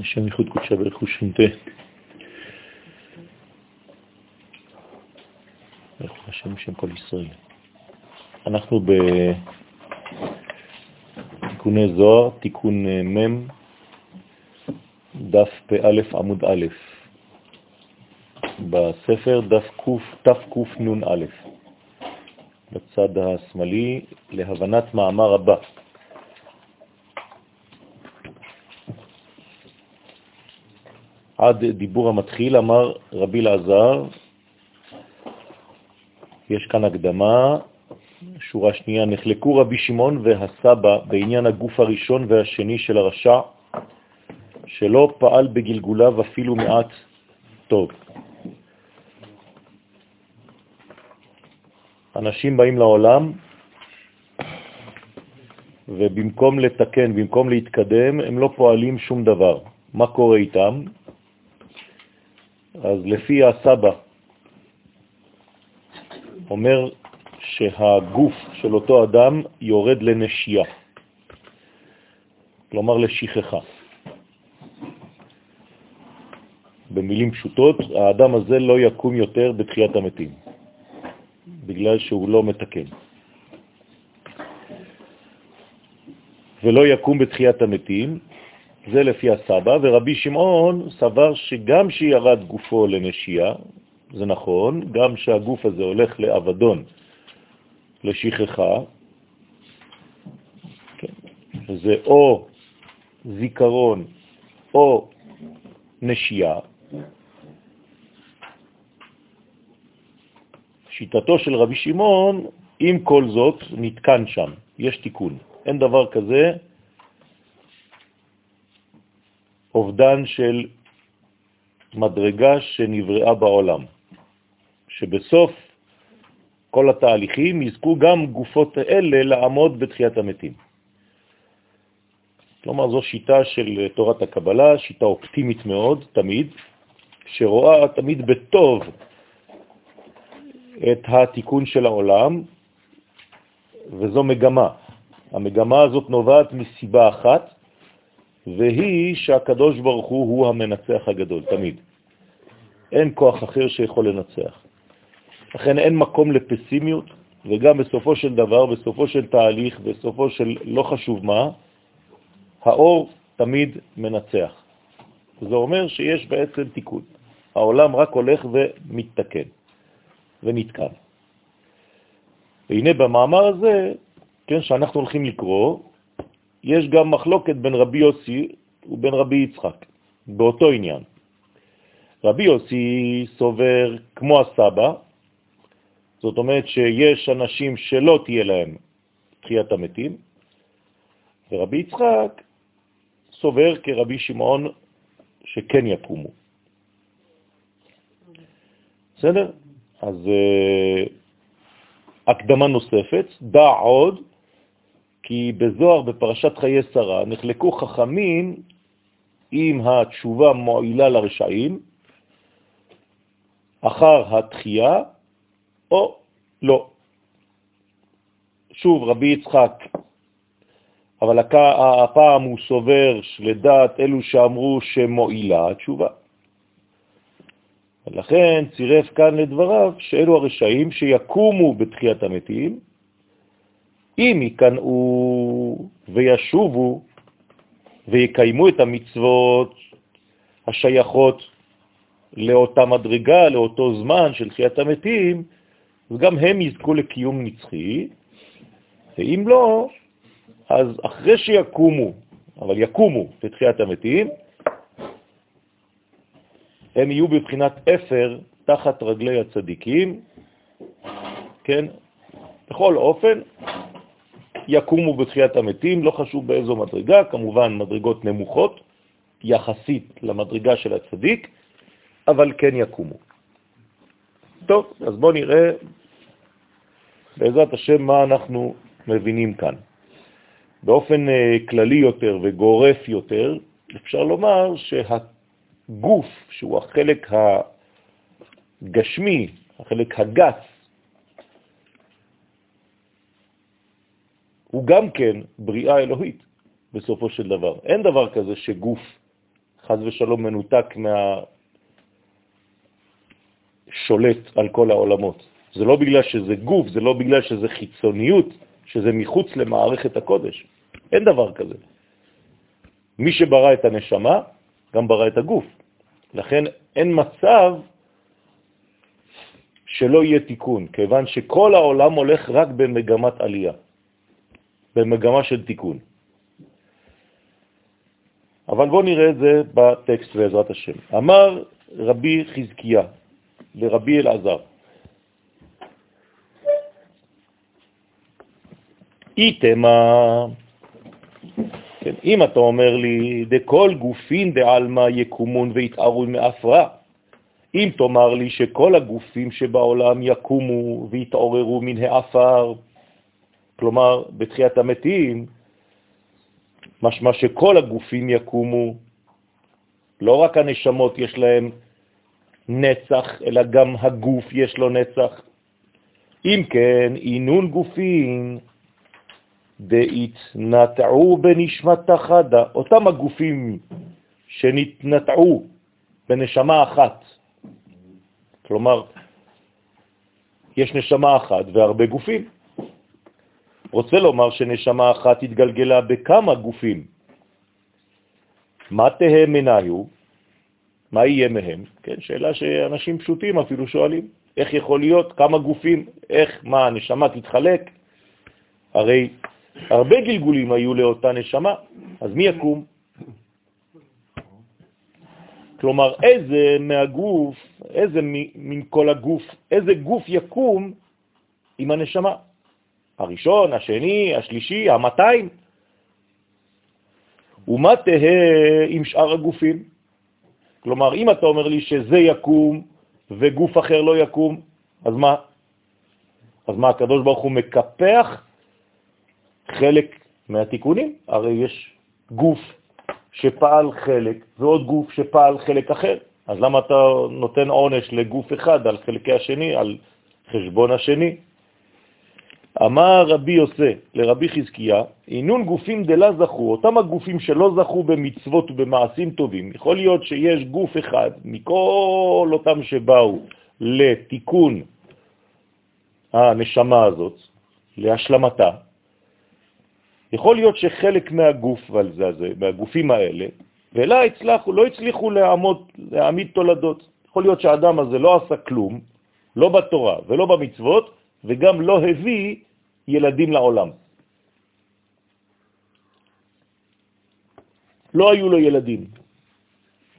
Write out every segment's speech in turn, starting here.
השם ייחוד קודשה ברכו ש"ט. ברוך השם שם כל ישראל. אנחנו בתיקוני זוהר, תיקון מ', דף פא עמוד א', בספר דף תקנ"א, בצד השמאלי, להבנת מאמר הבא. עד דיבור המתחיל אמר רבי לעזר, יש כאן הקדמה, שורה שנייה, נחלקו רבי שמעון והסבא בעניין הגוף הראשון והשני של הרשע, שלא פעל בגלגוליו אפילו מעט טוב. אנשים באים לעולם, ובמקום לתקן, במקום להתקדם, הם לא פועלים שום דבר. מה קורה איתם? אז לפי הסבא, אומר שהגוף של אותו אדם יורד לנשייה, כלומר לשכחה. במילים פשוטות, האדם הזה לא יקום יותר בתחיית המתים, בגלל שהוא לא מתקן. ולא יקום בתחיית המתים, זה לפי הסבא, ורבי שמעון סבר שגם שירד גופו לנשייה, זה נכון, גם שהגוף הזה הולך לאבדון, לשכחה, כן, זה או זיכרון או נשייה, שיטתו של רבי שמעון, עם כל זאת, נתקן שם, יש תיקון. אין דבר כזה אובדן של מדרגה שנבראה בעולם, שבסוף כל התהליכים יזכו גם גופות אלה לעמוד בתחיית המתים. כלומר, זו שיטה של תורת הקבלה, שיטה אופטימית מאוד, תמיד, שרואה תמיד בטוב את התיקון של העולם, וזו מגמה. המגמה הזאת נובעת מסיבה אחת, והיא שהקדוש ברוך הוא הוא המנצח הגדול, תמיד. אין כוח אחר שיכול לנצח. לכן אין מקום לפסימיות, וגם בסופו של דבר, בסופו של תהליך, בסופו של לא חשוב מה, האור תמיד מנצח. זה אומר שיש בעצם תיקון. העולם רק הולך ומתתקן ונתקן. והנה במאמר הזה, כן, שאנחנו הולכים לקרוא, יש גם מחלוקת בין רבי יוסי ובין רבי יצחק, באותו עניין. רבי יוסי סובר כמו הסבא, זאת אומרת שיש אנשים שלא תהיה להם תחיית המתים, ורבי יצחק סובר כרבי שמעון שכן יקומו. בסדר? אז uh, הקדמה נוספת, דע עוד כי בזוהר בפרשת חיי שרה נחלקו חכמים אם התשובה מועילה לרשעים אחר התחייה או לא. שוב, רבי יצחק, אבל הפעם הוא סובר לדעת אלו שאמרו שמועילה התשובה. ולכן צירף כאן לדבריו שאלו הרשעים שיקומו בתחיית המתים, אם יקנאו וישובו ויקיימו את המצוות השייכות לאותה מדרגה, לאותו זמן של חיית המתים, אז גם הם יזכו לקיום נצחי, ואם לא, אז אחרי שיקומו, אבל יקומו לתחיית המתים, הם יהיו בבחינת אפר תחת רגלי הצדיקים, כן? בכל אופן, יקומו בתחיית המתים, לא חשוב באיזו מדרגה, כמובן מדרגות נמוכות, יחסית למדרגה של הצדיק, אבל כן יקומו. טוב, אז בואו נראה בעזרת השם מה אנחנו מבינים כאן. באופן אה, כללי יותר וגורף יותר, אפשר לומר שהגוף, שהוא החלק הגשמי, החלק הגס הוא גם כן בריאה אלוהית בסופו של דבר. אין דבר כזה שגוף חז ושלום מנותק מהשולט על כל העולמות. זה לא בגלל שזה גוף, זה לא בגלל שזה חיצוניות, שזה מחוץ למערכת הקודש. אין דבר כזה. מי שברא את הנשמה, גם ברא את הגוף. לכן אין מצב שלא יהיה תיקון, כיוון שכל העולם הולך רק במגמת עלייה, במגמה של תיקון. אבל בואו נראה את זה בטקסט בעזרת השם. אמר רבי חזקיה לרבי אלעזר, איתמה, כן, אם אתה אומר לי, דכל גופין דעלמא יקומון ויתארון מאפרה, אם תאמר לי שכל הגופים שבעולם יקומו ויתעוררו מן האפר, כלומר, בתחיית המתים, משמע שכל הגופים יקומו, לא רק הנשמות יש להם נצח, אלא גם הגוף יש לו נצח. אם כן, עינון גופים דהתנטעו בנשמת חדה, אותם הגופים שנתנטעו בנשמה אחת, כלומר, יש נשמה אחת והרבה גופים. רוצה לומר שנשמה אחת התגלגלה בכמה גופים. מה תהיה מנהיו? מה יהיה מהם? כן, שאלה שאנשים פשוטים אפילו שואלים. איך יכול להיות? כמה גופים? איך, מה, הנשמה תתחלק? הרי הרבה גלגולים היו לאותה נשמה, אז מי יקום? כלומר, איזה מהגוף, איזה מן כל הגוף, איזה גוף יקום עם הנשמה? הראשון, השני, השלישי, המאתיים. ומה תהה עם שאר הגופים? כלומר, אם אתה אומר לי שזה יקום וגוף אחר לא יקום, אז מה? אז מה, הקדוש ברוך הוא מקפח חלק מהתיקונים? הרי יש גוף שפעל חלק ועוד גוף שפעל חלק אחר. אז למה אתה נותן עונש לגוף אחד על חלקי השני, על חשבון השני? אמר רבי יוסי לרבי חזקיה, עינון גופים דלה זכו, אותם הגופים שלא זכו במצוות ובמעשים טובים, יכול להיות שיש גוף אחד מכל אותם שבאו לתיקון הנשמה הזאת, להשלמתה, יכול להיות שחלק מהגוף הזה, מהגופים האלה, ולא הצליחו, לא הצליחו לעמוד, להעמיד תולדות. יכול להיות שהאדם הזה לא עשה כלום, לא בתורה ולא במצוות, וגם לא הביא ילדים לעולם. לא היו לו ילדים.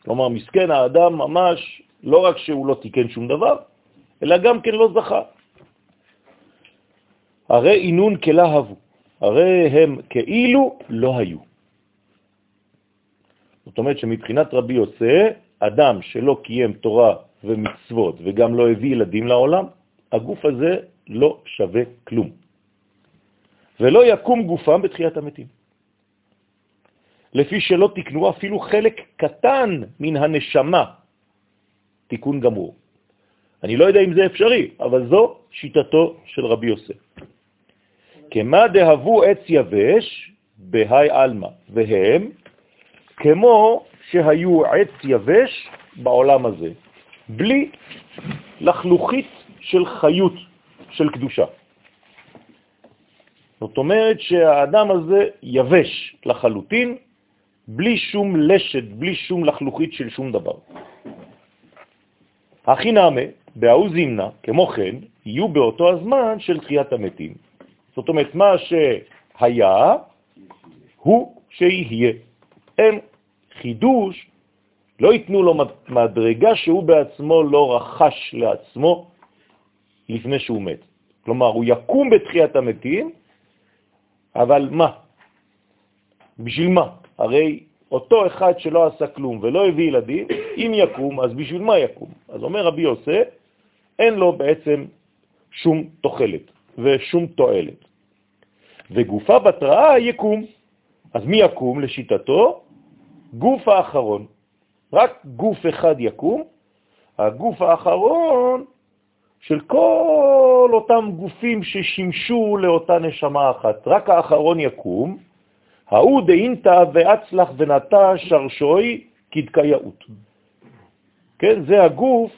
כלומר, מסכן האדם ממש, לא רק שהוא לא תיקן שום דבר, אלא גם כן לא זכה. הרי אינון כלהבו. הרי הם כאילו לא היו. זאת אומרת שמבחינת רבי יוסי, אדם שלא קיים תורה ומצוות וגם לא הביא ילדים לעולם, הגוף הזה לא שווה כלום. ולא יקום גופם בתחיית המתים. לפי שלא תקנו אפילו חלק קטן מן הנשמה, תיקון גמור. אני לא יודע אם זה אפשרי, אבל זו שיטתו של רבי יוסף. כמה דהבו עץ יבש בהי אלמה, והם כמו שהיו עץ יבש בעולם הזה, בלי לחלוכית של חיות של קדושה. זאת אומרת שהאדם הזה יבש לחלוטין, בלי שום לשת, בלי שום לחלוכית של שום דבר. הכי נעמה, בהאו זימנה, כמו כן, יהיו באותו הזמן של תחיית המתים. זאת אומרת, מה שהיה הוא שיהיה. אין חידוש, לא ייתנו לו מדרגה שהוא בעצמו לא רכש לעצמו לפני שהוא מת. כלומר, הוא יקום בתחיית המתים, אבל מה? בשביל מה? הרי אותו אחד שלא עשה כלום ולא הביא ילדים, אם יקום, אז בשביל מה יקום? אז אומר רבי יוסף, אין לו בעצם שום תוחלת ושום תועלת. וגופה בתראה יקום. אז מי יקום לשיטתו? גוף האחרון. רק גוף אחד יקום, הגוף האחרון של כל אותם גופים ששימשו לאותה נשמה אחת. רק האחרון יקום, ההוא דאינתא ואצלח ונטע שרשוי כדקאיות. כן, זה הגוף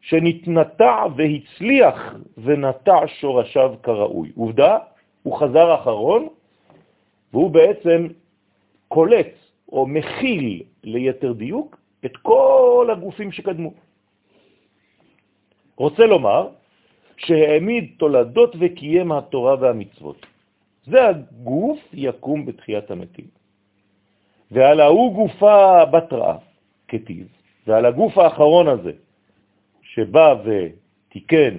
שנתנטע והצליח ונטע שורשיו כראוי. עובדה, הוא חזר אחרון, והוא בעצם קולט או מכיל ליתר דיוק את כל הגופים שקדמו. רוצה לומר שהעמיד תולדות וקיים התורה והמצוות. זה הגוף יקום בתחיית המתים. ועל ההוא גופה בתראה, כתיב, ועל הגוף האחרון הזה, שבא ותיקן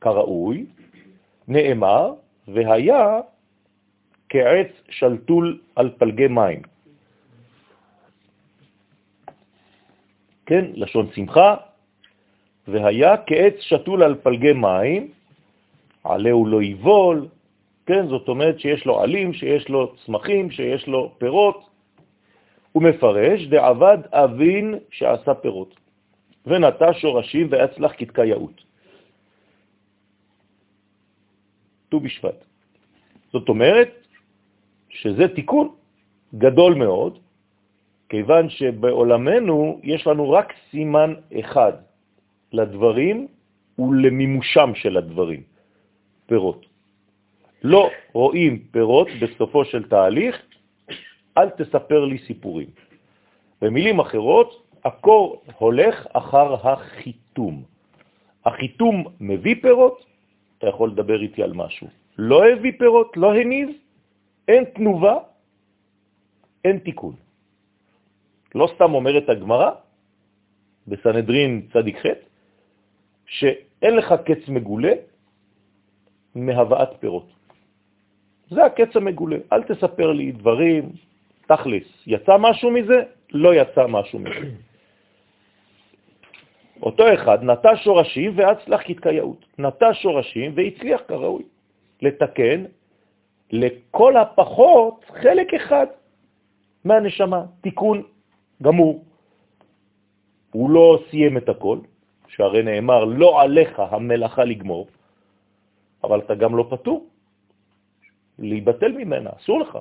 כראוי, נאמר, והיה כעץ שלטול על פלגי מים. כן, לשון שמחה, והיה כעץ שתול על פלגי מים, עליהו לא יבול, כן, זאת אומרת שיש לו עלים, שיש לו צמחים, שיש לו פירות. הוא מפרש, דעבד אבין שעשה פירות, ונטע שורשים והצלח כתקייאות. ט"ו בשבט. זאת אומרת שזה תיקון גדול מאוד, כיוון שבעולמנו יש לנו רק סימן אחד לדברים ולמימושם של הדברים, פירות. לא רואים פירות בסופו של תהליך, אל תספר לי סיפורים. במילים אחרות, הקור הולך אחר החיתום. החיתום מביא פירות, אתה יכול לדבר איתי על משהו. לא הביא פירות, לא הניב, אין תנובה, אין תיקון. לא סתם אומרת הגמרא בסנהדרין צדיק ח' שאין לך קץ מגולה מהבאת פירות. זה הקץ המגולה. אל תספר לי דברים, תכלס. יצא משהו מזה? לא יצא משהו מזה. אותו אחד נטע שורשים והצלח כתקייאות. נטע שורשים והצליח כראוי לתקן לכל הפחות חלק אחד מהנשמה, תיקון גמור. הוא לא סיים את הכל, שהרי נאמר, לא עליך המלאכה לגמור, אבל אתה גם לא פטור להיבטל ממנה, אסור לך.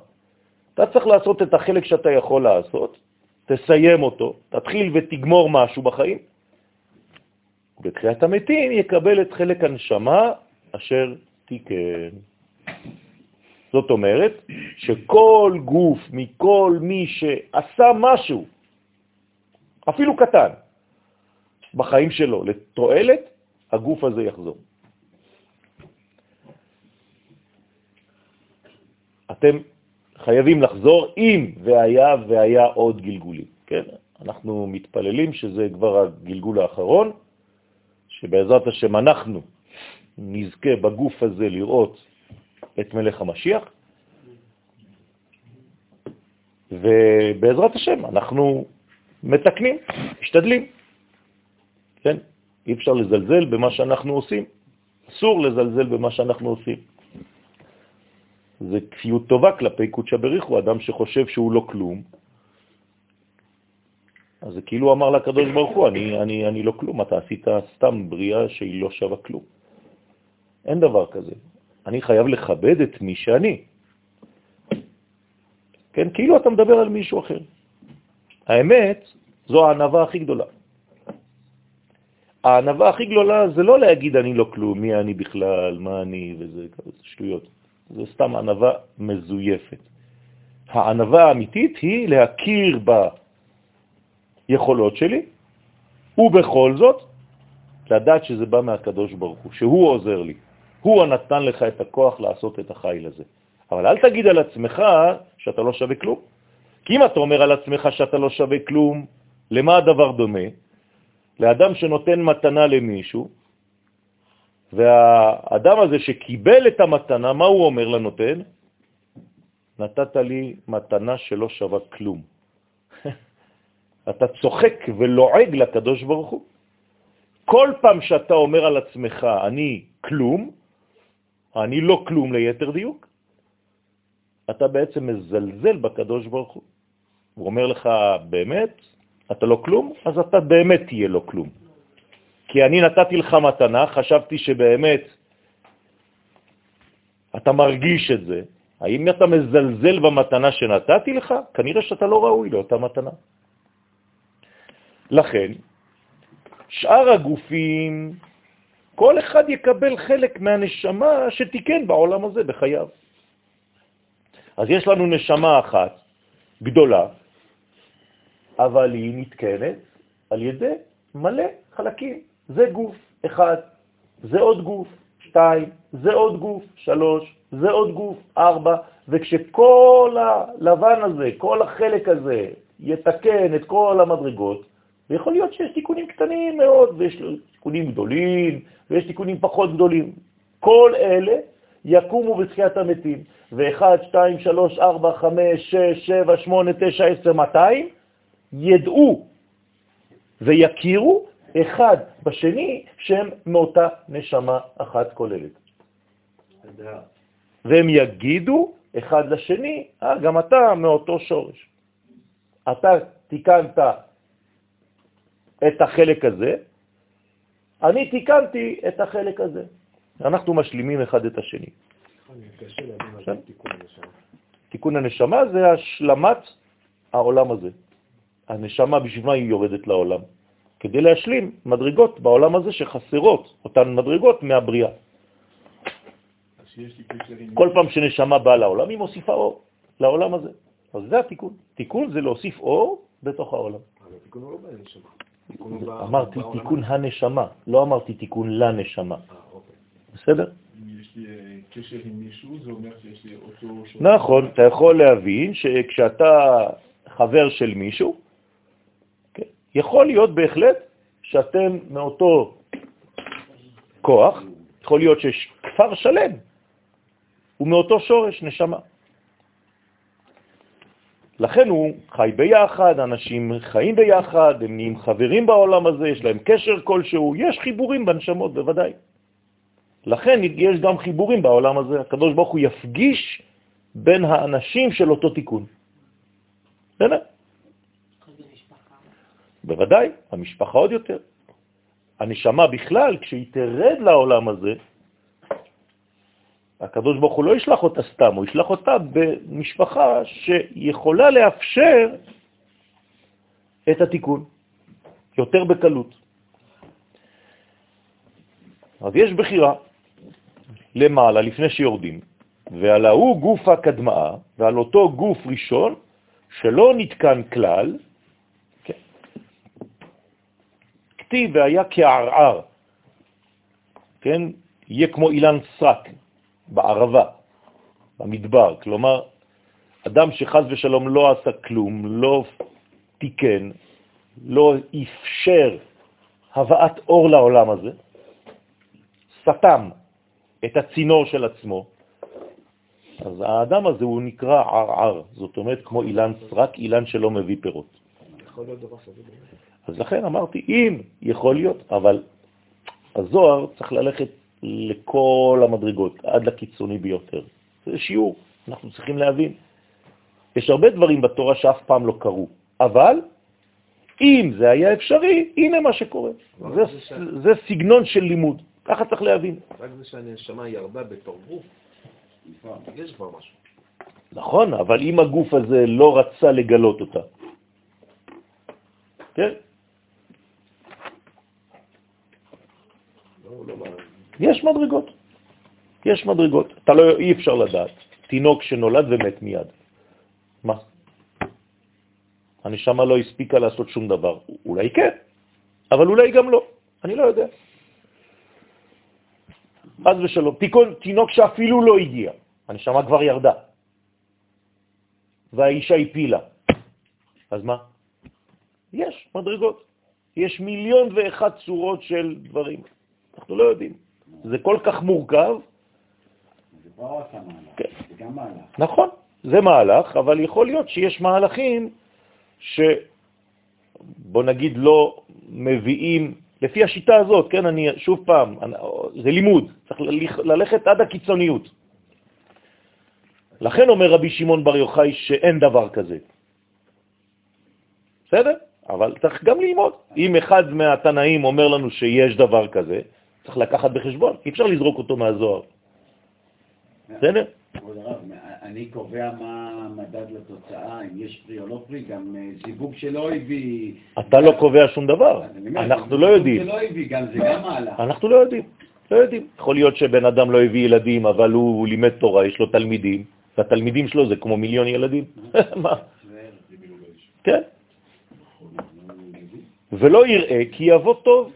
אתה צריך לעשות את החלק שאתה יכול לעשות, תסיים אותו, תתחיל ותגמור משהו בחיים. בתחיית המתים יקבל את חלק הנשמה אשר תיקן. זאת אומרת שכל גוף מכל מי שעשה משהו, אפילו קטן, בחיים שלו לתועלת, הגוף הזה יחזור. אתם חייבים לחזור אם והיה והיה עוד גלגולים. כן? אנחנו מתפללים שזה כבר הגלגול האחרון, שבעזרת השם אנחנו נזכה בגוף הזה לראות את מלך המשיח, ובעזרת השם אנחנו מתקנים, משתדלים. כן? אי אפשר לזלזל במה שאנחנו עושים. אסור לזלזל במה שאנחנו עושים. זה כפיות טובה כלפי קודשא בריחו, אדם שחושב שהוא לא כלום, אז זה כאילו אמר לקדוש ברוך הוא, אני, אני, אני לא כלום, אתה עשית סתם בריאה שהיא לא שווה כלום. אין דבר כזה. אני חייב לכבד את מי שאני. כן, כאילו אתה מדבר על מישהו אחר. האמת, זו הענבה הכי גדולה. הענבה הכי גדולה זה לא להגיד אני לא כלום, מי אני בכלל, מה אני, וזה שטויות. זה סתם ענבה מזויפת. הענבה האמיתית היא להכיר ביכולות שלי, ובכל זאת, לדעת שזה בא מהקדוש ברוך הוא, שהוא עוזר לי. הוא הנתן לך את הכוח לעשות את החיל הזה. אבל אל תגיד על עצמך שאתה לא שווה כלום. כי אם אתה אומר על עצמך שאתה לא שווה כלום, למה הדבר דומה? לאדם שנותן מתנה למישהו, והאדם הזה שקיבל את המתנה, מה הוא אומר לנותן? נתת לי מתנה שלא שווה כלום. אתה צוחק ולועג לקדוש ברוך הוא. כל פעם שאתה אומר על עצמך, אני כלום, אני לא כלום ליתר דיוק, אתה בעצם מזלזל בקדוש ברוך הוא. הוא אומר לך, באמת, אתה לא כלום, אז אתה באמת תהיה לא כלום. כי אני נתתי לך מתנה, חשבתי שבאמת אתה מרגיש את זה. האם אתה מזלזל במתנה שנתתי לך? כנראה שאתה לא ראוי לאותה מתנה. לכן, שאר הגופים, כל אחד יקבל חלק מהנשמה שתיקן בעולם הזה בחייו. אז יש לנו נשמה אחת גדולה, אבל היא נתקנת על ידי מלא חלקים. זה גוף אחד, זה עוד גוף, שתיים, זה עוד גוף, שלוש, זה עוד גוף, ארבע, וכשכל הלבן הזה, כל החלק הזה, יתקן את כל המדרגות, ויכול להיות שיש תיקונים קטנים מאוד, ויש תיקונים גדולים, ויש תיקונים פחות גדולים. כל אלה יקומו בתחיית המתים, ו-1, 2, 3, 4, 5, 6, 7, 8, 9, 10, 200, ידעו ויכירו אחד בשני שהם מאותה נשמה אחת כוללת. והם יגידו אחד לשני, אה, גם אתה מאותו שורש. אתה תיקנת את החלק הזה, אני תיקנתי את החלק הזה. אנחנו משלימים אחד את השני. תיקון הנשמה זה השלמת העולם הזה. הנשמה בשביל מה היא יורדת לעולם? כדי להשלים מדרגות בעולם הזה שחסרות, אותן מדרגות מהבריאה. כל פעם שנשמה באה לעולם, היא מוסיפה אור לעולם הזה. אז זה התיקון. תיקון זה להוסיף אור בתוך העולם. אבל התיקון הוא לא בנשמה. אמרתי תיקון הנשמה, לא אמרתי תיקון לנשמה. אה, אוקיי. בסדר? אם יש לי אה, קשר עם מישהו, זה אומר שיש לי אותו... נכון, אתה יכול להבין שכשאתה חבר של מישהו, יכול להיות בהחלט שאתם מאותו כוח, יכול להיות שיש כפר שלם, הוא מאותו שורש, נשמה. לכן הוא חי ביחד, אנשים חיים ביחד, הם נהיים חברים בעולם הזה, יש להם קשר כלשהו, יש חיבורים בנשמות, בוודאי. לכן יש גם חיבורים בעולם הזה. הקדוש ברוך הוא יפגיש בין האנשים של אותו תיקון. בסדר? בוודאי, המשפחה עוד יותר. הנשמה בכלל, כשהיא תרד לעולם הזה, הקדוש ברוך הוא לא ישלח אותה סתם, הוא ישלח אותה במשפחה שיכולה לאפשר את התיקון יותר בקלות. אז יש בחירה למעלה לפני שיורדים, ועל ההוא גוף הקדמאה, ועל אותו גוף ראשון שלא נתקן כלל, כן. כתיב והיה כערער, כן, יהיה כמו אילן סרק, בערבה, במדבר. כלומר, אדם שחז ושלום לא עשה כלום, לא תיקן, לא אפשר הבאת אור לעולם הזה, סתם את הצינור של עצמו, אז האדם הזה הוא נקרא ערער, זאת אומרת כמו אילן סרק, אילן שלא מביא פירות. אז לכן אמרתי, אם יכול להיות, אבל הזוהר צריך ללכת לכל המדרגות, עד לקיצוני ביותר. זה שיעור, אנחנו צריכים להבין. יש הרבה דברים בתורה שאף פעם לא קרו, אבל אם זה היה אפשרי, הנה מה שקורה. זה, זה סגנון של לימוד, ככה צריך להבין. רק זה שהנשמה ירדה בתור גוף, יש כבר משהו. נכון, אבל אם הגוף הזה לא רצה לגלות אותה, כן? לא, לא יש מדרגות. יש מדרגות. אתה לא, אי אפשר לדעת. תינוק שנולד ומת מיד. מה? הנשמה לא הספיקה לעשות שום דבר. אולי כן, אבל אולי גם לא. אני לא יודע. אז ושלום. תיקון, תינוק שאפילו לא הגיע. הנשמה כבר ירדה. והאישה הפילה. אז מה? יש מדרגות. יש מיליון ואחת צורות של דברים. אנחנו לא יודעים. זה כל כך מורכב. זה כן. זה גם מהלך. נכון, זה מהלך, אבל יכול להיות שיש מהלכים שבוא נגיד לא מביאים, לפי השיטה הזאת, כן, אני שוב פעם, זה לימוד, צריך ללכת עד הקיצוניות. לכן אומר רבי שמעון בר יוחאי שאין דבר כזה. בסדר? אבל צריך גם ללמוד. אם אחד מהתנאים אומר לנו שיש דבר כזה, צריך לקחת בחשבון, אי אפשר לזרוק אותו מהזוהר. בסדר? כבוד הרב, אני קובע מה המדד לתוצאה, אם יש פרי או לא פרי, גם אה, זיווג שלא הביא... אתה לא קובע שום דבר, אנחנו לא זיווג יודעים. שלא הביא, גם זה גם מעלה. אנחנו לא יודעים, לא יודעים. יכול להיות שבן אדם לא הביא ילדים, אבל הוא לימד תורה, יש לו תלמידים, והתלמידים שלו זה כמו מיליון ילדים. מה? כן. ולא יראה כי יבוא טוב.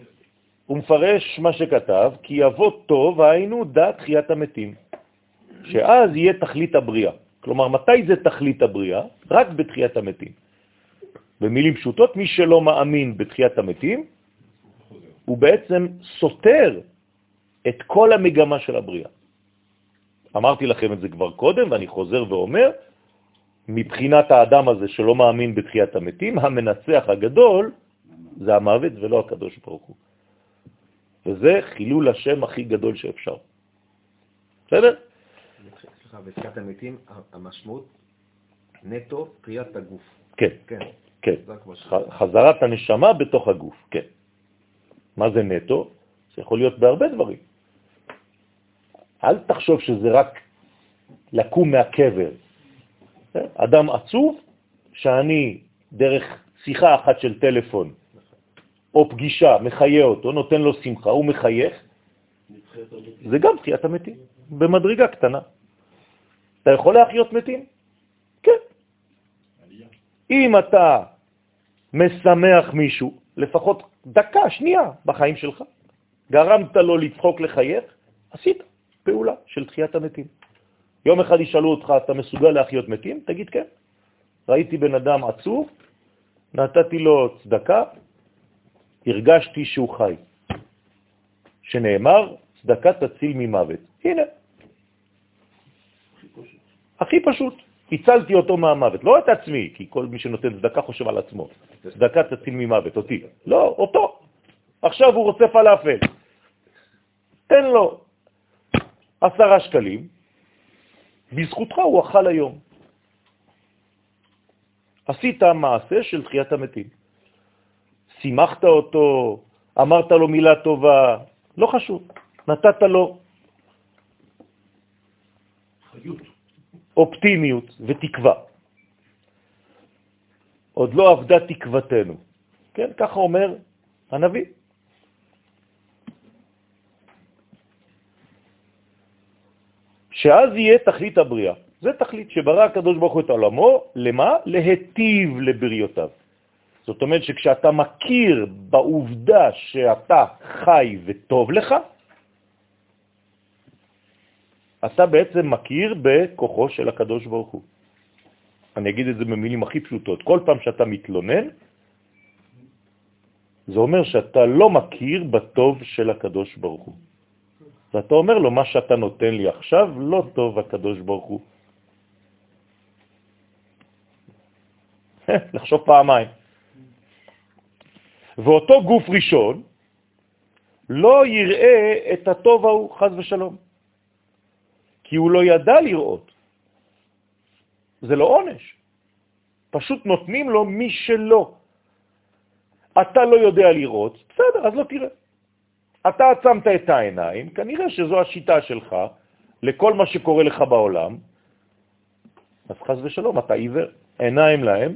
הוא מפרש מה שכתב, כי יבוא טוב, היינו דת תחיית המתים. שאז יהיה תכלית הבריאה. כלומר, מתי זה תכלית הבריאה? רק בתחיית המתים. במילים פשוטות, מי שלא מאמין בתחיית המתים, הוא בעצם סותר את כל המגמה של הבריאה. אמרתי לכם את זה כבר קודם, ואני חוזר ואומר, מבחינת האדם הזה שלא מאמין בתחיית המתים, המנצח הגדול זה המוות ולא הקדוש ברוך הוא. וזה חילול השם הכי גדול שאפשר. בסדר? סליחה, בתחיית המתים, המשמעות נטו קריאת הגוף. כן, כן, כן. חזרת הנשמה בתוך הגוף, כן. מה זה נטו? זה יכול להיות בהרבה דברים. אל תחשוב שזה רק לקום מהקבר. אדם עצוב, שאני דרך שיחה אחת של טלפון או פגישה מחיה אותו, נותן לו שמחה, הוא מחייך, זה גם תחיית המתים, במדרגה קטנה. אתה יכול להחיות מתים? כן. אם אתה משמח מישהו, לפחות דקה, שנייה בחיים שלך, גרמת לו לצחוק לחייך, עשית פעולה של תחיית המתים. יום אחד ישאלו אותך, אתה מסוגל להחיות מתים? תגיד כן. ראיתי בן אדם עצוב, נתתי לו צדקה, הרגשתי שהוא חי. שנאמר, צדקה תציל ממוות. הנה. הכי פשוט. הצלתי אותו מהמוות, לא את עצמי, כי כל מי שנותן צדקה חושב על עצמו. צדקה תציל ממוות, אותי. לא, אותו. עכשיו הוא רוצה פלאפל. תן לו עשרה שקלים, בזכותך הוא אכל היום. עשית מעשה של תחיית המתים. שימחת אותו, אמרת לו מילה טובה, לא חשוב, נתת לו אופטימיות ותקווה. עוד לא עבדה תקוותנו. כן, ככה אומר הנביא. שאז יהיה תכלית הבריאה. זה תכלית שברא הקדוש ברוך הוא את עולמו, למה? להטיב לבריאותיו. זאת אומרת שכשאתה מכיר בעובדה שאתה חי וטוב לך, אתה בעצם מכיר בכוחו של הקדוש ברוך הוא. אני אגיד את זה במילים הכי פשוטות. כל פעם שאתה מתלונן, זה אומר שאתה לא מכיר בטוב של הקדוש ברוך הוא. ואתה אומר לו, מה שאתה נותן לי עכשיו לא טוב הקדוש ברוך הוא. לחשוב פעמיים. ואותו גוף ראשון לא יראה את הטוב ההוא, חז ושלום, כי הוא לא ידע לראות. זה לא עונש. פשוט נותנים לו מי שלא. אתה לא יודע לראות, בסדר, אז לא תראה. אתה עצמת את העיניים, כנראה שזו השיטה שלך לכל מה שקורה לך בעולם, אז חז ושלום, אתה עיוור, עיניים להם,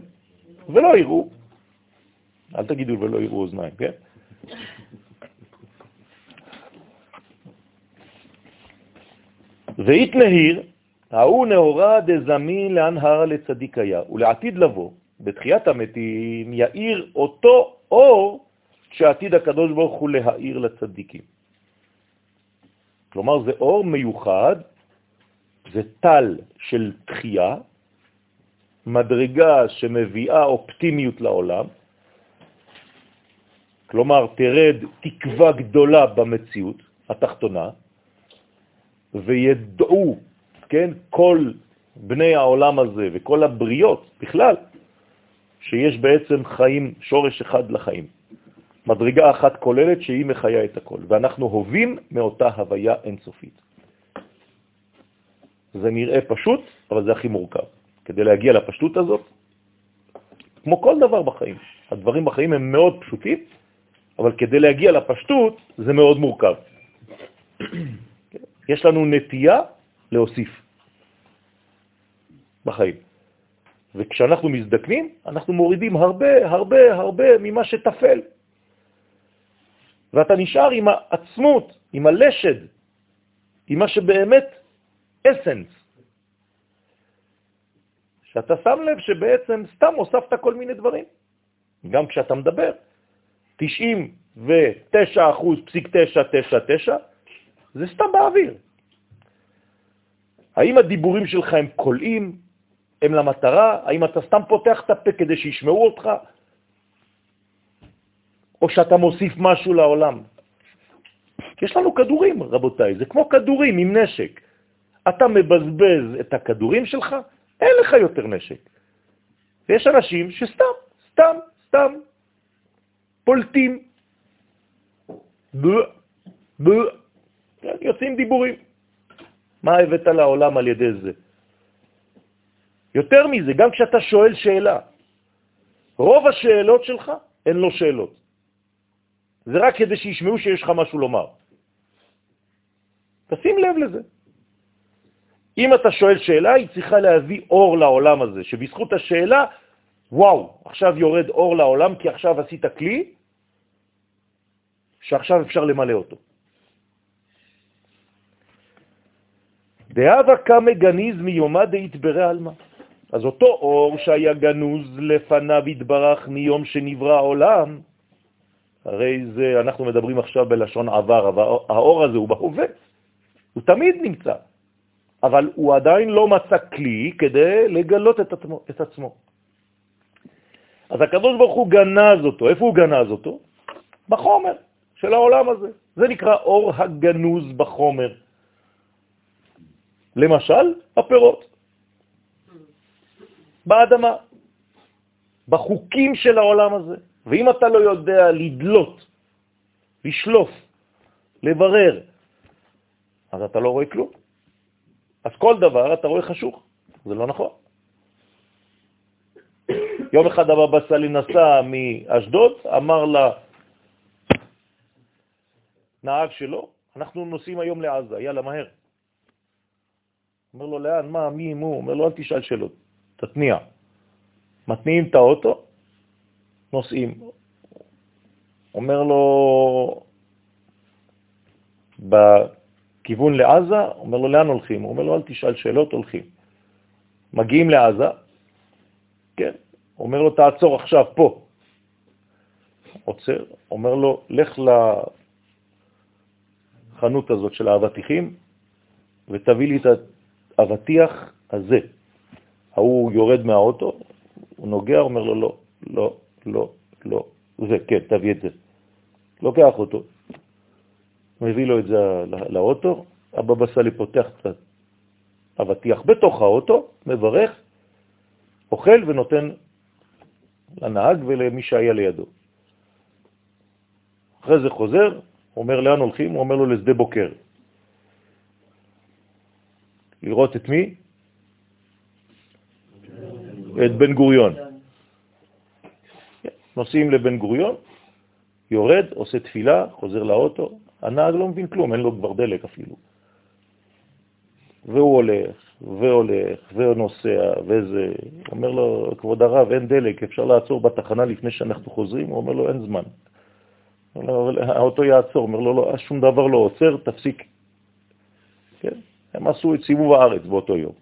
ולא יראו. אל תגידו ולא יראו אוזניים, כן? ואית נהיר, ההוא נאורה דזמין להנהר לצדיק היה, ולעתיד לבוא, בתחיית המתים, יאיר אותו אור שעתיד הקדוש ברוך הוא להאיר לצדיקים. כלומר, זה אור מיוחד, זה טל של תחייה, מדרגה שמביאה אופטימיות לעולם, כלומר, תרד תקווה גדולה במציאות התחתונה, וידעו, כן, כל בני העולם הזה וכל הבריות בכלל, שיש בעצם חיים, שורש אחד לחיים. מדרגה אחת כוללת שהיא מחיה את הכל, ואנחנו הובים מאותה הוויה אינסופית. זה נראה פשוט, אבל זה הכי מורכב. כדי להגיע לפשטות הזאת, כמו כל דבר בחיים, הדברים בחיים הם מאוד פשוטים, אבל כדי להגיע לפשטות זה מאוד מורכב. יש לנו נטייה להוסיף. בחיים. וכשאנחנו מזדקנים, אנחנו מורידים הרבה, הרבה, הרבה ממה שתפל. ואתה נשאר עם העצמות, עם הלשד, עם מה שבאמת אסנס. שאתה שם לב שבעצם סתם הוספת כל מיני דברים. גם כשאתה מדבר, 99 אחוז פסיק 999 זה סתם באוויר. האם הדיבורים שלך הם קולעים, הם למטרה? האם אתה סתם פותח את הפה כדי שישמעו אותך? או שאתה מוסיף משהו לעולם? יש לנו כדורים, רבותיי, זה כמו כדורים עם נשק. אתה מבזבז את הכדורים שלך, אין לך יותר נשק. ויש אנשים שסתם, סתם, סתם, פולטים. כן, יוצאים דיבורים. מה הבאת לעולם על ידי זה? יותר מזה, גם כשאתה שואל שאלה, רוב השאלות שלך הן לא שאלות. זה רק כדי שישמעו שיש לך משהו לומר. תשים לב לזה. אם אתה שואל שאלה, היא צריכה להביא אור לעולם הזה, שבזכות השאלה, וואו, עכשיו יורד אור לעולם, כי עכשיו עשית כלי, שעכשיו אפשר למלא אותו. דאבה קמא גניז מיומא דהתברא עלמא. אז אותו אור שהיה גנוז לפניו התברך מיום שנברא העולם, הרי זה, אנחנו מדברים עכשיו בלשון עבר, אבל האור הזה הוא בהווה, הוא תמיד נמצא, אבל הוא עדיין לא מצא כלי כדי לגלות את עצמו. את עצמו. אז הקדוש ברוך הוא גנז אותו. איפה הוא גנז אותו? בחומר של העולם הזה. זה נקרא אור הגנוז בחומר. למשל, הפירות. באדמה, בחוקים של העולם הזה. ואם אתה לא יודע לדלות, לשלוף, לברר, אז אתה לא רואה כלום. אז כל דבר אתה רואה חשוך, זה לא נכון. יום אחד הבבא סאלי נסע מאשדוד, אמר לנהג שלו, אנחנו נוסעים היום לעזה, יאללה, מהר. אומר לו, לאן, מה, מי, מו? אומר לו, אל תשאל שאלות, תתניע. מתניעים את האוטו, נוסעים. אומר לו, בכיוון לעזה, אומר לו, לאן הולכים? הוא אומר לו, אל תשאל שאלות, הולכים. מגיעים לעזה, כן, אומר לו, תעצור עכשיו, פה. עוצר, אומר לו, לך לחנות הזאת של האבטיחים ותביא לי את האבטיח הזה. ההוא יורד מהאוטו, הוא נוגע, אומר לו, לא, לא, לא, לא, זה, כן, תביא את זה. לוקח אותו, מביא לו את זה לאוטו, הבבא סאלי פותח את האבטיח בתוך האוטו, מברך, אוכל ונותן לנהג ולמי שהיה לידו. אחרי זה חוזר, אומר לאן הולכים? הוא אומר לו לשדה בוקר. לראות את מי? את בן גוריון. נוסעים לבן גוריון, יורד, עושה תפילה, חוזר לאוטו, הנהג לא מבין כלום, אין לו כבר דלק אפילו. והוא הולך, והולך, ונוסע, וזה. אומר לו, כבוד הרב, אין דלק, אפשר לעצור בתחנה לפני שאנחנו חוזרים? הוא אומר לו, אין זמן. האוטו יעצור, אומר לו, לא, שום דבר לא עוצר, תפסיק. כן? הם עשו את סיבוב הארץ באותו יום,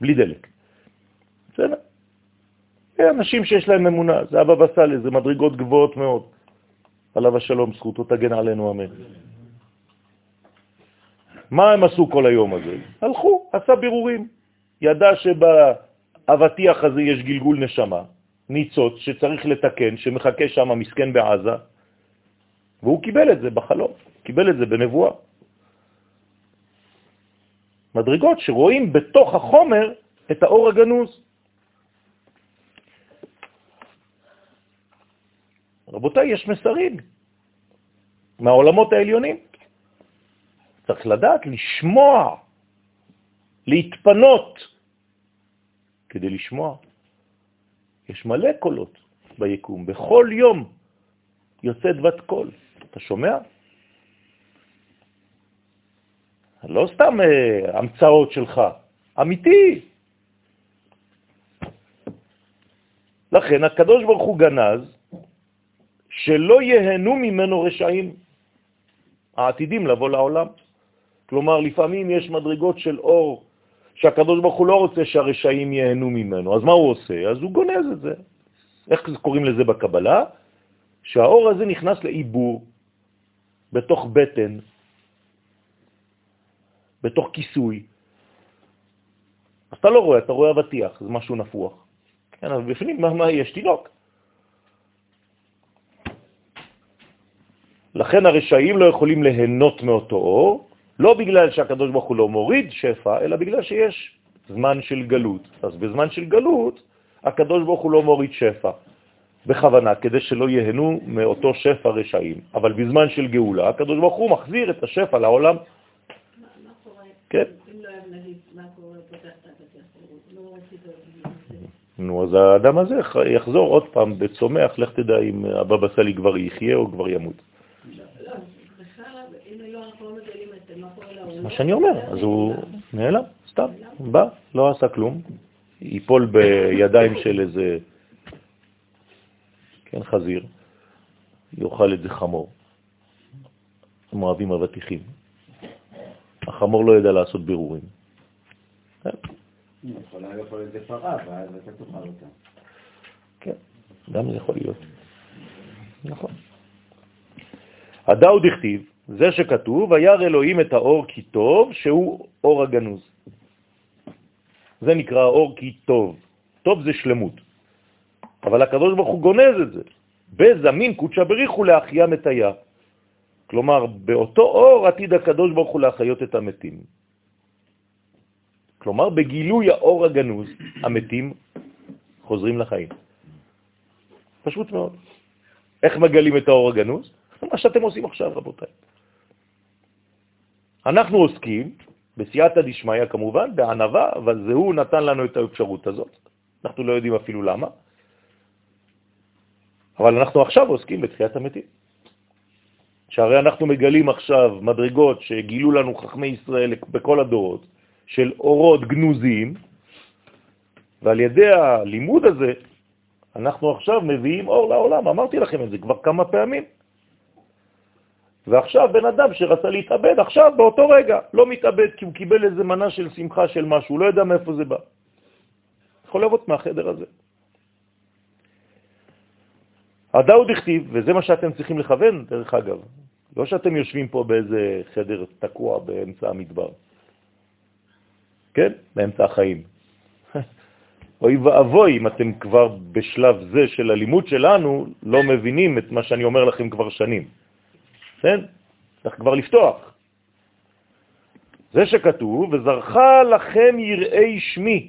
בלי דלק. בסדר. אנשים שיש להם אמונה, זה אבא בסאלי, זה מדרגות גבוהות מאוד. עליו השלום, זכותו תגן עלינו, אמן. מה הם עשו כל היום הזה? הלכו, עשה בירורים. ידע שבאבטיח הזה יש גלגול נשמה, ניצוץ שצריך לתקן, שמחכה שם מסכן בעזה, והוא קיבל את זה בחלום, קיבל את זה בנבואה. מדרגות שרואים בתוך החומר את האור הגנוז. רבותיי, יש מסרים מהעולמות העליונים. צריך לדעת לשמוע, להתפנות כדי לשמוע. יש מלא קולות ביקום, בכל יום יוצאת בת קול. אתה שומע? לא סתם אה, המצאות שלך, אמיתי. לכן הקדוש ברוך הוא גנז שלא יהנו ממנו רשעים העתידים לבוא לעולם. כלומר, לפעמים יש מדרגות של אור שהקדוש ברוך הוא לא רוצה שהרשעים ייהנו ממנו. אז מה הוא עושה? אז הוא גונז את זה. איך קוראים לזה בקבלה? שהאור הזה נכנס לעיבור בתוך בטן, בתוך כיסוי. אתה לא רואה, אתה רואה אבטיח, זה משהו נפוח. כן, אבל בפנים, מה, מה יש? תינוק. לכן הרשעים לא יכולים ליהנות מאותו אור, לא בגלל שהקדוש ברוך הוא לא מוריד שפע, אלא בגלל שיש זמן של גלות. אז בזמן של גלות, הקדוש ברוך הוא לא מוריד שפע, בכוונה, כדי שלא יהנו מאותו שפע רשעים. אבל בזמן של גאולה, הקדוש ברוך הוא מחזיר את השפע לעולם. כן. נו, אז האדם הזה יחזור עוד פעם בצומח, לך תדע אם הבבא סאלי כבר יחיה או כבר ימות. מה שאני אומר, אז הוא נעלם, סתם, בא, לא עשה כלום, ייפול בידיים של איזה, כן, חזיר, יאכל את זה חמור. הם אוהבים אבטיחים. החמור לא ידע לעשות בירורים. יכולה לאכול את זה פרה, ואז אתה תאכל אותה. כן, גם זה יכול להיות. נכון. הדאו דכתיב, זה שכתוב, וירא אלוהים את האור כי טוב, שהוא אור הגנוז. זה נקרא אור כי טוב. טוב זה שלמות. אבל הקדוש ברוך הוא גונז את זה. בזמין קודשא בריחו להחיה מתיה. כלומר, באותו אור עתיד הקדוש ברוך הוא להחיות את המתים. כלומר, בגילוי האור הגנוז, המתים חוזרים לחיים. פשוט מאוד. איך מגלים את האור הגנוז? מה שאתם עושים עכשיו, רבותיי. אנחנו עוסקים, בסייעתא דשמיא כמובן, בענבה, אבל זה הוא נתן לנו את האפשרות הזאת. אנחנו לא יודעים אפילו למה. אבל אנחנו עכשיו עוסקים בתחיית המתים. שהרי אנחנו מגלים עכשיו מדרגות שגילו לנו חכמי ישראל בכל הדורות, של אורות גנוזים, ועל ידי הלימוד הזה אנחנו עכשיו מביאים אור לעולם. אמרתי לכם את זה כבר כמה פעמים. ועכשיו בן אדם שרצה להתאבד, עכשיו באותו רגע לא מתאבד כי הוא קיבל איזה מנה של שמחה של משהו, לא יודע מאיפה זה בא. יכול לבוא מהחדר הזה. הדאו דכתיב, וזה מה שאתם צריכים לכוון, דרך אגב, לא שאתם יושבים פה באיזה חדר תקוע באמצע המדבר, כן? באמצע החיים. אוי ואבוי אם אתם כבר בשלב זה של הלימוד שלנו לא מבינים את מה שאני אומר לכם כבר שנים. כן? צריך כבר לפתוח. זה שכתוב, וזרחה לכם יראי שמי,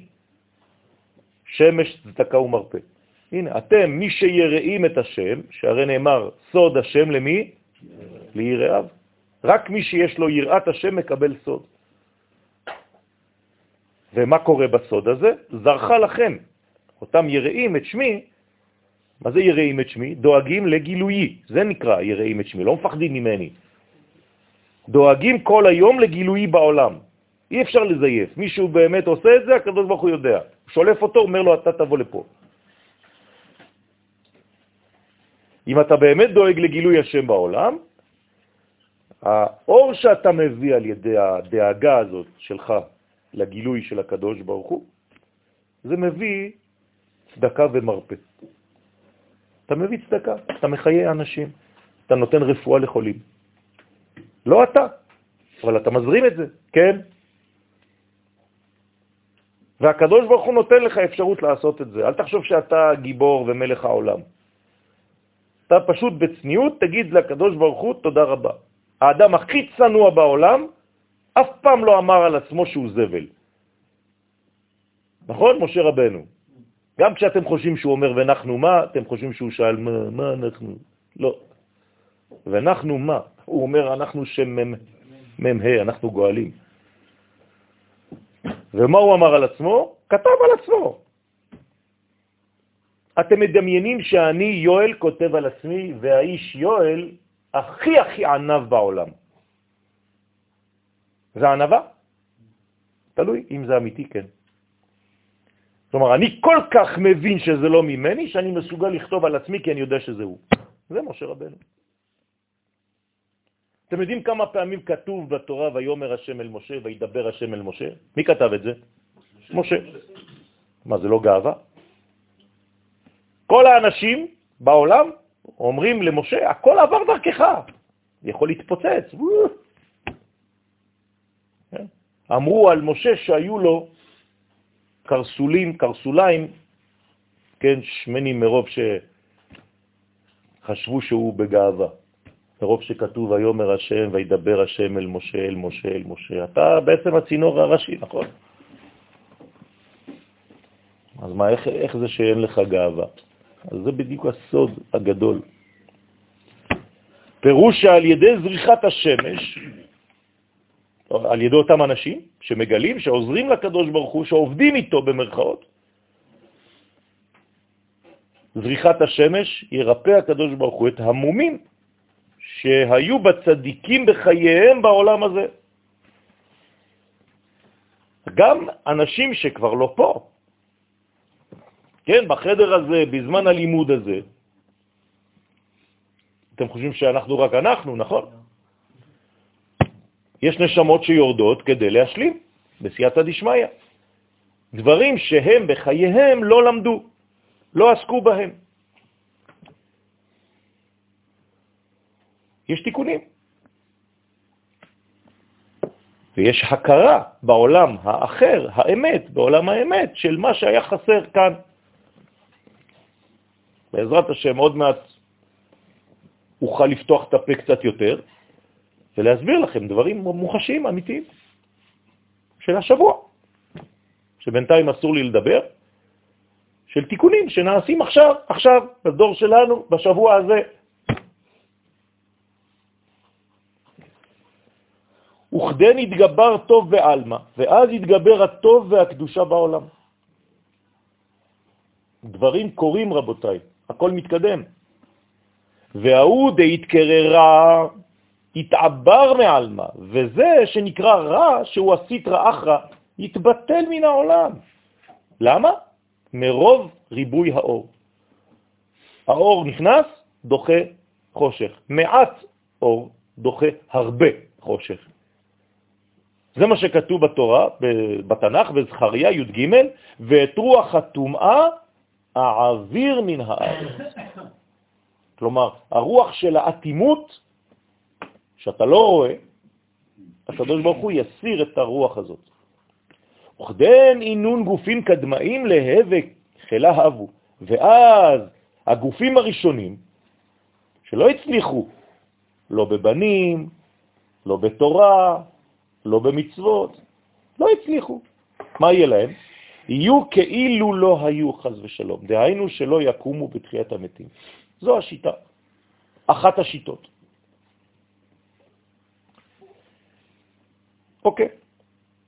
שמש צדקה ומרפא. הנה, אתם, מי שיראים את השם, שהרי נאמר, סוד השם למי? ליראיו. רק מי שיש לו יראת השם מקבל סוד. ומה קורה בסוד הזה? זרחה לכם, אותם יראים את שמי, מה זה יראים את שמי? דואגים לגילויי, זה נקרא יראים את שמי, לא מפחדים ממני. דואגים כל היום לגילויי בעולם. אי אפשר לזייף. מישהו באמת עושה את זה, הקדוש ברוך הוא יודע. שולף אותו, אומר לו, אתה תבוא לפה. אם אתה באמת דואג לגילוי השם בעולם, האור שאתה מביא על ידי הדאגה הזאת שלך לגילוי של הקדוש ברוך הוא, זה מביא צדקה ומרפא. אתה מביא צדקה, אתה מחיי אנשים, אתה נותן רפואה לחולים. לא אתה, אבל אתה מזרים את זה, כן? והקדוש ברוך הוא נותן לך אפשרות לעשות את זה. אל תחשוב שאתה גיבור ומלך העולם. אתה פשוט בצניעות תגיד לקדוש ברוך הוא תודה רבה. האדם הכי צנוע בעולם אף פעם לא אמר על עצמו שהוא זבל. נכון, משה רבנו? גם כשאתם חושבים שהוא אומר ואנחנו מה, אתם חושבים שהוא שאל מה, מה אנחנו? לא. ואנחנו מה? הוא אומר אנחנו שם מ"ה, אנחנו גואלים. ומה הוא אמר על עצמו? כתב על עצמו. אתם מדמיינים שאני יואל כותב על עצמי, והאיש יואל הכי הכי ענב בעולם. זה ענבה? תלוי אם זה אמיתי, כן. כלומר, אני כל כך מבין שזה לא ממני, שאני מסוגל לכתוב על עצמי כי אני יודע שזה הוא. זה משה רבנו. אתם יודעים כמה פעמים כתוב בתורה ויומר השם אל משה וידבר השם אל משה? מי כתב את זה? משה. מה, זה לא גאווה? כל האנשים בעולם אומרים למשה, הכל עבר דרכך, יכול להתפוצץ. כן? אמרו על משה שהיו לו קרסולים, קרסוליים, כן, שמנים מרוב שחשבו שהוא בגאווה. מרוב שכתוב ויאמר השם וידבר השם אל משה, אל משה, אל משה. אתה בעצם הצינור הראשי, נכון? אז מה, איך, איך זה שאין לך גאווה? אז זה בדיוק הסוד הגדול. פירוש שעל ידי זריחת השמש, על ידי אותם אנשים שמגלים, שעוזרים לקדוש ברוך הוא, שעובדים איתו במרכאות, זריחת השמש ירפא הקדוש ברוך הוא את המומים שהיו בצדיקים בחייהם בעולם הזה. גם אנשים שכבר לא פה, כן, בחדר הזה, בזמן הלימוד הזה, אתם חושבים שאנחנו רק אנחנו, נכון? יש נשמות שיורדות כדי להשלים, בסייעתא דשמיא. דברים שהם בחייהם לא למדו, לא עסקו בהם. יש תיקונים. ויש הכרה בעולם האחר, האמת, בעולם האמת, של מה שהיה חסר כאן. בעזרת השם, עוד מעט אוכל לפתוח את הפה קצת יותר ולהסביר לכם דברים מוחשיים, אמיתיים, של השבוע, שבינתיים אסור לי לדבר, של תיקונים שנעשים עכשיו, עכשיו, בדור שלנו, בשבוע הזה. וכדן יתגבר טוב ועלמה, ואז יתגבר הטוב והקדושה בעולם. דברים קורים, רבותיי, הכל מתקדם. וההוא דהתקררה, התעבר מעלמה, וזה שנקרא רע, שהוא הסיטרא אחרא, יתבטל מן העולם. למה? מרוב ריבוי האור. האור נכנס, דוחה חושך. מעט אור דוחה הרבה חושך. זה מה שכתוב בתורה, בתנ"ך, בזכריה י"ג, ואת רוח הטומאה העביר מן הארץ. כלומר, הרוח של האטימות, שאתה לא רואה, הקדוש ברוך הוא יסיר את הרוח הזאת. וכדן עינון גופים קדמאים להבק חילה אבו. ואז הגופים הראשונים, שלא הצליחו, לא בבנים, לא בתורה, לא במצוות, לא הצליחו. מה יהיה להם? יהיו כאילו לא היו, חז ושלום. דהיינו שלא יקומו בתחיית המתים. זו השיטה, אחת השיטות. אוקיי,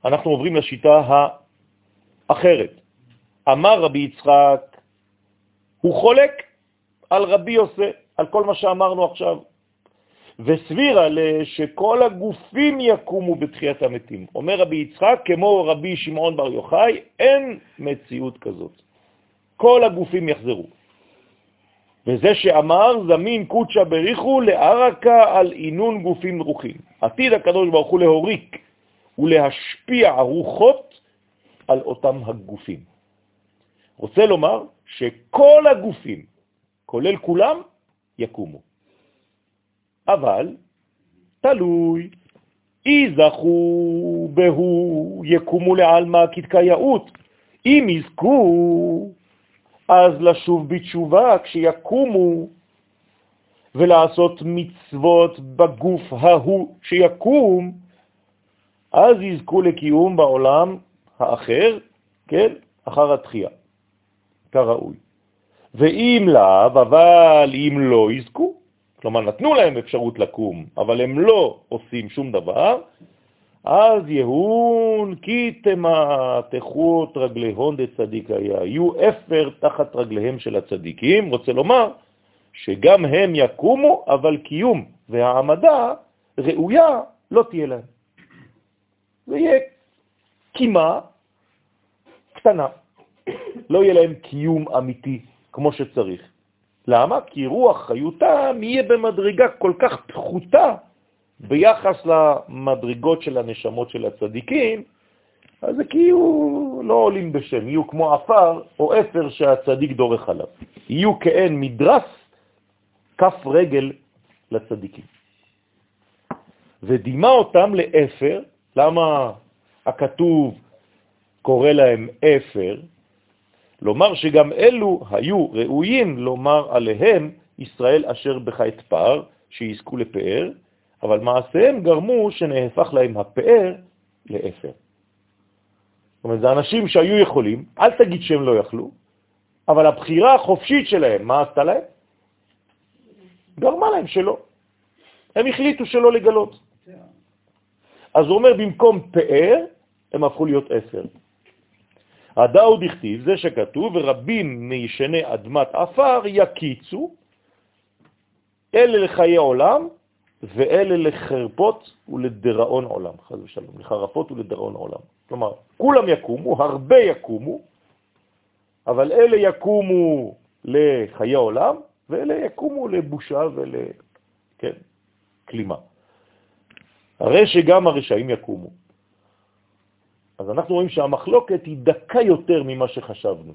אנחנו עוברים לשיטה האחרת. אמר רבי יצחק, הוא חולק על רבי יוסף, על כל מה שאמרנו עכשיו, וסבירה שכל הגופים יקומו בתחיית המתים. אומר רבי יצחק, כמו רבי שמעון בר יוחאי, אין מציאות כזאת. כל הגופים יחזרו. וזה שאמר זמין קודשא בריחו לערקה על עינון גופים רוחים. עתיד הקדוש ברוך הוא להוריק ולהשפיע רוחות על אותם הגופים. רוצה לומר שכל הגופים, כולל כולם, יקומו. אבל תלוי, יזכו בהו יקומו לעלמא כתקייעות. אם יזכו אז לשוב בתשובה כשיקומו ולעשות מצוות בגוף ההוא שיקום, אז יזכו לקיום בעולם האחר, כן, אחר התחייה, כראוי. ואם לאו, אבל אם לא יזכו, כלומר נתנו להם אפשרות לקום, אבל הם לא עושים שום דבר, אז יהון כי תמתחו את רגליהון דצדיק היה, יהיו אפר תחת רגליהם של הצדיקים, רוצה לומר שגם הם יקומו, אבל קיום והעמדה ראויה לא תהיה להם. זה יהיה קימה קטנה. לא יהיה להם קיום אמיתי כמו שצריך. למה? כי רוח חיותם יהיה במדרגה כל כך פחותה ביחס למדרגות של הנשמות של הצדיקים, אז זה כאילו לא עולים בשם, יהיו כמו אפר או אפר שהצדיק דורך עליו. יהיו כאין מדרס כף רגל לצדיקים. ודימה אותם לאפר, למה הכתוב קורא להם אפר? לומר שגם אלו היו ראויים לומר עליהם ישראל אשר בך את פאר, שיזכו לפאר, אבל מעשיהם גרמו שנהפך להם הפאר לאפר. זאת אומרת, זה אנשים שהיו יכולים, אל תגיד שהם לא יכלו, אבל הבחירה החופשית שלהם, מה עשתה להם? גרמה להם שלא. הם החליטו שלא לגלות. אז הוא אומר, במקום פאר, הם הפכו להיות עשר. הדאו דכתיב, זה שכתוב, ורבים מישני אדמת עפר יקיצו, אלה לחיי עולם, ואלה לחרפות ולדראון עולם, חז ושלום, לחרפות ולדראון עולם. כלומר, כולם יקומו, הרבה יקומו, אבל אלה יקומו לחיי עולם, ואלה יקומו לבושה ולכלימה. כן, הרי שגם הרשעים יקומו. אז אנחנו רואים שהמחלוקת היא דקה יותר ממה שחשבנו.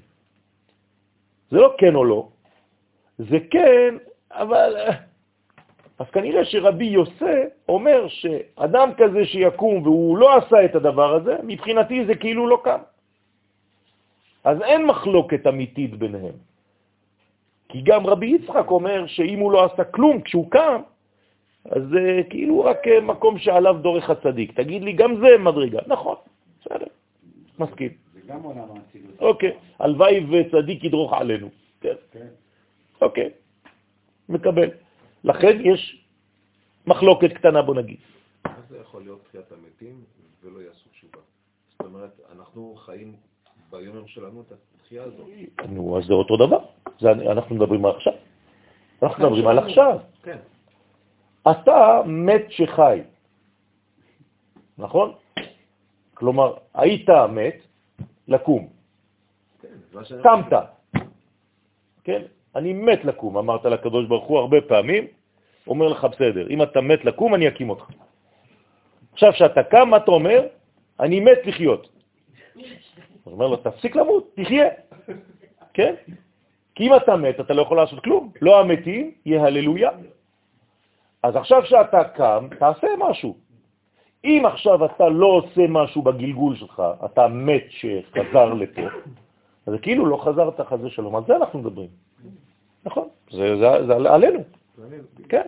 זה לא כן או לא, זה כן, אבל... אז כנראה שרבי יוסי אומר שאדם כזה שיקום והוא לא עשה את הדבר הזה, מבחינתי זה כאילו לא קם. אז אין מחלוקת אמיתית ביניהם. כי גם רבי יצחק אומר שאם הוא לא עשה כלום כשהוא קם, אז זה כאילו רק מקום שעליו דורך הצדיק. תגיד לי, גם זה מדרגה. נכון, מסכים. זה גם עולם האצילות. אוקיי, הלוואי וצדיק ידרוך עלינו. כן. כן. אוקיי, מקבל. לכן יש מחלוקת קטנה, בוא נגיד. איך זה יכול להיות תחיית המתים ולא יעשו תשובה? זאת אומרת, אנחנו חיים ביום שלנו את התחייה הזאת. נו, אז זה אותו דבר. זה, אנחנו מדברים על עכשיו. אנחנו מדברים על עכשיו. כן. אתה מת שחי, נכון? כלומר, היית מת לקום, כן, קמת, כן? אני מת לקום, אמרת לקדוש ברוך הוא הרבה פעמים, אומר לך, בסדר, אם אתה מת לקום, אני אקים אותך. עכשיו שאתה קם, מה אתה אומר? אני מת לחיות. אז אומר לו, תפסיק למות, תחיה. כן? כי אם אתה מת, אתה לא יכול לעשות כלום. לא המתים, יהללויה. אז עכשיו שאתה קם, תעשה משהו. אם עכשיו אתה לא עושה משהו בגלגול שלך, אתה מת שחזר לפה, אז כאילו לא חזרת חזה שלום. על זה אנחנו מדברים. נכון, זה, זה, זה עלינו. כן.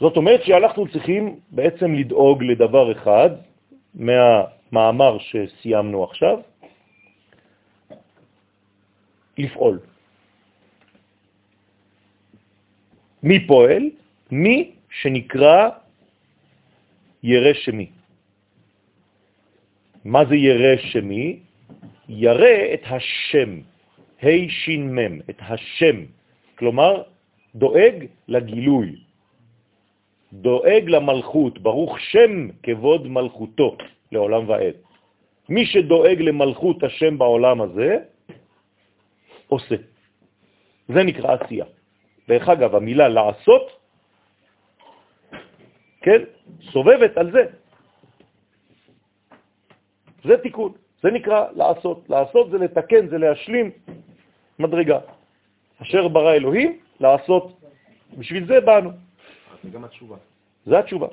זאת אומרת שאנחנו צריכים בעצם לדאוג לדבר אחד מהמאמר שסיימנו עכשיו, לפעול. מי פועל? מי שנקרא ירא שמי. מה זה ירא שמי? ירא את השם, ה' מם, את השם, כלומר דואג לגילוי, דואג למלכות, ברוך שם כבוד מלכותו לעולם ועד. מי שדואג למלכות השם בעולם הזה, עושה. זה נקרא עשייה. דרך אגב, המילה לעשות, כן, סובבת על זה. זה תיקון, זה נקרא לעשות. לעשות זה לתקן, זה להשלים מדרגה. אשר ברא אלוהים, לעשות. בשביל זה באנו. זה גם התשובה. זה התשובה.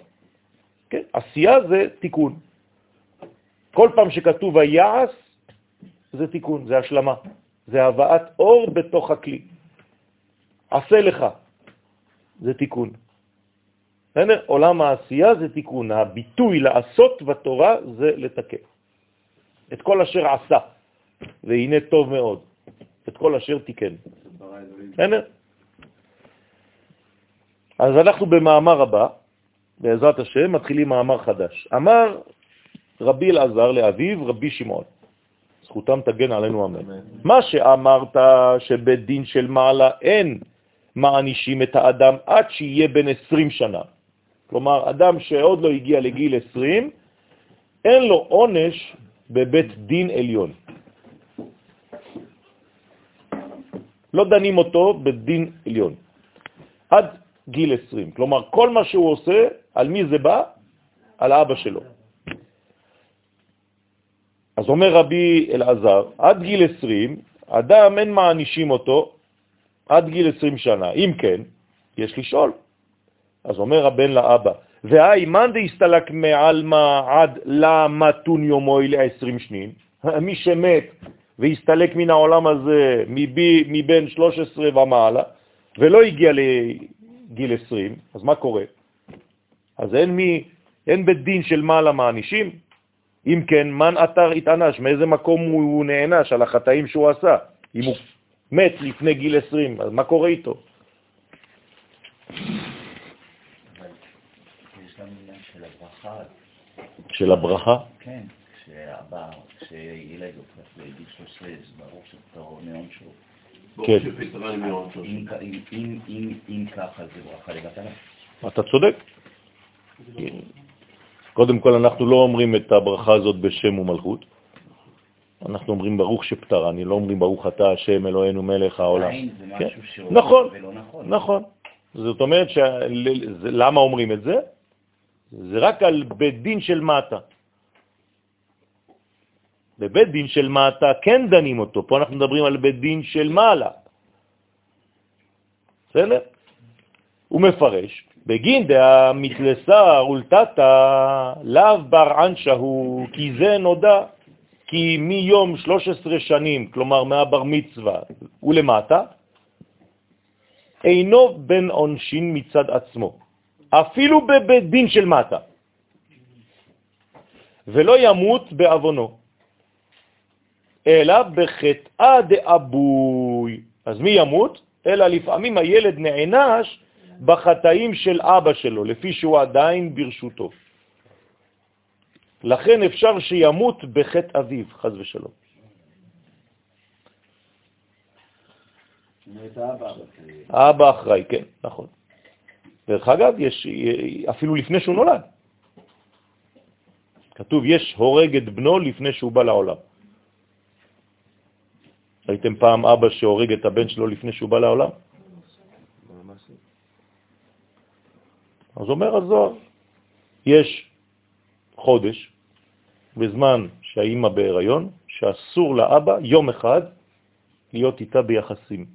כן? עשייה זה תיקון. כל פעם שכתוב היעש, זה תיקון, זה השלמה. זה הבאת אור בתוך הכלי. עשה לך, זה תיקון. בסדר? עולם העשייה זה תיקון. הביטוי לעשות בתורה זה לתקן. את כל אשר עשה, והנה טוב מאוד. את כל אשר תיקן. בסדר? אז אנחנו במאמר הבא, בעזרת השם, מתחילים מאמר חדש. אמר רבי אלעזר לאביו, רבי שמעון. זכותם תגן עלינו אמן. אמן. מה שאמרת שבית דין של מעלה אין מענישים את האדם עד שיהיה בן 20 שנה. כלומר, אדם שעוד לא הגיע לגיל 20, אין לו עונש בבית דין עליון. לא דנים אותו בדין עליון. עד גיל 20. כלומר, כל מה שהוא עושה, על מי זה בא? על האבא שלו. אז אומר רבי אלעזר, עד גיל 20, אדם אין מענישים אותו עד גיל 20 שנה. אם כן, יש לשאול, אז אומר הבן לאבא, והי מאן דהסתלק מעלמא עד למתון יומוי ל-20 שנין, מי שמת והסתלק מן העולם הזה מבי, מבין 13 ומעלה, ולא הגיע לגיל 20, אז מה קורה? אז אין, מי, אין בית דין של מעלה מענישים? אם כן, מן אתר התענש? מאיזה מקום הוא נענש על החטאים שהוא עשה? אם הוא מת לפני גיל 20, אז מה קורה איתו? של הברכה? כן, כשאבא, כשילד הופך לגיל 13, ברור שפתרו נאון שוב. כן. אם ככה זה ברכה לבטלה. אתה צודק. קודם כל אנחנו לא אומרים את הברכה הזאת בשם ומלכות, אנחנו אומרים ברוך שפטרה, אני לא אומרים ברוך אתה השם אלוהינו מלך העולם. כן. נכון, נכון, נכון. זאת אומרת, למה אומרים את זה? זה רק על בית דין של מטה. בבית דין של מטה כן דנים אותו, פה אנחנו מדברים על בית דין של מעלה. בסדר? הוא מפרש, בגין דעה מתלסה אולטתה לאו בר ענשה הוא, כי זה נודע, כי מיום 13 שנים, כלומר מהבר מצווה ולמטה, אינו בן עונשין מצד עצמו. אפילו בבית דין של מטה, ולא ימות בעוונו, אלא בחטאה דאבוי. אז מי ימות? אלא לפעמים הילד נענש בחטאים של אבא שלו, לפי שהוא עדיין ברשותו. לכן אפשר שימות בחטא אביו, חז ושלום. האבא אחראי, כן, נכון. דרך אגב, יש, אפילו לפני שהוא נולד. כתוב, יש הורג את בנו לפני שהוא בא לעולם. ראיתם פעם אבא שהורג את הבן שלו לפני שהוא בא לעולם? אז אומר הזוהר, יש חודש, בזמן שהאימא בהיריון, שאסור לאבא יום אחד להיות איתה ביחסים.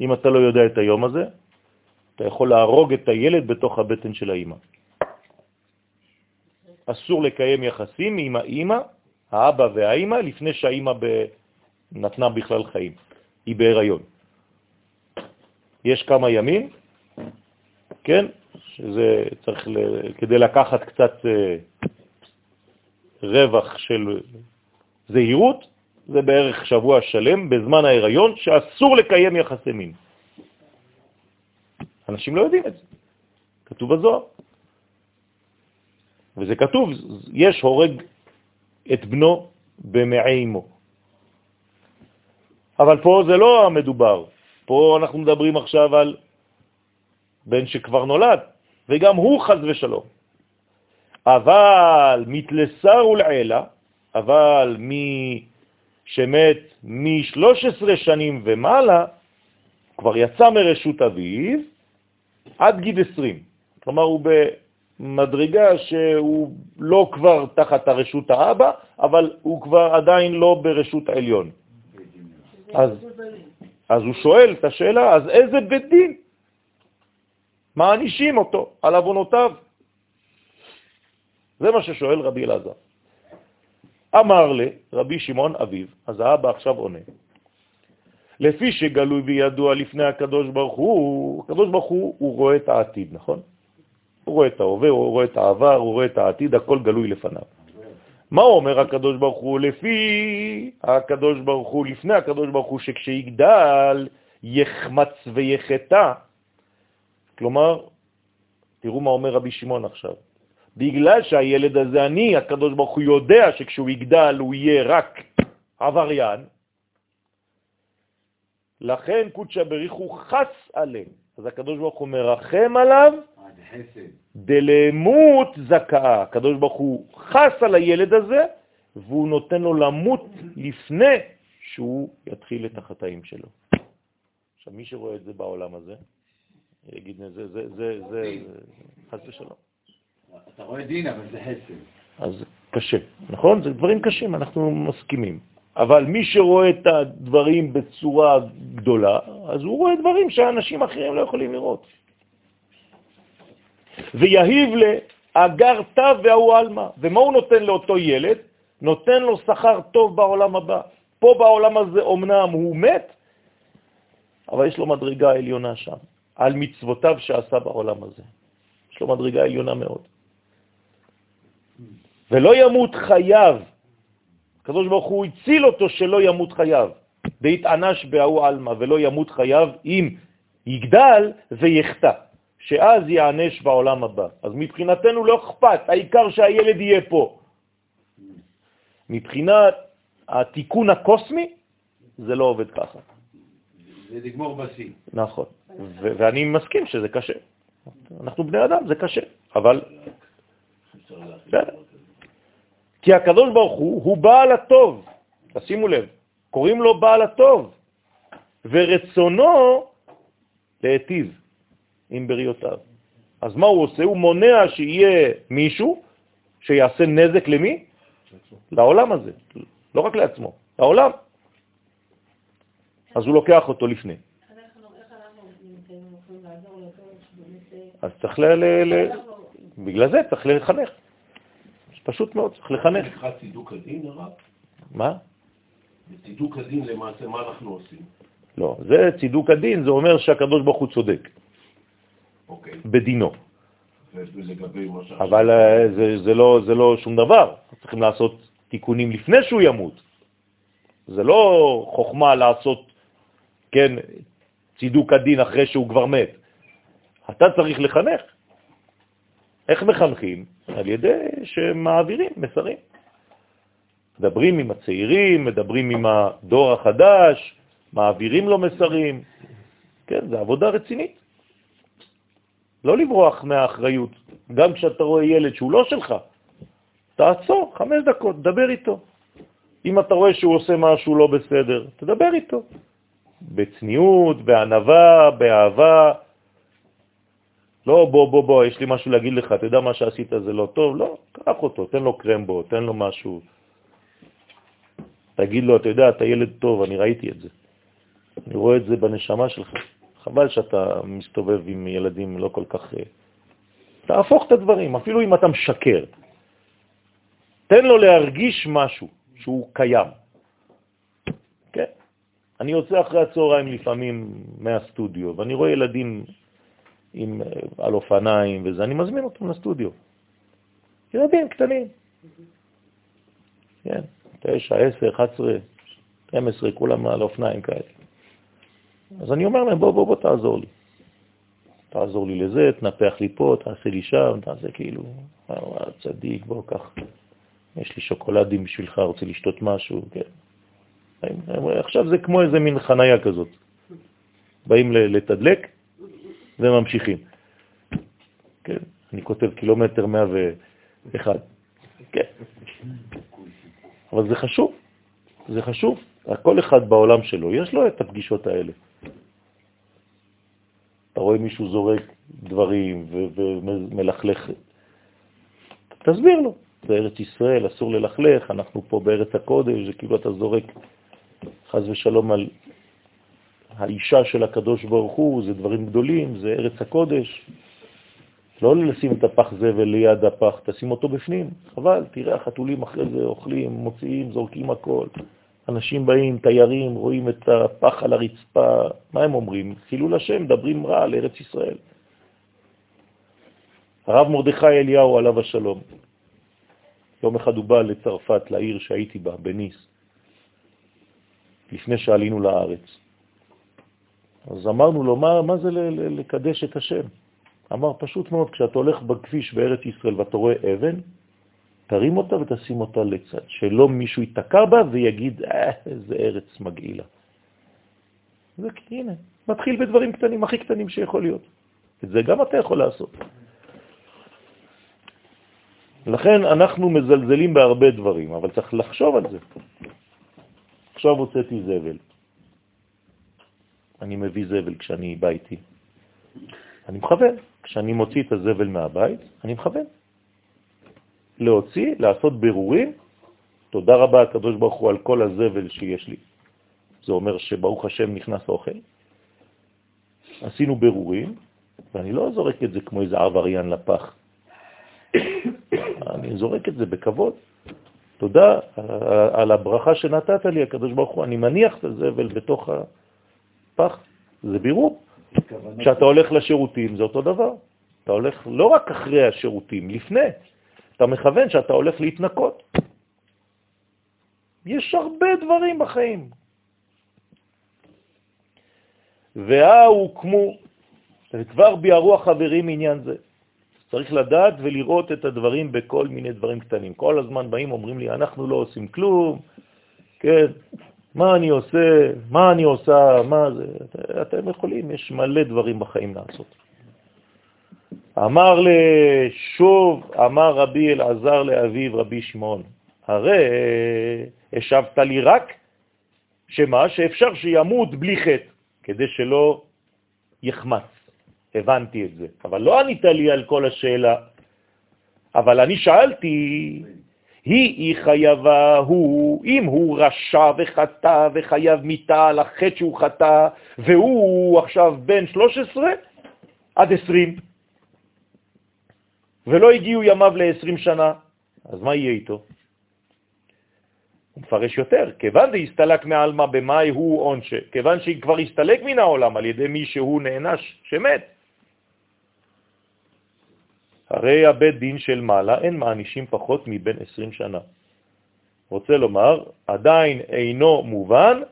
אם אתה לא יודע את היום הזה, אתה יכול להרוג את הילד בתוך הבטן של האימא. אסור לקיים יחסים עם האימא, האבא והאימא, לפני שהאימא. נתנה בכלל חיים. היא בהיריון. יש כמה ימים, כן, שזה צריך, ל... כדי לקחת קצת אה, רווח של זהירות, זה בערך שבוע שלם בזמן ההיריון שאסור לקיים יחסי מין. אנשים לא יודעים את זה. כתוב בזוהר. וזה כתוב, יש הורג את בנו במעי אמו. אבל פה זה לא המדובר, פה אנחנו מדברים עכשיו על בן שכבר נולד, וגם הוא חז ושלום. אבל מתלסר ולעלה, אבל מי שמת מ-13 שנים ומעלה, כבר יצא מרשות אביו, עד גיל 20. כלומר, הוא במדרגה שהוא לא כבר תחת הרשות האבא, אבל הוא כבר עדיין לא ברשות העליון. אז, אז הוא שואל את השאלה, אז איזה בית דין? מענישים אותו על אבונותיו? זה מה ששואל רבי אלעזר. אמר לי רבי שמעון אביו, אז האבא עכשיו עונה, לפי שגלוי וידוע לפני הקדוש ברוך הוא, הקדוש ברוך הוא, הוא רואה את העתיד, נכון? הוא רואה את ההווה, הוא רואה את העבר, הוא רואה את העתיד, הכל גלוי לפניו. מה אומר הקדוש ברוך הוא? לפי הקדוש ברוך הוא, לפני הקדוש ברוך הוא, שכשיגדל יחמץ ויחטא. כלומר, תראו מה אומר רבי שמעון עכשיו. בגלל שהילד הזה אני, הקדוש ברוך הוא יודע שכשהוא יגדל הוא יהיה רק עבריין, לכן קודשא בריחו חס עליהם. אז הקדוש ברוך הוא מרחם עליו, דלמות זכאה. הקדוש ברוך הוא חס על הילד הזה, והוא נותן לו למות לפני שהוא יתחיל את החטאים שלו. עכשיו, מי שרואה את זה בעולם הזה, יגיד, זה, זה, זה, זה, חס ושלום. אתה רואה דין, אבל זה חסד. אז קשה, נכון? זה דברים קשים, אנחנו מסכימים. אבל מי שרואה את הדברים בצורה גדולה, אז הוא רואה דברים שאנשים אחרים לא יכולים לראות. ויהיב לאגר תו והוא עלמא. ומה הוא נותן לאותו ילד? נותן לו שכר טוב בעולם הבא. פה בעולם הזה אומנם הוא מת, אבל יש לו מדרגה עליונה שם, על מצוותיו שעשה בעולם הזה. יש לו מדרגה עליונה מאוד. ולא ימות חייו. הקדוש ברוך הוא הציל אותו שלא ימות חייו. והתענש בהוא עלמא, ולא ימות חייו אם יגדל ויחטא, שאז יענש בעולם הבא. אז מבחינתנו לא אכפת, העיקר שהילד יהיה פה. מבחינת התיקון הקוסמי, זה לא עובד ככה. זה לגמור בשיא. נכון, ואני מסכים שזה קשה. אנחנו בני אדם, זה קשה, אבל... כי הקדוש ברוך הוא הוא בעל הטוב, תשימו לב, קוראים לו בעל הטוב, ורצונו להיטיב עם בריאותיו. אז מה הוא עושה? הוא מונע שיהיה מישהו שיעשה נזק למי? לעולם הזה, לא רק לעצמו, לעולם. אז הוא לוקח אותו לפני. אז צריך ל... בגלל זה צריך לחנך. פשוט מאוד, צריך לחנך. זה נקרא צידוק הדין, הרב? מה? בצידוק הדין למעשה, מה אנחנו עושים? לא, זה צידוק הדין, זה אומר שהקדוש ברוך הוא צודק. אוקיי. בדינו. אבל אה, זה, זה, לא, זה לא שום דבר. צריכים לעשות תיקונים לפני שהוא ימות. זה לא חוכמה לעשות, כן, צידוק הדין אחרי שהוא כבר מת. אתה צריך לחנך. איך מחנכים? על ידי שמעבירים מסרים. מדברים עם הצעירים, מדברים עם הדור החדש, מעבירים לו מסרים. כן, זה עבודה רצינית. לא לברוח מהאחריות. גם כשאתה רואה ילד שהוא לא שלך, תעצור חמש דקות, דבר איתו. אם אתה רואה שהוא עושה משהו לא בסדר, תדבר איתו. בצניעות, בענבה, באהבה. לא, בוא, בוא, בוא, יש לי משהו להגיד לך, אתה יודע מה שעשית זה לא טוב? לא, קרח אותו, תן לו קרמבו, תן לו משהו. תגיד לו, אתה יודע, אתה ילד טוב, אני ראיתי את זה. אני רואה את זה בנשמה שלך. חבל שאתה מסתובב עם ילדים לא כל כך... אה, תהפוך את הדברים, אפילו אם אתה משקר. תן לו להרגיש משהו שהוא קיים. כן. אני יוצא אחרי הצהריים לפעמים מהסטודיו, ואני רואה ילדים עם, אה, על אופניים וזה, אני מזמין אותם לסטודיו. ילדים קטנים. כן, תשע, עשר, אחת עשרה, 12, כולם על אופניים כאלה. אז אני אומר להם, בוא, בוא, בוא, תעזור לי. תעזור לי לזה, תנפח לי פה, תעשה לי שם, תעשה כאילו, צדיק, בוא, קח. יש לי שוקולדים בשבילך, רוצה לשתות משהו, כן. עכשיו זה כמו איזה מין חנייה כזאת. באים לתדלק וממשיכים. כן, אני כותב קילומטר 101. כן. אבל זה חשוב, זה חשוב. כל אחד בעולם שלו, יש לו את הפגישות האלה. אתה רואה מישהו זורק דברים ומלכלך, תסביר לו. בארץ ישראל אסור ללכלך, אנחנו פה בארץ הקודש, זה כאילו אתה זורק חז ושלום על האישה של הקדוש ברוך הוא, זה דברים גדולים, זה ארץ הקודש. לא לשים את הפח זבל ליד הפח, תשים אותו בפנים, חבל, תראה, החתולים אחרי זה אוכלים, מוציאים, זורקים הכל. אנשים באים, תיירים, רואים את הפח על הרצפה, מה הם אומרים? חילול השם, מדברים רע על ארץ ישראל. הרב מרדכי אליהו עליו השלום, יום אחד הוא בא לצרפת, לעיר שהייתי בה, בניס, לפני שעלינו לארץ. אז אמרנו לו, מה, מה זה לקדש את השם? אמר, פשוט מאוד, כשאתה הולך בכביש בארץ ישראל ואתה רואה אבן, תרים אותה ותשים אותה לצד, שלא מישהו ייתקע בה ויגיד, אה, איזה ארץ מגעילה. זה הנה, מתחיל בדברים קטנים, הכי קטנים שיכול להיות. את זה גם אתה יכול לעשות. לכן אנחנו מזלזלים בהרבה דברים, אבל צריך לחשוב על זה. עכשיו הוצאתי זבל. אני מביא זבל כשאני בא איתי. אני מכוון. כשאני מוציא את הזבל מהבית, אני מכוון. להוציא, לעשות בירורים. תודה רבה הקדוש ברוך הוא על כל הזבל שיש לי. זה אומר שברוך השם נכנס אוכל. עשינו בירורים, ואני לא זורק את זה כמו איזה עבריין לפח. אני זורק את זה בכבוד. תודה על הברכה שנתת לי, הקדוש ברוך הוא. אני מניח את הזבל בתוך הפח. זה בירור. כשאתה הולך לשירותים זה אותו דבר. אתה הולך לא רק אחרי השירותים, לפני. אתה מכוון שאתה הולך להתנקות. יש הרבה דברים בחיים. ואה הוקמו, וכבר ביארו החברים עניין זה. צריך לדעת ולראות את הדברים בכל מיני דברים קטנים. כל הזמן באים, אומרים לי, אנחנו לא עושים כלום, כן, מה אני עושה, מה אני עושה, מה זה, אתם יכולים, יש מלא דברים בחיים לעשות. אמר לשוב, אמר רבי אלעזר לאביו רבי שמעון, הרי השבת לי רק שמה, שאפשר שימות בלי חטא, כדי שלא יחמץ. הבנתי את זה. אבל לא ענית לי על כל השאלה. אבל אני שאלתי, היא היא חייבה הוא, אם הוא רשע וחטא וחייב מיתה על החטא שהוא חטא, והוא עכשיו בן 13 עד 20, ולא הגיעו ימיו ל-20 שנה, אז מה יהיה איתו? הוא מפרש יותר, כיוון דהסתלק מעלמא במאי הוא עונשה, כיוון שכבר הסתלק מן העולם על ידי מי שהוא נענש, שמת. הרי הבית דין של מעלה אין מענישים פחות מבין 20 שנה. רוצה לומר, עדיין אינו מובן,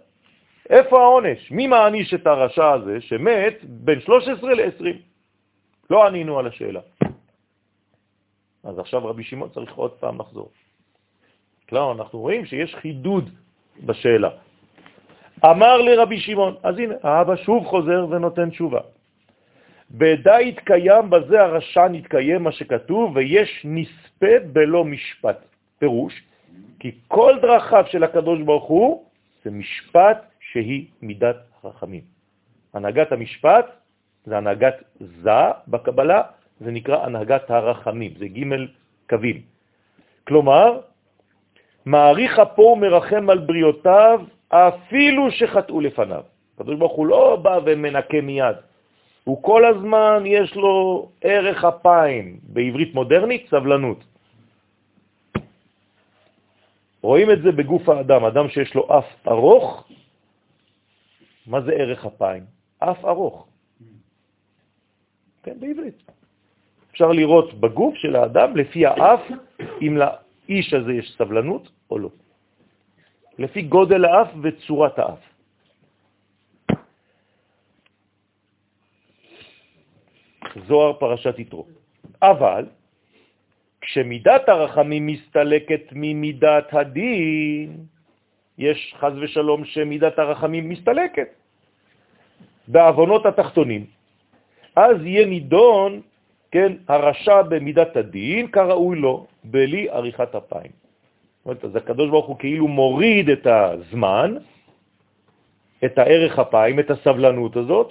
איפה העונש? מי מעניש את הרשע הזה שמת בין 13 ל-20? לא ענינו על השאלה. אז עכשיו רבי שמעון צריך עוד פעם לחזור. כלומר, אנחנו רואים שיש חידוד בשאלה. אמר לרבי שמעון, אז הנה, האבא שוב חוזר ונותן תשובה. בדה התקיים בזה הרשע נתקיים מה שכתוב, ויש נספה בלא משפט. פירוש, כי כל דרכיו של הקדוש ברוך הוא זה משפט שהיא מידת החכמים. הנהגת המשפט זה הנהגת זה בקבלה, זה נקרא הנהגת הרחמים, זה ג' קווים. כלומר, מעריך אפו ומרחם על בריאותיו אפילו שחטאו לפניו. הקדוש ברוך הוא לא בא ומנקה מיד, הוא כל הזמן יש לו ערך אפיים, בעברית מודרנית, סבלנות. רואים את זה בגוף האדם, אדם שיש לו אף ארוך, מה זה ערך אפיים? אף ארוך. כן, בעברית. אפשר לראות בגוף של האדם לפי האף, אם לאיש הזה יש סבלנות או לא. לפי גודל האף וצורת האף. זוהר פרשת יתרו. אבל כשמידת הרחמים מסתלקת ממידת הדין, יש חז ושלום שמידת הרחמים מסתלקת בעוונות התחתונים, אז יהיה נידון, כן, הרשע במידת הדין כראוי לו, בלי עריכת אפיים. אז הקדוש ברוך הוא כאילו מוריד את הזמן, את הערך אפיים, את הסבלנות הזאת,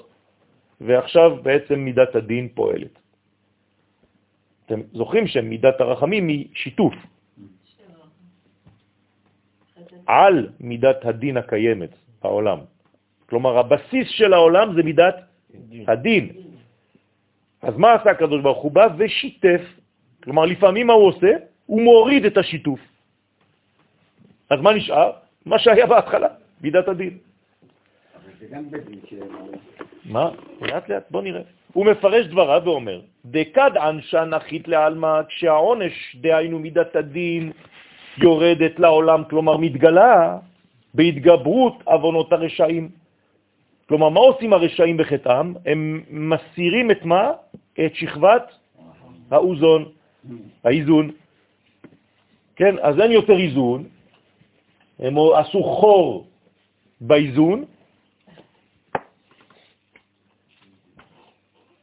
ועכשיו בעצם מידת הדין פועלת. אתם זוכרים שמידת הרחמים היא שיתוף על מידת הדין הקיימת בעולם. כלומר, הבסיס של העולם זה מידת הדין. אז מה עשה הקדוש ברוך הוא? בא ושיתף. כלומר, לפעמים מה הוא עושה? הוא מוריד את השיתוף. אז מה נשאר? מה שהיה בהתחלה, מידת הדין. אבל זה גם בדין של... מה? לאט לאט, בוא נראה. הוא מפרש דבריו ואומר, דקד ענשה נחית לעלמא, כשהעונש, דהיינו מידת הדין, יורדת לעולם, כלומר מתגלה בהתגברות אבונות הרשעים. כלומר, מה עושים הרשעים בחטאם? הם מסירים את מה? את שכבת האוזון, האיזון. כן, אז אין יותר איזון, הם עשו חור באיזון,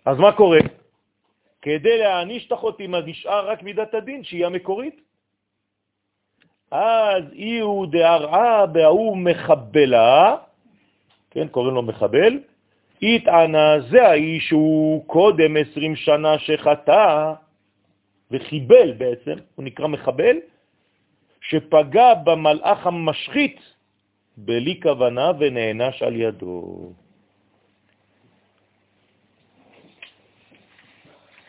אז מה קורה? כדי להעניש את החוטאים, אז נשאר רק מידת הדין, שהיא המקורית. אז אי הוא דהרעה בהוא מחבלה, כן, קוראים לו מחבל, התענה זה האיש שהוא קודם עשרים שנה שחטא וחיבל בעצם, הוא נקרא מחבל, שפגע במלאך המשחית בלי כוונה ונענש על ידו.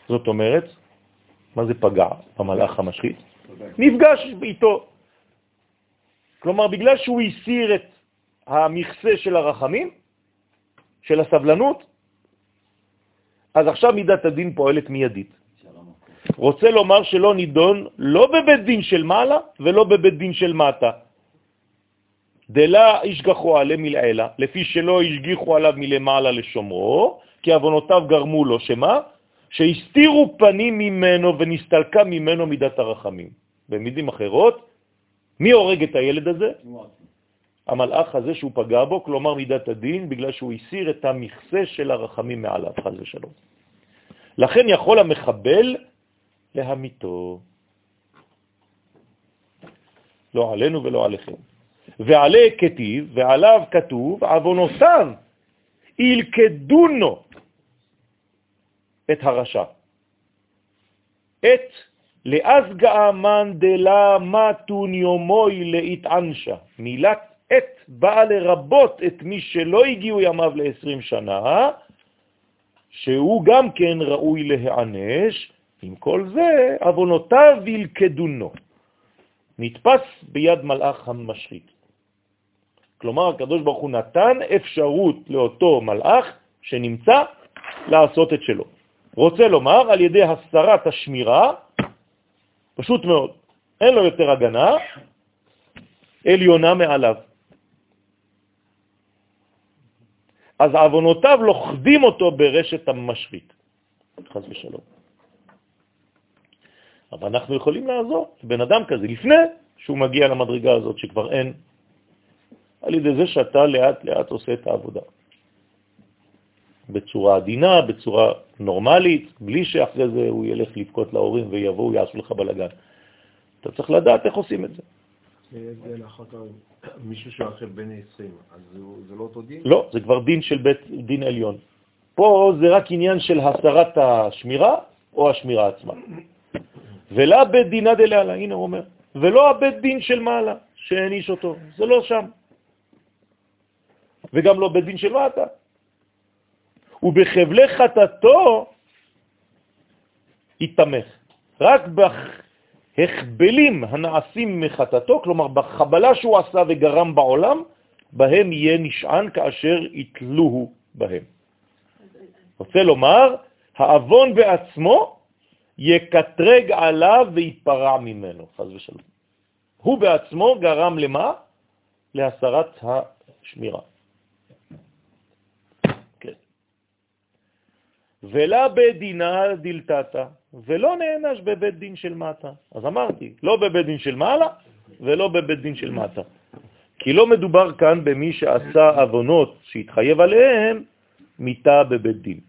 זאת אומרת, מה זה פגע במלאך המשחית? נפגש איתו. כלומר, בגלל שהוא הסיר את המכסה של הרחמים, של הסבלנות, אז עכשיו מידת הדין פועלת מיידית. רוצה לומר שלא נידון לא בבית דין של מעלה ולא בבית דין של מטה. דלה ישגחו עליהם מלעילה, לפי שלא ישגיחו עליו מלמעלה לשומרו, כי אבונותיו גרמו לו, שמה? שהסתירו פנים ממנו ונסתלקה ממנו מידת הרחמים. במידים אחרות, מי הורג את הילד הזה? המלאך הזה שהוא פגע בו, כלומר מידת הדין, בגלל שהוא הסיר את המכסה של הרחמים מעליו, חז ושלום. לכן יכול המחבל להמיתו. לא עלינו ולא עליכם. ועלה כתיב, ועליו כתוב, עוונותיו ילכדונו את הרשע. את לאז גאמן דלה מתון יומוי להתענשה. מילת את באה לרבות את מי שלא הגיעו ימיו ל-20 שנה, שהוא גם כן ראוי להיענש, עם כל זה, אבונותיו ילכדונו. נתפס ביד מלאך המשחית. כלומר, הקדוש ברוך הוא נתן אפשרות לאותו מלאך שנמצא לעשות את שלו. רוצה לומר, על ידי הסרת השמירה, פשוט מאוד, אין לו יותר הגנה, עליונה מעליו. אז אבונותיו לוכדים אותו ברשת המשחית, חס ושלום. אבל אנחנו יכולים לעזור בן אדם כזה, לפני שהוא מגיע למדרגה הזאת שכבר אין, על ידי זה שאתה לאט לאט עושה את העבודה. בצורה עדינה, בצורה נורמלית, בלי שאחרי זה הוא ילך לבכות להורים ויבואו, יעשו לך בלגן. אתה צריך לדעת איך עושים את זה. מישהו שאחר בן 20, אז זה לא אותו דין? לא, זה כבר דין של בית דין עליון. פה זה רק עניין של הסרת השמירה או השמירה עצמה. ולא בית דינה דלעלה, הנה הוא אומר, ולא הבית דין של מעלה שהעניש אותו, זה לא שם. וגם לא בית דין של מטה. ובחבלי חטאתו יתמך. רק בהחבלים הנעשים מחטאתו, כלומר בחבלה שהוא עשה וגרם בעולם, בהם יהיה נשען כאשר יתלוהו בהם. רוצה לומר, האבון בעצמו יקטרג עליו ויפרע ממנו, חז ושלום. הוא בעצמו גרם למה? להסרת השמירה. כן. ולא בדינה דלתתה, ולא נענש בבית דין של מטה. אז אמרתי, לא בבית דין של מעלה ולא בבית דין של מטה. כי לא מדובר כאן במי שעשה אבונות שהתחייב עליהם מיטה בבית דין.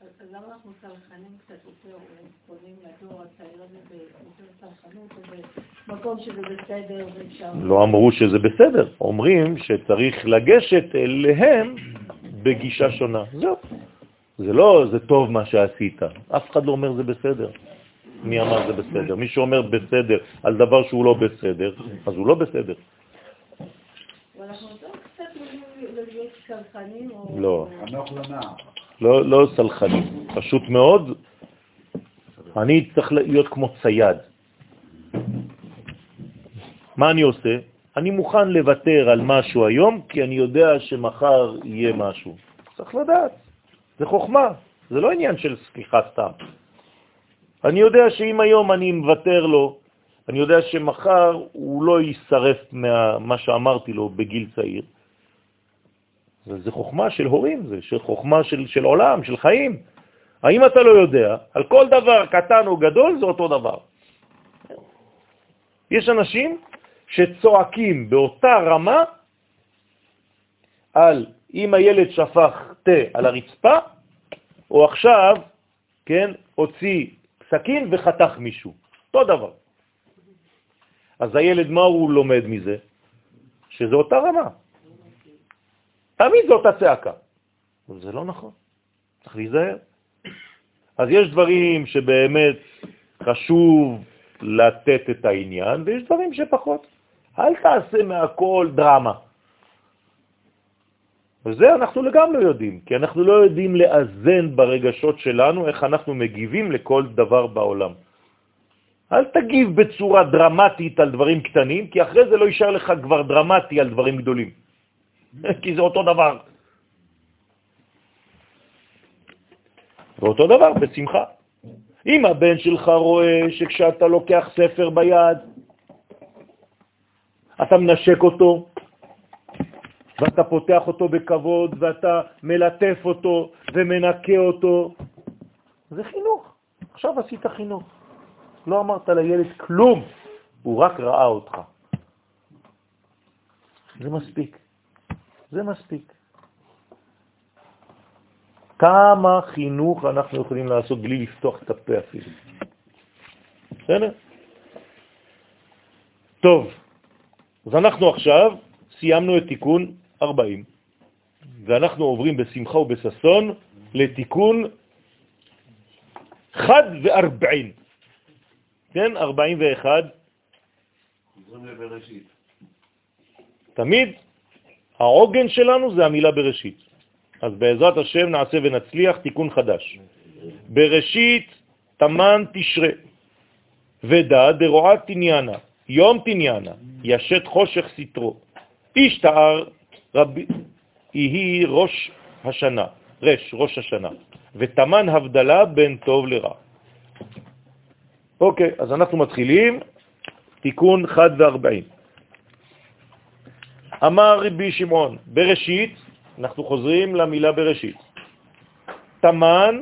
אז למה אנחנו סלחנים קצת יותר, פונים לדור הצעיר במקום שזה בסדר ואפשר... לא אמרו שזה בסדר, אומרים שצריך לגשת אליהם בגישה שונה. זהו. זה לא, זה טוב מה שעשית. אף אחד לא אומר זה בסדר. מי אמר זה בסדר? מי שאומר בסדר על דבר שהוא לא בסדר, אז הוא לא בסדר. לא. לא, לא סלחנים. פשוט מאוד, אני צריך להיות כמו צייד. מה אני עושה? אני מוכן לוותר על משהו היום, כי אני יודע שמחר יהיה משהו. צריך לדעת. זה חוכמה, זה לא עניין של סליחה סתם. אני יודע שאם היום אני מוותר לו, אני יודע שמחר הוא לא יישרף מה שאמרתי לו בגיל צעיר. זה חוכמה של הורים, זה חוכמה של, של עולם, של חיים. האם אתה לא יודע, על כל דבר קטן או גדול זה אותו דבר. יש אנשים שצועקים באותה רמה על אם הילד שפך תה על הרצפה, או עכשיו, כן, הוציא סכין וחתך מישהו. אותו דבר. אז הילד, מה הוא לומד מזה? שזה אותה רמה. תמיד זו אותה צעקה. זה לא נכון, צריך להיזהר. אז יש דברים שבאמת חשוב לתת את העניין, ויש דברים שפחות. אל תעשה מהכל דרמה. וזה אנחנו לגמרי יודעים, כי אנחנו לא יודעים לאזן ברגשות שלנו איך אנחנו מגיבים לכל דבר בעולם. אל תגיב בצורה דרמטית על דברים קטנים, כי אחרי זה לא יישאר לך כבר דרמטי על דברים גדולים. כי זה אותו דבר. ואותו דבר בשמחה. אם הבן שלך רואה שכשאתה לוקח ספר ביד, אתה מנשק אותו, ואתה פותח אותו בכבוד, ואתה מלטף אותו ומנקה אותו, זה חינוך. עכשיו עשית חינוך. לא אמרת לילד כלום, הוא רק ראה אותך. זה מספיק. זה מספיק. כמה חינוך אנחנו יכולים לעשות בלי לפתוח את הפה אפילו. בסדר? טוב, אז אנחנו עכשיו סיימנו את תיקון 40, ואנחנו עוברים בשמחה ובששון לתיקון חד וארבעין. כן, 41. חוזרים לבראשית. תמיד העוגן שלנו זה המילה בראשית. אז בעזרת השם נעשה ונצליח תיקון חדש. בראשית תמן תשרה, ודע דרועת תניאנה, יום תניאנה, ישת חושך סתרו. איש תאר רבי, יהי ראש השנה, רש, ראש השנה, ותמן הבדלה בין טוב לרע. אוקיי, אז אנחנו מתחילים, תיקון חד וארבעים. אמר רבי שמעון, בראשית, אנחנו חוזרים למילה בראשית. תמן,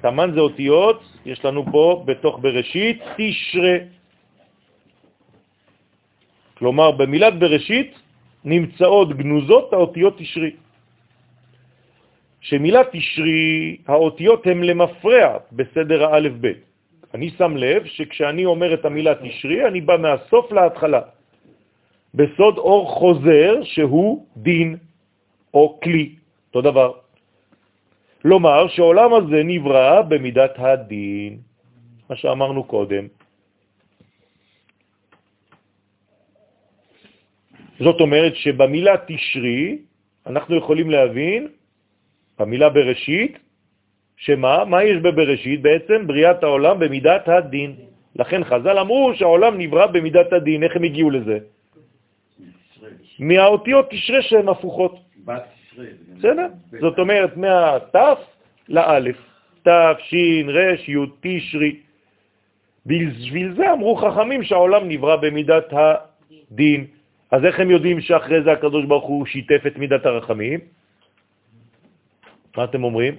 תמן זה אותיות, יש לנו פה בתוך בראשית תשרה. כלומר, במילת בראשית נמצאות גנוזות האותיות תשרי. שמילת תשרי, האותיות הן למפרע בסדר האלף בית. אני שם לב שכשאני אומר את המילה תשרי, אני בא מהסוף להתחלה. בסוד אור חוזר שהוא דין או כלי, אותו דבר. לומר שהעולם הזה נברא במידת הדין, מה שאמרנו קודם. זאת אומרת שבמילה תשרי אנחנו יכולים להבין, במילה בראשית, שמה? מה יש בבראשית? בעצם בריאת העולם במידת הדין. לכן חז"ל אמרו שהעולם נברא במידת הדין. איך הם הגיעו לזה? מהאותיות תשרה שהן הפוכות. בסדר? זאת אומרת, מהתף לאלף. תף, שין, רש, י', תשרי. בשביל זה אמרו חכמים שהעולם נברא במידת הדין. אז איך הם יודעים שאחרי זה הקדוש ברוך הוא שיתף את מידת הרחמים? מה אתם אומרים?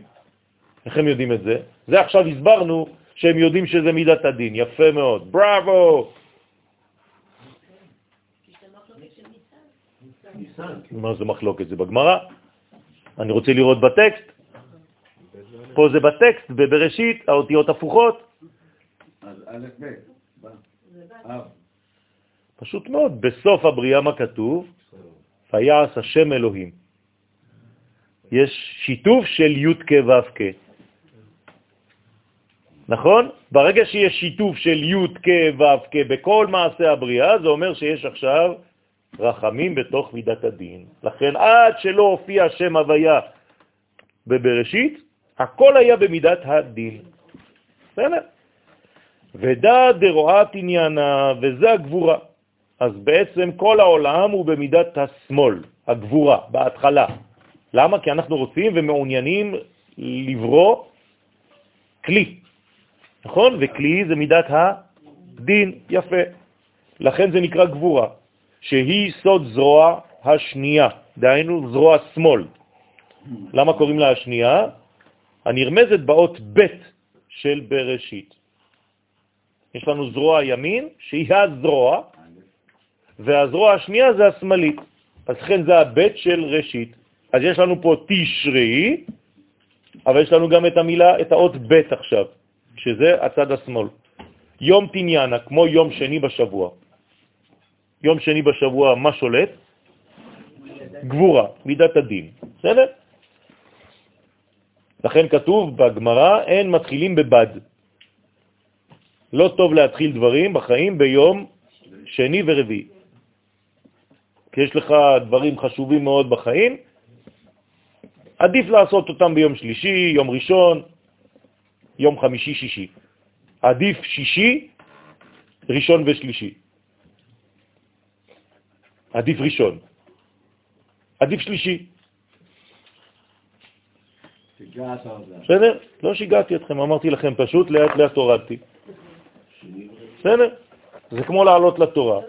איך הם יודעים את זה? זה עכשיו הסברנו שהם יודעים שזה מידת הדין. יפה מאוד. בראבו! מה זה מחלוקת? זה בגמרא. אני רוצה לראות בטקסט. פה זה בטקסט, בבראשית, האותיות הפוכות. אז א' ב', פשוט מאוד, בסוף הבריאה מה כתוב? ויעש השם אלוהים. יש שיתוף של י' כ' ו'. נכון? ברגע שיש שיתוף של י' כ' ו' כ' בכל מעשה הבריאה, זה אומר שיש עכשיו רחמים בתוך מידת הדין. לכן עד שלא הופיע שם הוויה בבראשית, הכל היה במידת הדין. בסדר? ודע דרועת עניינה, וזה הגבורה. אז בעצם כל העולם הוא במידת השמאל, הגבורה, בהתחלה. למה? כי אנחנו רוצים ומעוניינים לברוא כלי, נכון? וכלי זה מידת הדין, יפה. לכן זה נקרא גבורה. שהיא סוד זרוע השנייה, דהיינו זרוע שמאל. למה קוראים לה השנייה? הנרמזת באות ב' של בראשית. יש לנו זרוע ימין, שהיא הזרוע, והזרוע השנייה זה השמאלית. אז לכן זה הבית של ראשית. אז יש לנו פה תשרי, אבל יש לנו גם את המילה, את האות בית עכשיו, שזה הצד השמאל. יום תניאנה, כמו יום שני בשבוע. יום שני בשבוע, מה שולט? גבורה, מידת הדין. בסדר? לכן כתוב בגמרא, אין מתחילים בבד. לא טוב להתחיל דברים בחיים ביום שני ורביעי. כי יש לך דברים חשובים מאוד בחיים, עדיף לעשות אותם ביום שלישי, יום ראשון, יום חמישי, שישי. עדיף שישי, ראשון ושלישי. עדיף ראשון. עדיף שלישי. בסדר? לא שיגעתי אתכם, אמרתי לכם פשוט, לאט לאט הורדתי. בסדר? זה כמו לעלות לתורה.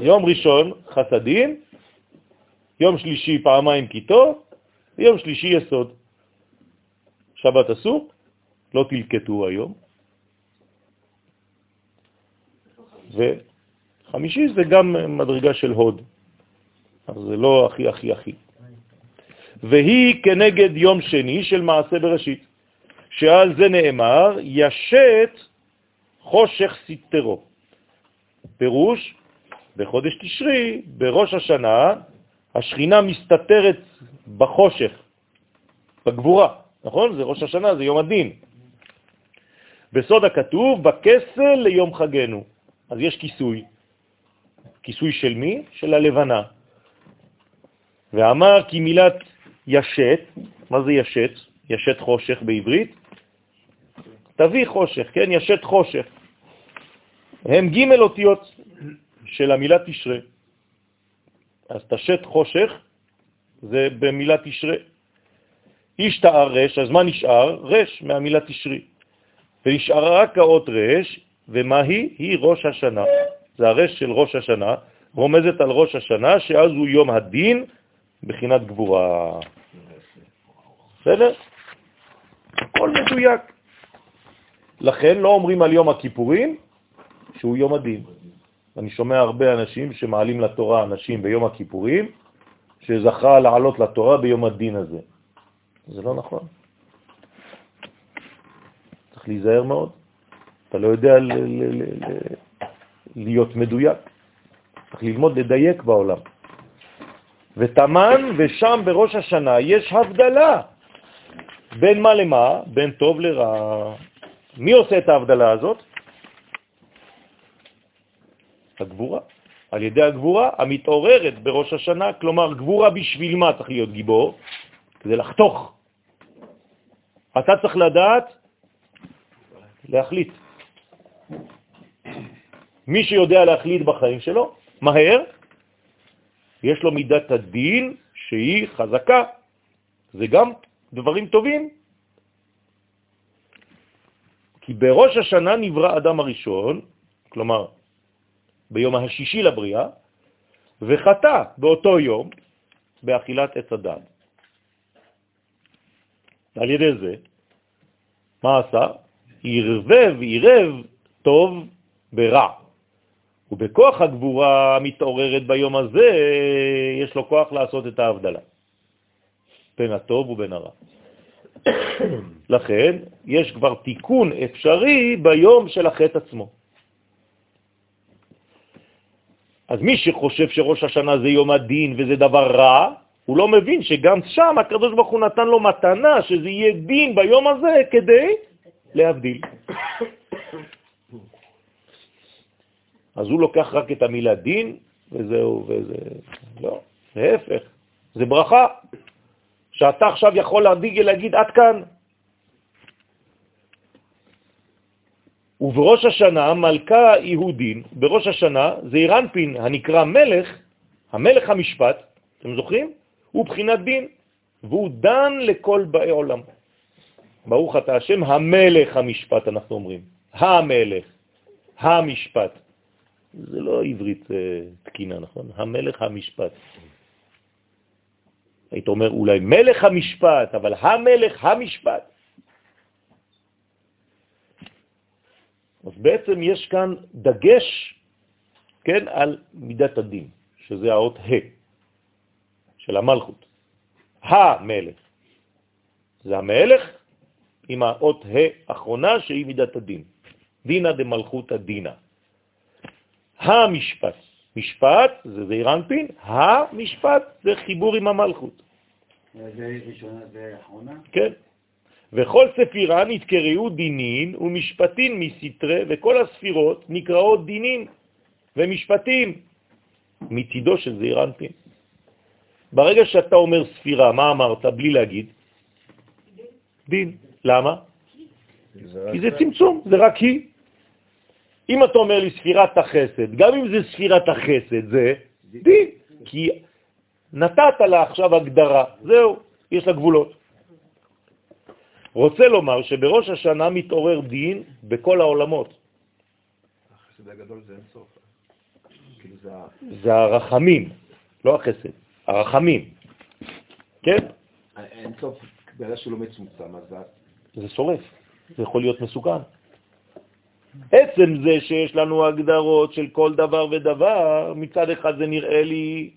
יום ראשון חסדים, יום שלישי פעמיים כיתו, ויום שלישי יסוד. שבת אסור, לא תלקטו היום. וחמישי זה גם מדרגה של הוד, אז זה לא הכי הכי הכי. והיא כנגד יום שני של מעשה בראשית, שעל זה נאמר, ישת חושך סיטרו. פירוש, בחודש תשרי, בראש השנה, השכינה מסתתרת בחושך, בגבורה, נכון? זה ראש השנה, זה יום הדין. בסוד הכתוב, בכסל ליום חגנו. אז יש כיסוי. כיסוי של מי? של הלבנה. ואמר כי מילת ישת, מה זה ישת? ישת חושך בעברית? תביא חושך, כן? ישת חושך. הם ג' אותיות של המילה תשרה. אז תשת חושך זה במילה תשרה. השתער רש, אז מה נשאר? רש מהמילה תשרי. ונשארה רק האות רש, ומה היא? היא ראש השנה. זה הרש של ראש השנה, רומזת על ראש השנה, שאז הוא יום הדין בחינת גבורה. בסדר? הכל מדויק. לכן לא אומרים על יום הכיפורים שהוא יום הדין. אני שומע הרבה אנשים שמעלים לתורה אנשים ביום הכיפורים, שזכה לעלות לתורה ביום הדין הזה. זה לא נכון. צריך להיזהר מאוד. אתה לא יודע להיות מדויק. צריך ללמוד לדייק בעולם. ותמן ושם בראש השנה יש הבדלה בין מה למה, בין טוב לרע. מי עושה את ההבדלה הזאת? הגבורה. על ידי הגבורה המתעוררת בראש השנה, כלומר גבורה בשביל מה צריך להיות גיבור? כדי לחתוך. אתה צריך לדעת להחליט. מי שיודע להחליט בחיים שלו, מהר, יש לו מידת הדין שהיא חזקה. זה גם דברים טובים. כי בראש השנה נברא אדם הראשון, כלומר ביום השישי לבריאה, וחטא באותו יום באכילת עץ הדת. על ידי זה, מה עשה? ערבב, עירב טוב ברע. ובכוח הגבורה המתעוררת ביום הזה, יש לו כוח לעשות את ההבדלה בין הטוב ובין הרע. לכן, יש כבר תיקון אפשרי ביום של החטא עצמו. אז מי שחושב שראש השנה זה יום הדין וזה דבר רע, הוא לא מבין שגם שם הקדוש ברוך הוא נתן לו מתנה, שזה יהיה דין ביום הזה כדי להבדיל. אז הוא לוקח רק את המילה דין, וזהו, וזה... לא, להפך, זה ברכה, שאתה עכשיו יכול להדיג להגיד עד כאן. ובראש השנה מלכה יהודין, בראש השנה זה אירנפין הנקרא מלך, המלך המשפט, אתם זוכרים? הוא בחינת דין, והוא דן לכל באי עולם. ברוך אתה השם, המלך המשפט, אנחנו אומרים. המלך, המשפט. זה לא עברית אה, תקינה, נכון? המלך המשפט. היית אומר אולי מלך המשפט, אבל המלך המשפט. אז בעצם יש כאן דגש, כן, על מידת הדין, שזה האות ה' של המלכות. המלך. זה המלך עם האות ה' אחרונה שהיא מידת הדין. דינא דמלכותא דינא. המשפט, משפט זה זעיר אנפין, המשפט זה חיבור עם המלכות. זה ראשונה ואחרונה? כן. וכל ספירה נתקראו דינין ומשפטין מסתרי, וכל הספירות נקראות דינין ומשפטים מצידו של זעיר אנפין. ברגע שאתה אומר ספירה, מה אמרת בלי להגיד? דין. למה? כי זה צמצום, זה רק היא. אם אתה אומר לי ספירת החסד, גם אם זה ספירת החסד, זה דין, כי נתת לה עכשיו הגדרה, זהו, יש לה גבולות. רוצה לומר שבראש השנה מתעורר דין בכל העולמות. החסד הגדול זה אינסוף. כאילו זה הרחמים, לא החסד, הרחמים. כן? האינסוף, בגלל שהוא לא מצומצם, אז זה... זה שורף, זה יכול להיות מסוכן. עצם זה שיש לנו הגדרות של כל דבר ודבר, מצד אחד זה נראה לי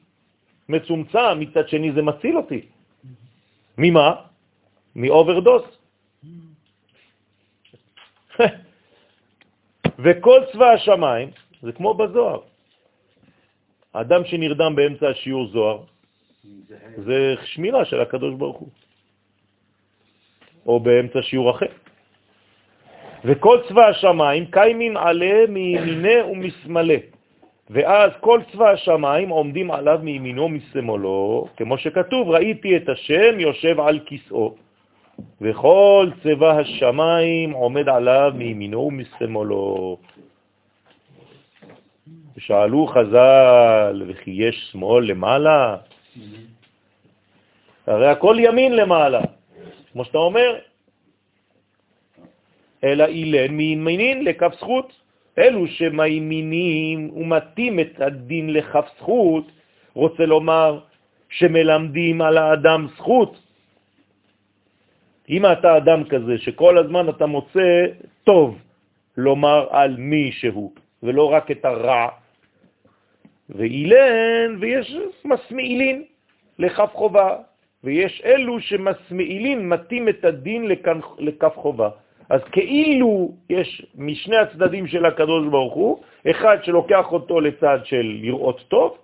מצומצם, מצד שני זה מציל אותי. ממה? מאוברדוס. וכל צבא השמיים, זה כמו בזוהר. אדם שנרדם באמצע השיעור זוהר, זה שמירה של הקדוש ברוך הוא. או באמצע שיעור אחר. וכל צבא השמיים קיימים עלה מימינה ומשמאלה. ואז כל צבא השמיים עומדים עליו מימינו ומשמאלו, כמו שכתוב, ראיתי את השם יושב על כיסאו, וכל צבא השמיים עומד עליו מימינו ומשמאלו. ושאלו חז"ל, וכי יש שמאל למעלה? הרי הכל ימין למעלה, כמו שאתה אומר, אלא אילן מימינין לכף זכות. אלו שמימינים ומתים את הדין לכף זכות, רוצה לומר שמלמדים על האדם זכות. אם אתה אדם כזה שכל הזמן אתה מוצא טוב לומר על מי שהוא, ולא רק את הרע, ואילן, ויש מסמאילין לכף חובה, ויש אלו שמסמאילין, מתים את הדין לכף חובה. אז כאילו יש משני הצדדים של הקדוש ברוך הוא, אחד שלוקח אותו לצד של לראות טוב,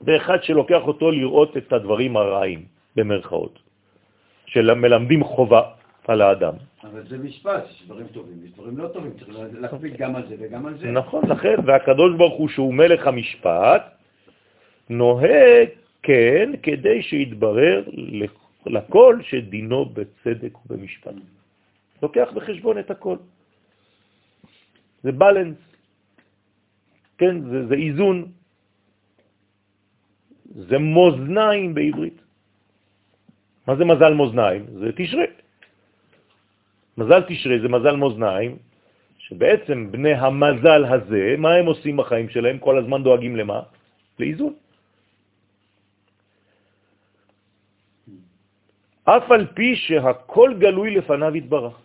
ואחד שלוקח אותו לראות את הדברים הרעים, במרכאות, שמלמדים חובה על האדם. אבל זה משפט, יש דברים טובים, יש דברים לא טובים, צריך להקפיד גם על זה וגם על זה. נכון, לכן, והקדוש ברוך הוא שהוא מלך המשפט, נוהג כן כדי שיתברר לכל שדינו בצדק ובמשפט. לוקח בחשבון את הכל. זה בלנס, כן, זה, זה איזון, זה מוזניים בעברית. מה זה מזל מוזניים? זה תשרי. מזל תשרי זה מזל מוזניים, שבעצם בני המזל הזה, מה הם עושים בחיים שלהם? כל הזמן דואגים למה? לאיזון. אף על פי שהכל גלוי לפניו יתברך.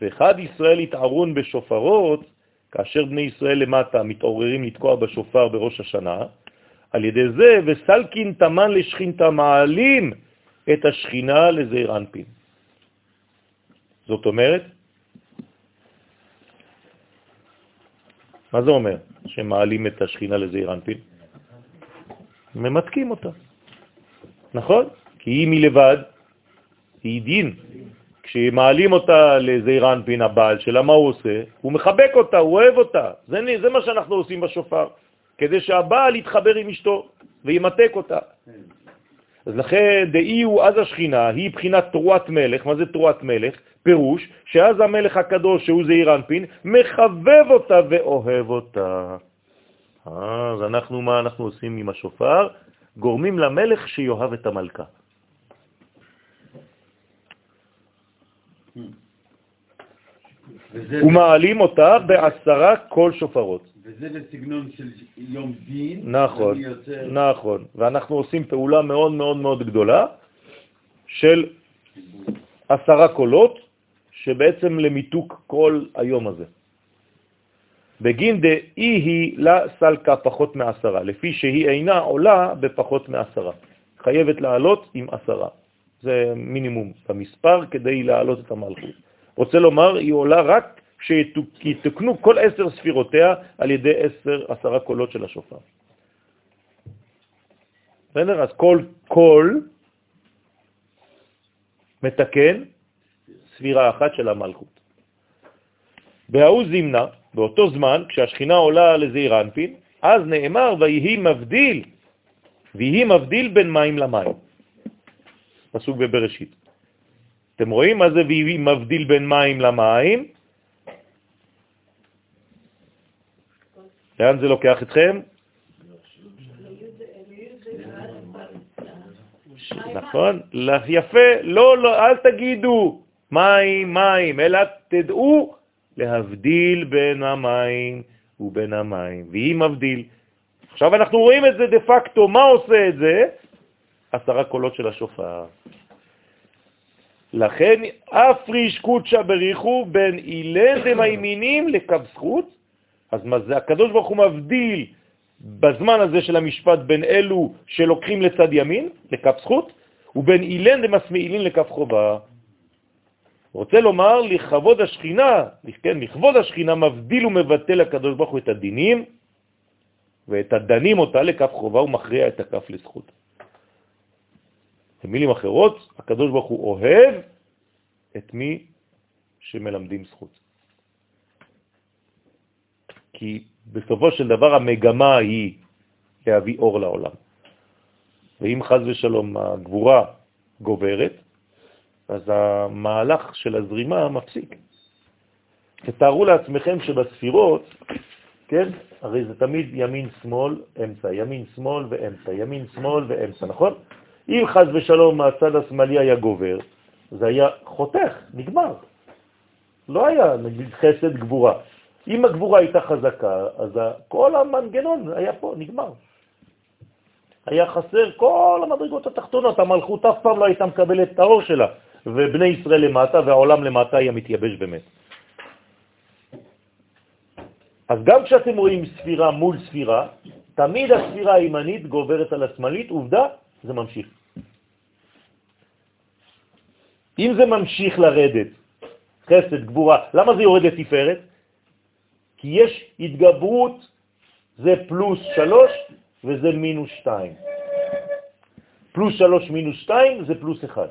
ואחד ישראל יתערון בשופרות, כאשר בני ישראל למטה מתעוררים לתקוע בשופר בראש השנה, על ידי זה, וסלקין תמן לשכינתה מעלים את השכינה לזעיר אנפין. זאת אומרת, מה זה אומר שמעלים את השכינה לזעיר אנפין? ממתקים אותה, נכון? כי היא מלבד היא דין. כשמעלים אותה לזעיר אנפין הבעל שלה, מה הוא עושה? הוא מחבק אותה, הוא אוהב אותה. זה, זה מה שאנחנו עושים בשופר, כדי שהבעל יתחבר עם אשתו וימתק אותה. אז לכן דאי הוא אז השכינה, היא בחינת תרועת מלך. מה זה תרועת מלך? פירוש שאז המלך הקדוש, שהוא זעיר אנפין, מחבב אותה ואוהב אותה. אז אנחנו, מה אנחנו עושים עם השופר? גורמים למלך שיאהב את המלכה. ומעלים אותה בעשרה כל שופרות. וזה בסגנון של יום דין. נכון, יוצר... נכון. ואנחנו עושים פעולה מאוד מאוד מאוד גדולה של עשרה קולות, שבעצם למיתוק כל היום הזה. בגין דאי היא לה סלקה פחות מעשרה, לפי שהיא אינה עולה בפחות מעשרה. חייבת לעלות עם עשרה. זה מינימום במספר כדי להעלות את המלכות. רוצה לומר, היא עולה רק כשיתוקנו כל עשר ספירותיה על ידי עשר, עשרה קולות של השופר. בסדר? אז כל קול מתקן ספירה אחת של המלכות. בהוא זימנה, באותו זמן, כשהשכינה עולה לזעיר אנפין, אז נאמר, ויהי מבדיל, ויהי מבדיל בין מים למים. פסוק בבראשית. אתם רואים מה זה ויהי מבדיל בין מים למים? לאן זה לוקח אתכם? נכון? יפה, לא, לא, אל תגידו מים, מים, אלא תדעו להבדיל בין המים ובין המים, והיא מבדיל. עכשיו אנחנו רואים את זה דה פקטו, מה עושה את זה? עשרה קולות של השופר. לכן אף ריש קודשא בריחו בין אילן דמיימינים לקו זכות. אז מה זה? הקדוש ברוך הוא מבדיל בזמן הזה של המשפט בין אלו שלוקחים לצד ימין, לקו זכות, ובין אילן דמסמאילין לקו חובה. רוצה לומר, לכבוד השכינה, כן, לכבוד השכינה מבדיל ומבטל הקדוש ברוך הוא את הדינים, ואת הדנים אותה לקף חובה ומכריע את הכף לזכות. במילים אחרות, הקדוש ברוך הוא אוהב את מי שמלמדים זכות. כי בסופו של דבר המגמה היא להביא אור לעולם. ואם חז ושלום הגבורה גוברת, אז המהלך של הזרימה מפסיק. תתארו לעצמכם שבספירות, כן, הרי זה תמיד ימין-שמאל, אמצע, ימין-שמאל ואמצע, ימין-שמאל ואמצע, נכון? אם חז ושלום הצד השמאלי היה גובר, זה היה חותך, נגמר. לא היה, נגיד, חסד גבורה. אם הגבורה הייתה חזקה, אז כל המנגנון היה פה, נגמר. היה חסר כל המדרגות התחתונות, המלכות אף פעם לא הייתה מקבלת את האור שלה, ובני ישראל למטה והעולם למטה היה מתייבש באמת. אז גם כשאתם רואים ספירה מול ספירה, תמיד הספירה הימנית גוברת על השמאלית, עובדה, זה ממשיך. אם זה ממשיך לרדת, חסד, גבורה, למה זה יורד לתפארת? כי יש התגברות, זה פלוס שלוש וזה מינוס שתיים. פלוס שלוש מינוס שתיים זה פלוס אחד.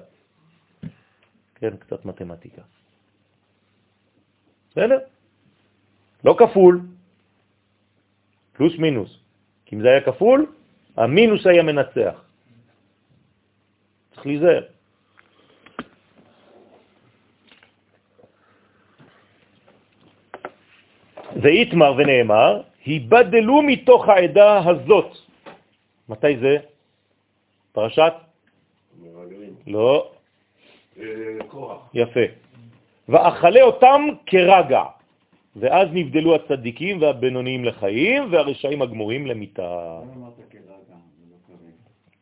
כן, קצת מתמטיקה. בסדר? לא כפול, פלוס מינוס. כי אם זה היה כפול, המינוס היה מנצח. צריך להיזהר. ואיתמר ונאמר, היבדלו מתוך העדה הזאת. מתי זה? פרשת? לא. יפה. ואכלה אותם כרגע, ואז נבדלו הצדיקים והבינוניים לחיים והרשעים הגמורים למיטה. למה אמרת כרגע כרגע?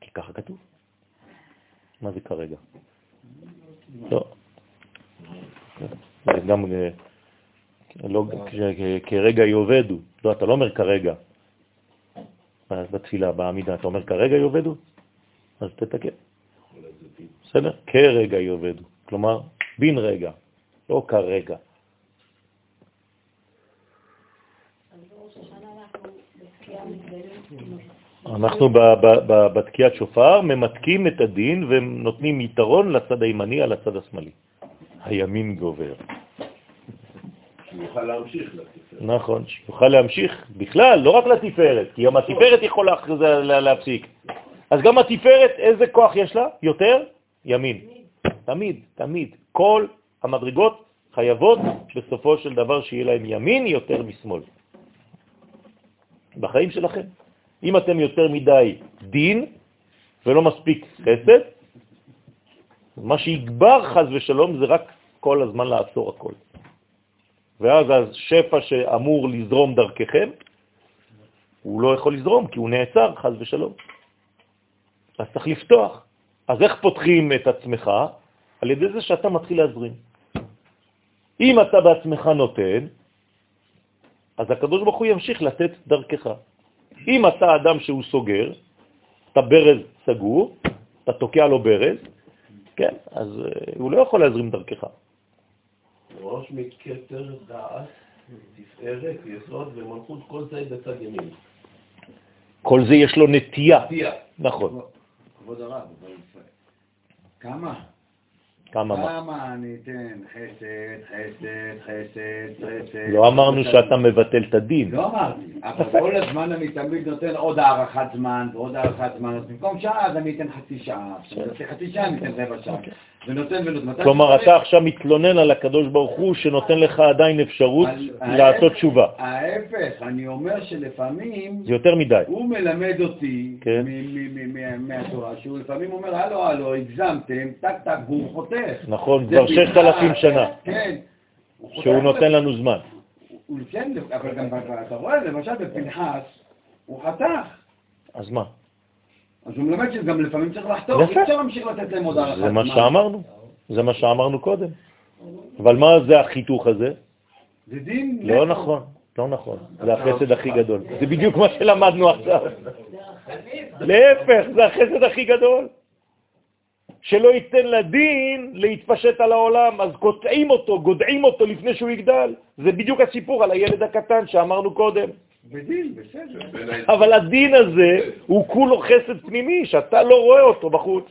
כי ככה כתוב. מה זה כרגע? לא. זה גם אה, לא כרגע יובדו. לא, אתה לא אומר כרגע. בתפילה, בעמידה, אתה אומר כרגע יובדו? אז תתקן. בסדר? כרגע יובדו. כלומר, בין רגע, לא כרגע. אנחנו בתקיעת שופר ממתקים את הדין ונותנים יתרון לצד הימני על הצד השמאלי. הימין גובר. שיוכל להמשיך לתפארת. נכון, שיוכל להמשיך בכלל, לא רק לתפארת, כי גם התפארת יכולה להפסיק. אז גם התפארת, איזה כוח יש לה? יותר? ימין. תמיד, תמיד. כל המדרגות חייבות בסופו של דבר שיהיה להם ימין יותר משמאל. בחיים שלכם. אם אתם יותר מדי דין ולא מספיק חסד, מה שיגבר חז ושלום זה רק כל הזמן לעצור הכל. ואז השפע שאמור לזרום דרככם, הוא לא יכול לזרום כי הוא נעצר, חז ושלום. אז צריך לפתוח. אז איך פותחים את עצמך? על ידי זה שאתה מתחיל להזרים. אם אתה בעצמך נותן, אז הקדוש ברוך הוא ימשיך לתת דרכך. אם אתה אדם שהוא סוגר, אתה ברז סגור, אתה תוקע לו ברז, כן, אז uh, הוא לא יכול להזרים דרכך. ראש מכתר דעת, תפארת, יסוד ומלכות, כל זה בצד ימין. כל זה יש לו נטייה. תהיה. נכון. כבוד הרב, אבל כמה? כמה מה? כמה אני אתן חסד, חסד, חסד, חסד. לא אמרנו שאתה מבטל את הדין. לא אמרתי, אבל כל הזמן אני תמיד נותן עוד הארכת זמן ועוד הארכת זמן, אז במקום שעה אז אני אתן חצי שעה, עכשיו חצי שעה אני אתן רבע שעה, ונותן ונותן. כלומר, אתה עכשיו מתלונן על הקדוש ברוך הוא שנותן לך עדיין אפשרות לעשות תשובה. ההפך, אני אומר שלפעמים זה יותר מדי. הוא מלמד אותי כן. מהתורה, שהוא לפעמים אומר, הלו, הלו, הגזמתם, טק טק, והוא חותך. נכון, כבר בדיחה, ששת אלפים שנה, כן. הוא שהוא נותן לנו זמן. הוא כן, אבל גם אתה רואה, למשל בפנחס, הוא חתך. אז מה? אז הוא מלמד שגם לפעמים צריך לחתוך. אי אפשר להמשיך לתת להם עוד הארכת זה מה. שאמרנו. זה מה שאמרנו קודם. אבל מה זה החיתוך הזה? זה דין... לא נכון, לא נכון. זה החסד הכי גדול. זה בדיוק מה שלמדנו עכשיו. להפך, זה החסד הכי גדול. שלא ייתן לדין להתפשט על העולם, אז קוטעים אותו, גודעים אותו לפני שהוא יגדל. זה בדיוק הסיפור על הילד הקטן שאמרנו קודם. בדין, בסדר. אבל הדין הזה הוא כולו חסד פנימי, שאתה לא רואה אותו בחוץ.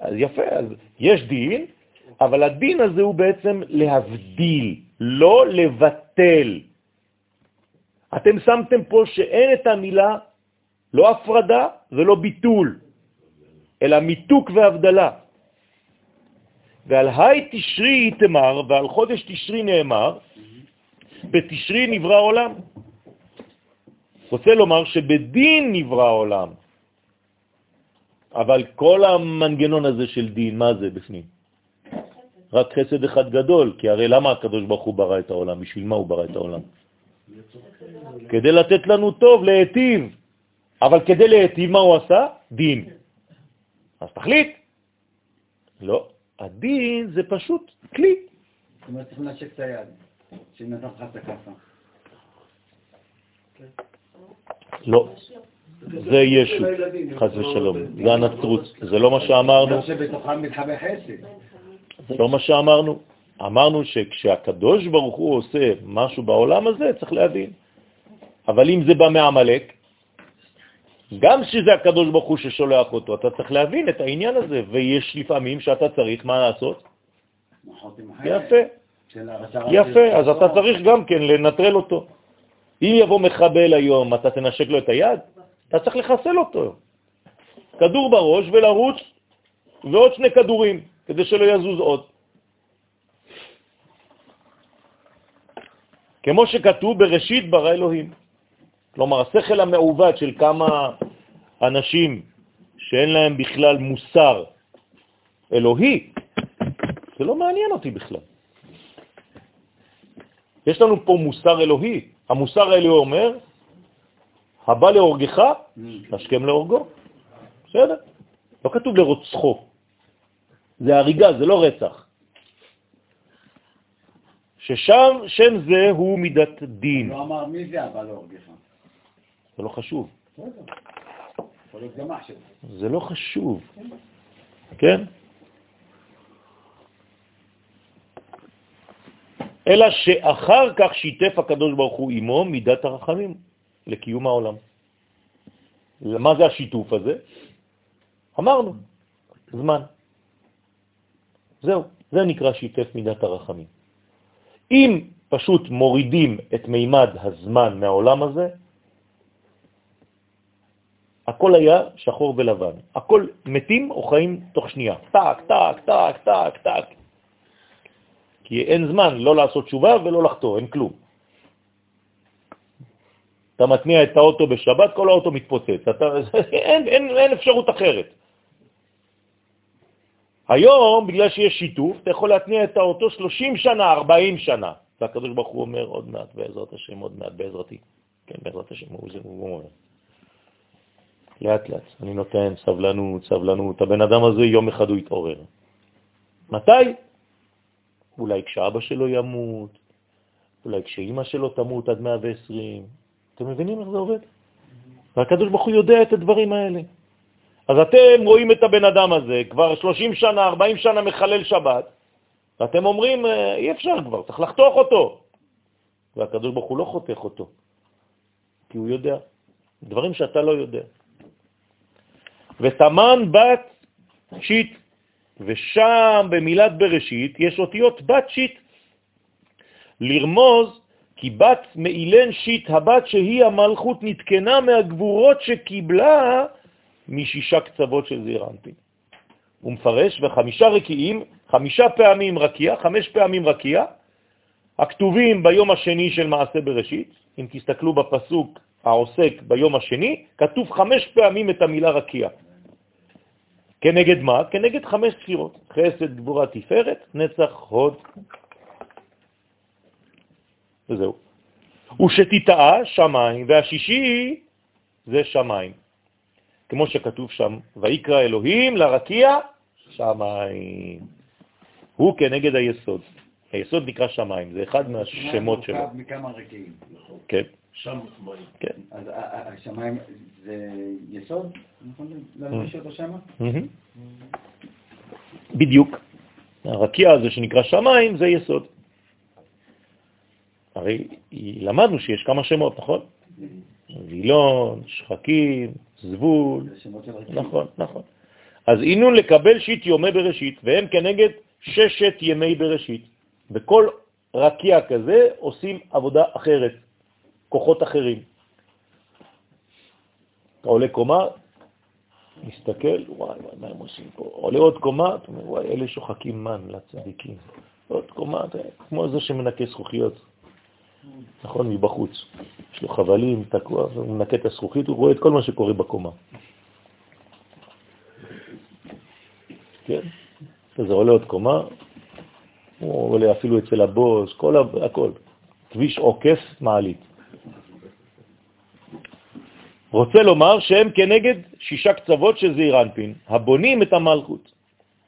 אז יפה, אז יש דין, אבל הדין הזה הוא בעצם להבדיל, לא לבטל. אתם שמתם פה שאין את המילה לא הפרדה ולא ביטול, אלא מיתוק והבדלה. ועל היי תשרי תמר, ועל חודש תשרי נאמר, בתשרי נברא העולם. רוצה לומר שבדין נברא העולם. אבל כל המנגנון הזה של דין, מה זה בפנים? רק חסד אחד גדול, כי הרי למה הקדוש ברוך הוא ברא את העולם? בשביל מה הוא ברא את העולם? כדי לתת לנו טוב, להיטיב. אבל כדי להיטיב, מה הוא עשה? דין. אז תחליט. לא, הדין זה פשוט כלי. זאת אומרת, צריך לנשק את היד, שנתן לך את הכאפה. לא, זה ישו, חז ושלום. זה הנצרות. זה לא מה שאמרנו. זה לא מה שאמרנו. אמרנו שכשהקדוש ברוך הוא עושה משהו בעולם הזה, צריך להבין. אבל אם זה בא מעמלק, גם שזה הקדוש ברוך הוא ששולח אותו, אתה צריך להבין את העניין הזה, ויש לפעמים שאתה צריך, מה לעשות? החסד. יפה, יפה, אז אתה. צריך גם כן לנטרל אותו. אם יבוא מחבל היום, אתה תנשק לו את היד? אתה צריך לחסל אותו. כדור בראש ולרוץ, ועוד שני כדורים, כדי שלא יזוז עוד. כמו שכתוב בראשית ברא אלוהים. כלומר, השכל המעוות של כמה אנשים שאין להם בכלל מוסר אלוהי, זה לא מעניין אותי בכלל. יש לנו פה מוסר אלוהי. המוסר האלוהי אומר, הבא להורגך, השכם להורגו. בסדר? לא כתוב לרוצחו. זה הריגה, זה לא רצח. ששם, שם זה הוא מידת דין. לא אמר מי זה הבא להורגך. זה לא חשוב. זה לא חשוב. כן? אלא שאחר כך שיתף הקדוש ברוך הוא עמו מידת הרחמים לקיום העולם. מה זה השיתוף הזה? אמרנו, זמן. זהו, זה נקרא שיתף מידת הרחמים. אם פשוט מורידים את מימד הזמן מהעולם הזה, הכל היה שחור ולבן. הכל מתים או חיים תוך שנייה. טק, טק, טק, טק, טק. כי אין זמן לא לעשות תשובה ולא לחתור, אין כלום. אתה מתניע את האוטו בשבת, כל האוטו מתפוצץ. אתה, אין, אין, אין אפשרות אחרת. היום, בגלל שיש שיתוף, אתה יכול להתניע את האוטו 30 שנה, 40 שנה. והקדוש ברוך הוא אומר עוד מעט, בעזרת השם, עוד מעט, בעזרתי. כן, בעזרת השם, הוא, הוא אומר. לאט לאט, אני נותן סבלנות, סבלנות. הבן אדם הזה יום אחד הוא יתעורר. מתי? אולי כשאבא שלו ימות, אולי כשאימא שלו תמות עד 120. אתם מבינים איך זה עובד? והקדוש ברוך הוא יודע את הדברים האלה. אז אתם רואים את הבן אדם הזה, כבר 30 שנה, 40 שנה מחלל שבת, ואתם אומרים, אה, אי אפשר כבר, צריך לחתוך אותו. והקדוש ברוך הוא לא חותך אותו, כי הוא יודע. דברים שאתה לא יודע. ותמן בת שיט, ושם במילת בראשית יש אותיות בת שיט. לרמוז כי בת מאילן שיט הבת שהיא המלכות נתקנה מהגבורות שקיבלה משישה קצוות של זעיר אנפין. הוא מפרש, וחמישה רקיעים, חמישה פעמים רקיע, חמש פעמים רקיע, הכתובים ביום השני של מעשה בראשית, אם תסתכלו בפסוק העוסק ביום השני, כתוב חמש פעמים את המילה רקיע. כנגד מה? כנגד חמש ספירות, חסד, גבורה, תפארת, נצח, הוד. וזהו. ושתיטעה שמיים, והשישי זה שמיים. כמו שכתוב שם, ויקרא אלוהים לרקיע שמיים. הוא כנגד היסוד. היסוד נקרא שמיים, זה אחד מהשמות שלו. מכמה רקיעים. כן. שם מים. כן. אז ה- ה- השמיים זה יסוד? נכון להלביש אותו שמה? מהמם. בדיוק. הרקיע הזה שנקרא שמיים זה יסוד. הרי למדנו שיש כמה שמות, נכון? וילון, שחקים, זבול, זה שמות של רקיעים. נכון, נכון. אז אינון לקבל שיט יומי בראשית, והם כנגד ששת ימי בראשית. בכל רקיע כזה עושים עבודה אחרת, כוחות אחרים. אתה עולה קומה, מסתכל, וואי, וואי, מה הם עושים פה? עולה עוד קומה, אתה אומר, וואי, אלה שוחקים מן לצדיקים. עוד קומה, אתה, כמו זה שמנקה זכוכיות, נכון, מבחוץ. יש לו חבלים, תקוע, והוא מנקה את הזכוכית, הוא רואה את כל מה שקורה בקומה. כן? אז זה עולה עוד קומה, הוא עולה אפילו אצל הבוס, כל. הכל. כביש עוקף מעלית. רוצה לומר שהם כנגד שישה קצוות של זעיר אנפין, הבונים את המלכות.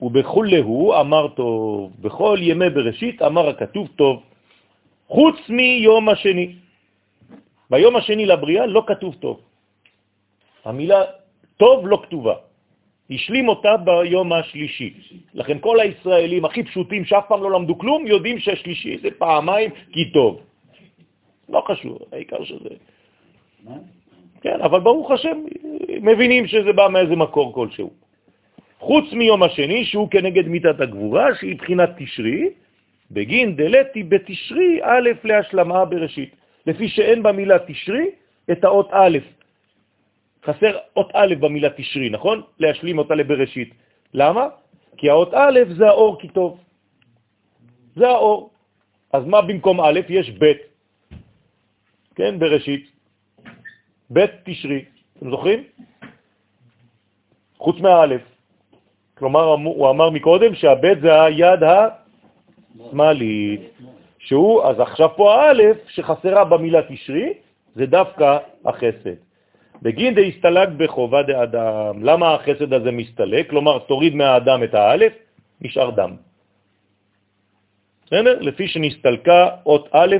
ובכל להו אמר טוב, בכל ימי בראשית אמר הכתוב טוב, חוץ מיום השני. ביום השני לבריאה לא כתוב טוב. המילה טוב לא כתובה. השלים אותה ביום השלישי. לכן כל הישראלים הכי פשוטים שאף פעם לא למדו כלום, יודעים שהשלישי זה פעמיים כי טוב. לא חשוב, העיקר שזה... כן, אבל ברוך השם, מבינים שזה בא מאיזה מקור כלשהו. חוץ מיום השני, שהוא כנגד מיטת הגבורה, שהיא בחינת תשרי, בגין דלתי בתשרי א' להשלמה בראשית. לפי שאין במילה תשרי את האות א'. חסר אות א' במילה תשרי, נכון? להשלים אותה לבראשית. למה? כי האות א' זה האור כי טוב. זה האור. אז מה במקום א'? יש ב', כן, בראשית. ב' תשרי. אתם זוכרים? חוץ מהאלף. כלומר, הוא אמר מקודם שהב' זה היד השמאלית, שהוא, אז עכשיו פה האלף שחסרה במילה תשרי, זה דווקא החסד. בגין דהסתלק בחובה דאדם. למה החסד הזה מסתלק? כלומר, תוריד מהאדם את האלף, נשאר דם. בסדר? לפי שנסתלקה אות א'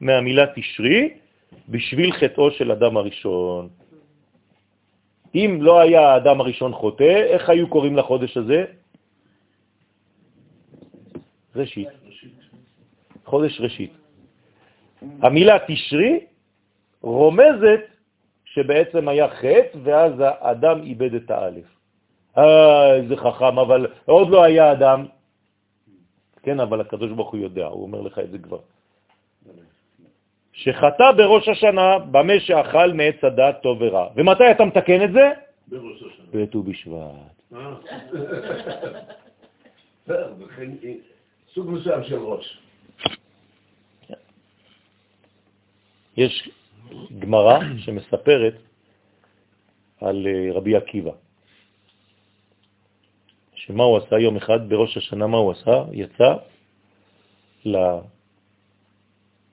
מהמילה תשרי, בשביל חטאו של אדם הראשון. אם לא היה האדם הראשון חוטא, איך היו קוראים לחודש הזה? ראשית. חודש ראשית. המילה תשרי רומזת שבעצם היה חטא, ואז האדם איבד את האלף. אה, איזה חכם, אבל עוד לא היה אדם. כן, אבל הקדוש ברוך הוא יודע, הוא אומר לך את זה כבר. שחטא בראש השנה, במה שאכל מעץ הדעת טוב ורע. ומתי אתה מתקן את זה? בראש השנה. בט"ו בשבט. אה, סוג מסוים של ראש. יש גמרא שמספרת על אה, רבי עקיבא, שמה הוא עשה יום אחד בראש השנה, מה הוא עשה? יצא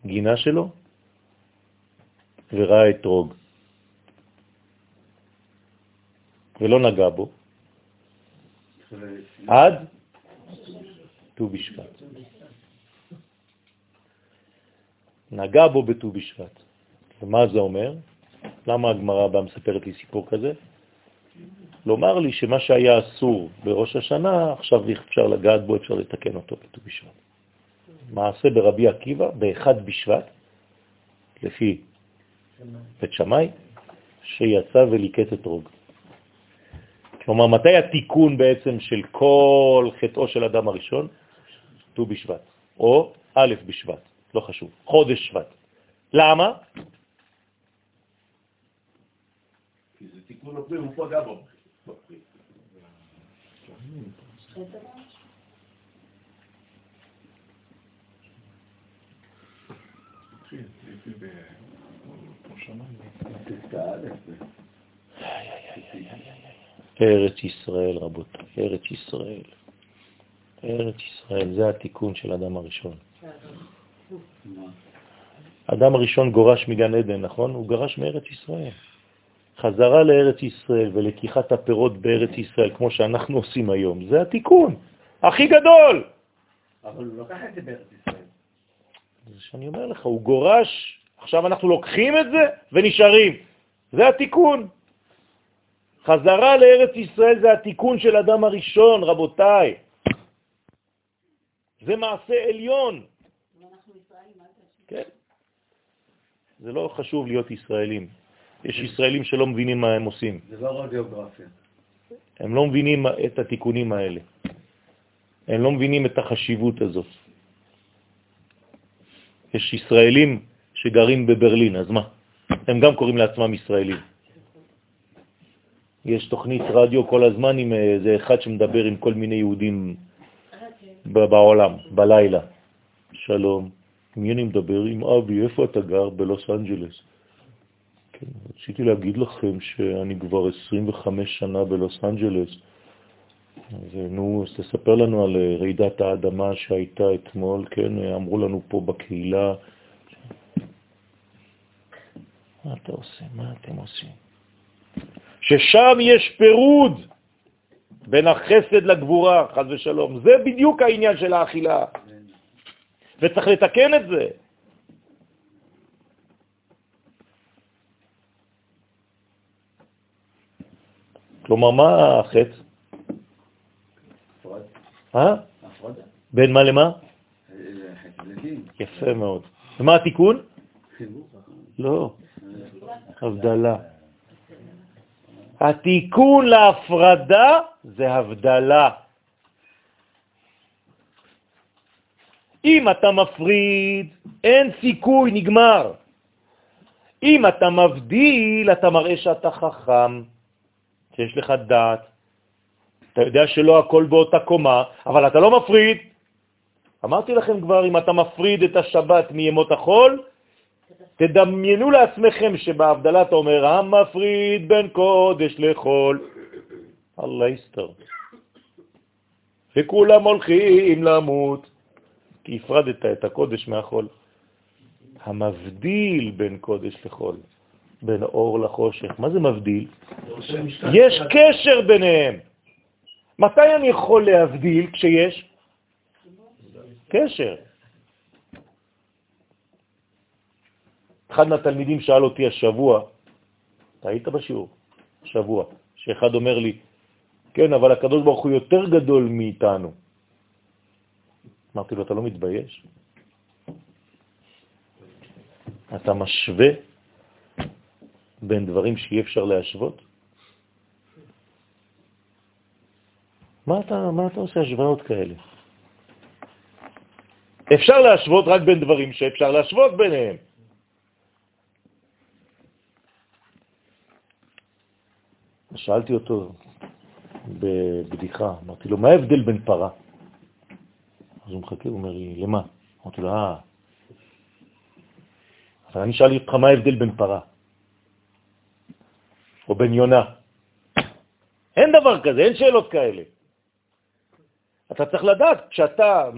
לגינה שלו וראה אתרוג, ולא נגע בו, עד ט"ו בשבט. נגע בו בט"ו בשבט. ומה זה אומר? למה הגמרא באה מספרת לי סיפור כזה? לומר לי שמה שהיה אסור בראש השנה, עכשיו אפשר לגעת בו, אפשר לתקן אותו בט"ו בשבט. מעשה ברבי עקיבא, באחד בשבט, לפי בית שמאי, שיצא וליקט את רוג. כלומר, מתי התיקון בעצם של כל חטאו של אדם הראשון? ט"ו בשבט, או א' בשבט, לא חשוב, חודש שבט. למה? כי זה תיקון הפרי, הוא פגע בו. ארץ ישראל, רבותיי, ארץ ישראל. ארץ ישראל, זה התיקון של אדם הראשון. אדם הראשון גורש מגן עדן, נכון? הוא גרש מארץ ישראל. חזרה לארץ ישראל ולקיחת הפירות בארץ ישראל, כמו שאנחנו עושים היום, זה התיקון הכי גדול. אבל הוא לוקח את זה בארץ ישראל. זה שאני אומר לך, הוא גורש, עכשיו אנחנו לוקחים את זה ונשארים. זה התיקון. חזרה לארץ ישראל זה התיקון של אדם הראשון, רבותיי. זה מעשה עליון. כן. זה לא חשוב להיות ישראלים. יש ישראלים שלא מבינים מה הם עושים. זה לא רק גיאוגרפיה. הם לא מבינים את התיקונים האלה. הם לא מבינים את החשיבות הזאת. יש ישראלים שגרים בברלין, אז מה? הם גם קוראים לעצמם ישראלים. יש תוכנית רדיו כל הזמן עם איזה אחד שמדבר עם כל מיני יהודים בעולם, בלילה. שלום, מי אני מדבר? עם אבי, איפה אתה גר? בלוס אנג'לס. כן, רציתי להגיד לכם שאני כבר 25 שנה בלוס אנג'לס. אז נו, אז תספר לנו על רעידת האדמה שהייתה אתמול, כן, אמרו לנו פה בקהילה. מה אתה עושה? מה אתם עושים? ששם יש פירוד בין החסד לגבורה, חז ושלום. זה בדיוק העניין של האכילה. וצריך לתקן את זה. כלומר, מה החטא? אה? בין מה למה? יפה מאוד. ומה התיקון? לא, הבדלה. התיקון להפרדה זה הבדלה. אם אתה מפריד, אין סיכוי, נגמר. אם אתה מבדיל, אתה מראה שאתה חכם, שיש לך דעת, אתה יודע שלא הכל באותה קומה, אבל אתה לא מפריד. אמרתי לכם כבר, אם אתה מפריד את השבת מימות החול, תדמיינו לעצמכם שבהבדלה אתה אומר, המפריד בין קודש לחול. אללה יסתר. וכולם הולכים למות, כי הפרדת את הקודש מהחול. המבדיל בין קודש לחול, בין אור לחושך. מה זה מבדיל? יש קשר ביניהם. מתי אני יכול להבדיל? כשיש קשר. אחד מהתלמידים שאל אותי השבוע, אתה היית בשיעור? שבוע, שאחד אומר לי, כן, אבל הקדוש ברוך הוא יותר גדול מאיתנו. אמרתי לו, אתה לא מתבייש? אתה משווה בין דברים שאי אפשר להשוות? מה אתה, מה אתה עושה השוואות כאלה? אפשר להשוות רק בין דברים שאפשר להשוות ביניהם. שאלתי אותו בבדיחה, אמרתי לו, מה ההבדל בין פרה? אז הוא מחכה, הוא אומר לי, למה? אמרתי לו, אה, אבל אני שאלתי אותך מה ההבדל בין פרה או בין יונה. אין דבר כזה, אין שאלות כאלה. אתה צריך לדעת, כשאתה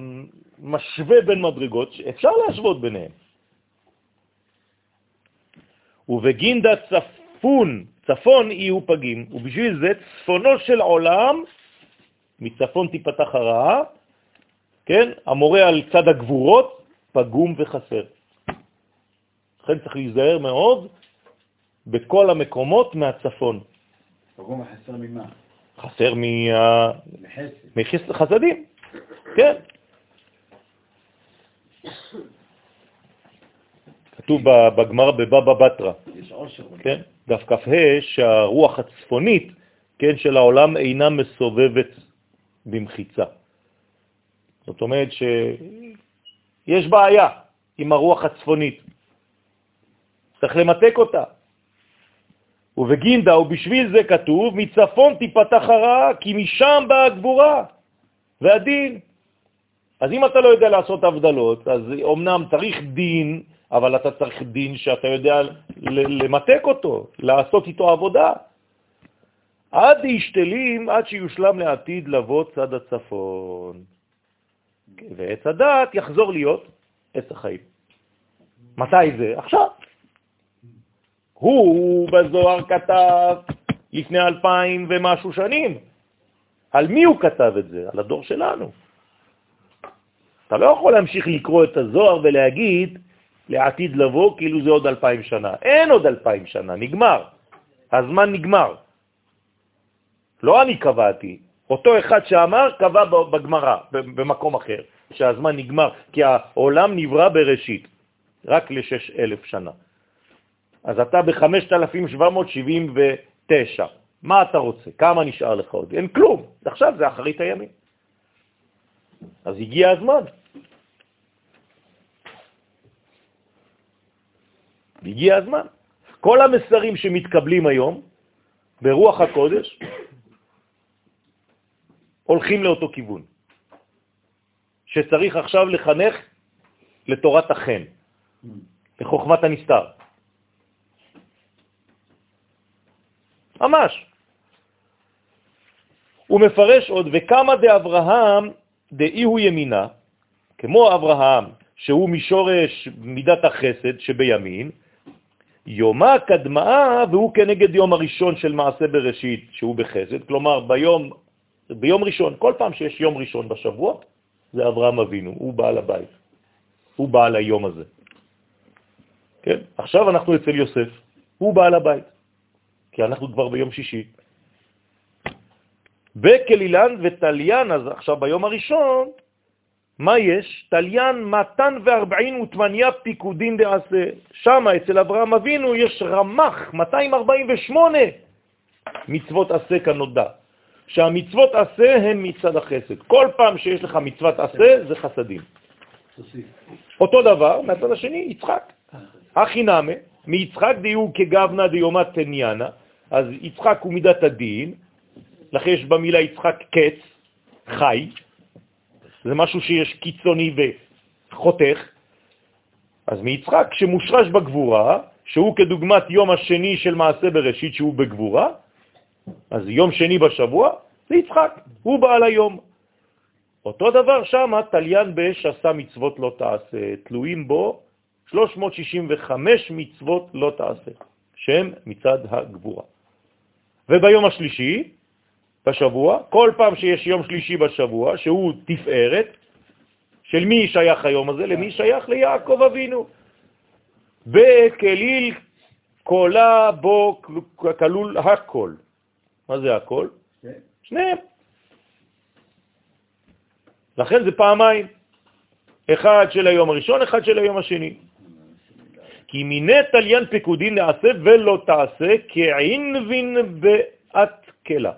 משווה בין מדרגות, אפשר להשוות ביניהם. ובגינדה צפון, צפון יהיו פגים, ובשביל זה צפונו של עולם, מצפון תיפתח הרעה, כן, המורה על צד הגבורות, פגום וחסר. לכן צריך להיזהר מאוד בכל המקומות מהצפון. פגום חסר ממה? חסר מה- מחסד. מחסדים, כן. כתוב ב- בגמרא בבבא בתרא. כן, דף כ"ה, שהרוח הצפונית, כן, של העולם אינה מסובבת במחיצה. זאת אומרת שיש בעיה עם הרוח הצפונית. צריך למתק אותה. ובגינדה, ובשביל זה כתוב, מצפון תיפתח הרעה, כי משם באה הגבורה והדין. אז אם אתה לא יודע לעשות הבדלות, אז אומנם צריך דין, אבל אתה צריך דין שאתה יודע למתק אותו, לעשות איתו עבודה. עד ישתלים, עד שיושלם לעתיד לבוא צד הצפון. ועץ הדעת יחזור להיות עץ החיים. מתי זה? עכשיו. הוא בזוהר כתב לפני אלפיים ומשהו שנים. על מי הוא כתב את זה? על הדור שלנו. אתה לא יכול להמשיך לקרוא את הזוהר ולהגיד לעתיד לבוא כאילו זה עוד אלפיים שנה. אין עוד אלפיים שנה, נגמר. הזמן נגמר. לא אני קבעתי, אותו אחד שאמר קבע בגמרא, במקום אחר, שהזמן נגמר, כי העולם נברא בראשית, רק לשש אלף שנה. אז אתה ב-5779, מה אתה רוצה? כמה נשאר לך עוד? אין כלום, עכשיו זה אחרית הימים. אז הגיע הזמן. הגיע הזמן. כל המסרים שמתקבלים היום ברוח הקודש הולכים לאותו כיוון, שצריך עכשיו לחנך לתורת החן, לחוכמת הנסתר. ממש. הוא מפרש עוד, וכמה דאברהם דאי הוא ימינה, כמו אברהם, שהוא משורש מידת החסד שבימין, יומה קדמה והוא כנגד יום הראשון של מעשה בראשית, שהוא בחסד, כלומר ביום, ביום ראשון, כל פעם שיש יום ראשון בשבוע, זה אברהם אבינו, הוא בעל הבית, הוא בעל היום הזה. כן? עכשיו אנחנו אצל יוסף, הוא בעל הבית, כי אנחנו כבר ביום שישי. בקלילן וטליין, אז עכשיו ביום הראשון, מה יש? תליין מתן וארבעין ותמניה פיקודין דעשה. שם אצל אברהם אבינו יש רמח 248 מצוות עשה כנודע. שהמצוות עשה הן מצד החסד. כל פעם שיש לך מצוות עשה זה חסדים. אותו דבר מהצד השני, יצחק. הכי נמה, מיצחק דיהו כגבנה דיומת תניאנה, אז יצחק הוא מידת הדין, לכן יש במילה יצחק קץ, חי, זה משהו שיש קיצוני וחותך, אז מיצחק שמושרש בגבורה, שהוא כדוגמת יום השני של מעשה בראשית שהוא בגבורה, אז יום שני בשבוע זה יצחק, הוא בעל היום. אותו דבר שם, תליין באש עשה מצוות לא תעשה, תלויים בו 365 מצוות לא תעשה, שהם מצד הגבורה. וביום השלישי, בשבוע, כל פעם שיש יום שלישי בשבוע, שהוא תפארת, של מי שייך היום הזה? למי שייך? ליעקב אבינו. בכליל קולה בו כלול הכל. מה זה הכל? שניהם. לכן זה פעמיים. אחד של היום הראשון, אחד של היום השני. כי מיני תליין פקודין נעשה ולא תעשה כעין וין בעת כלה.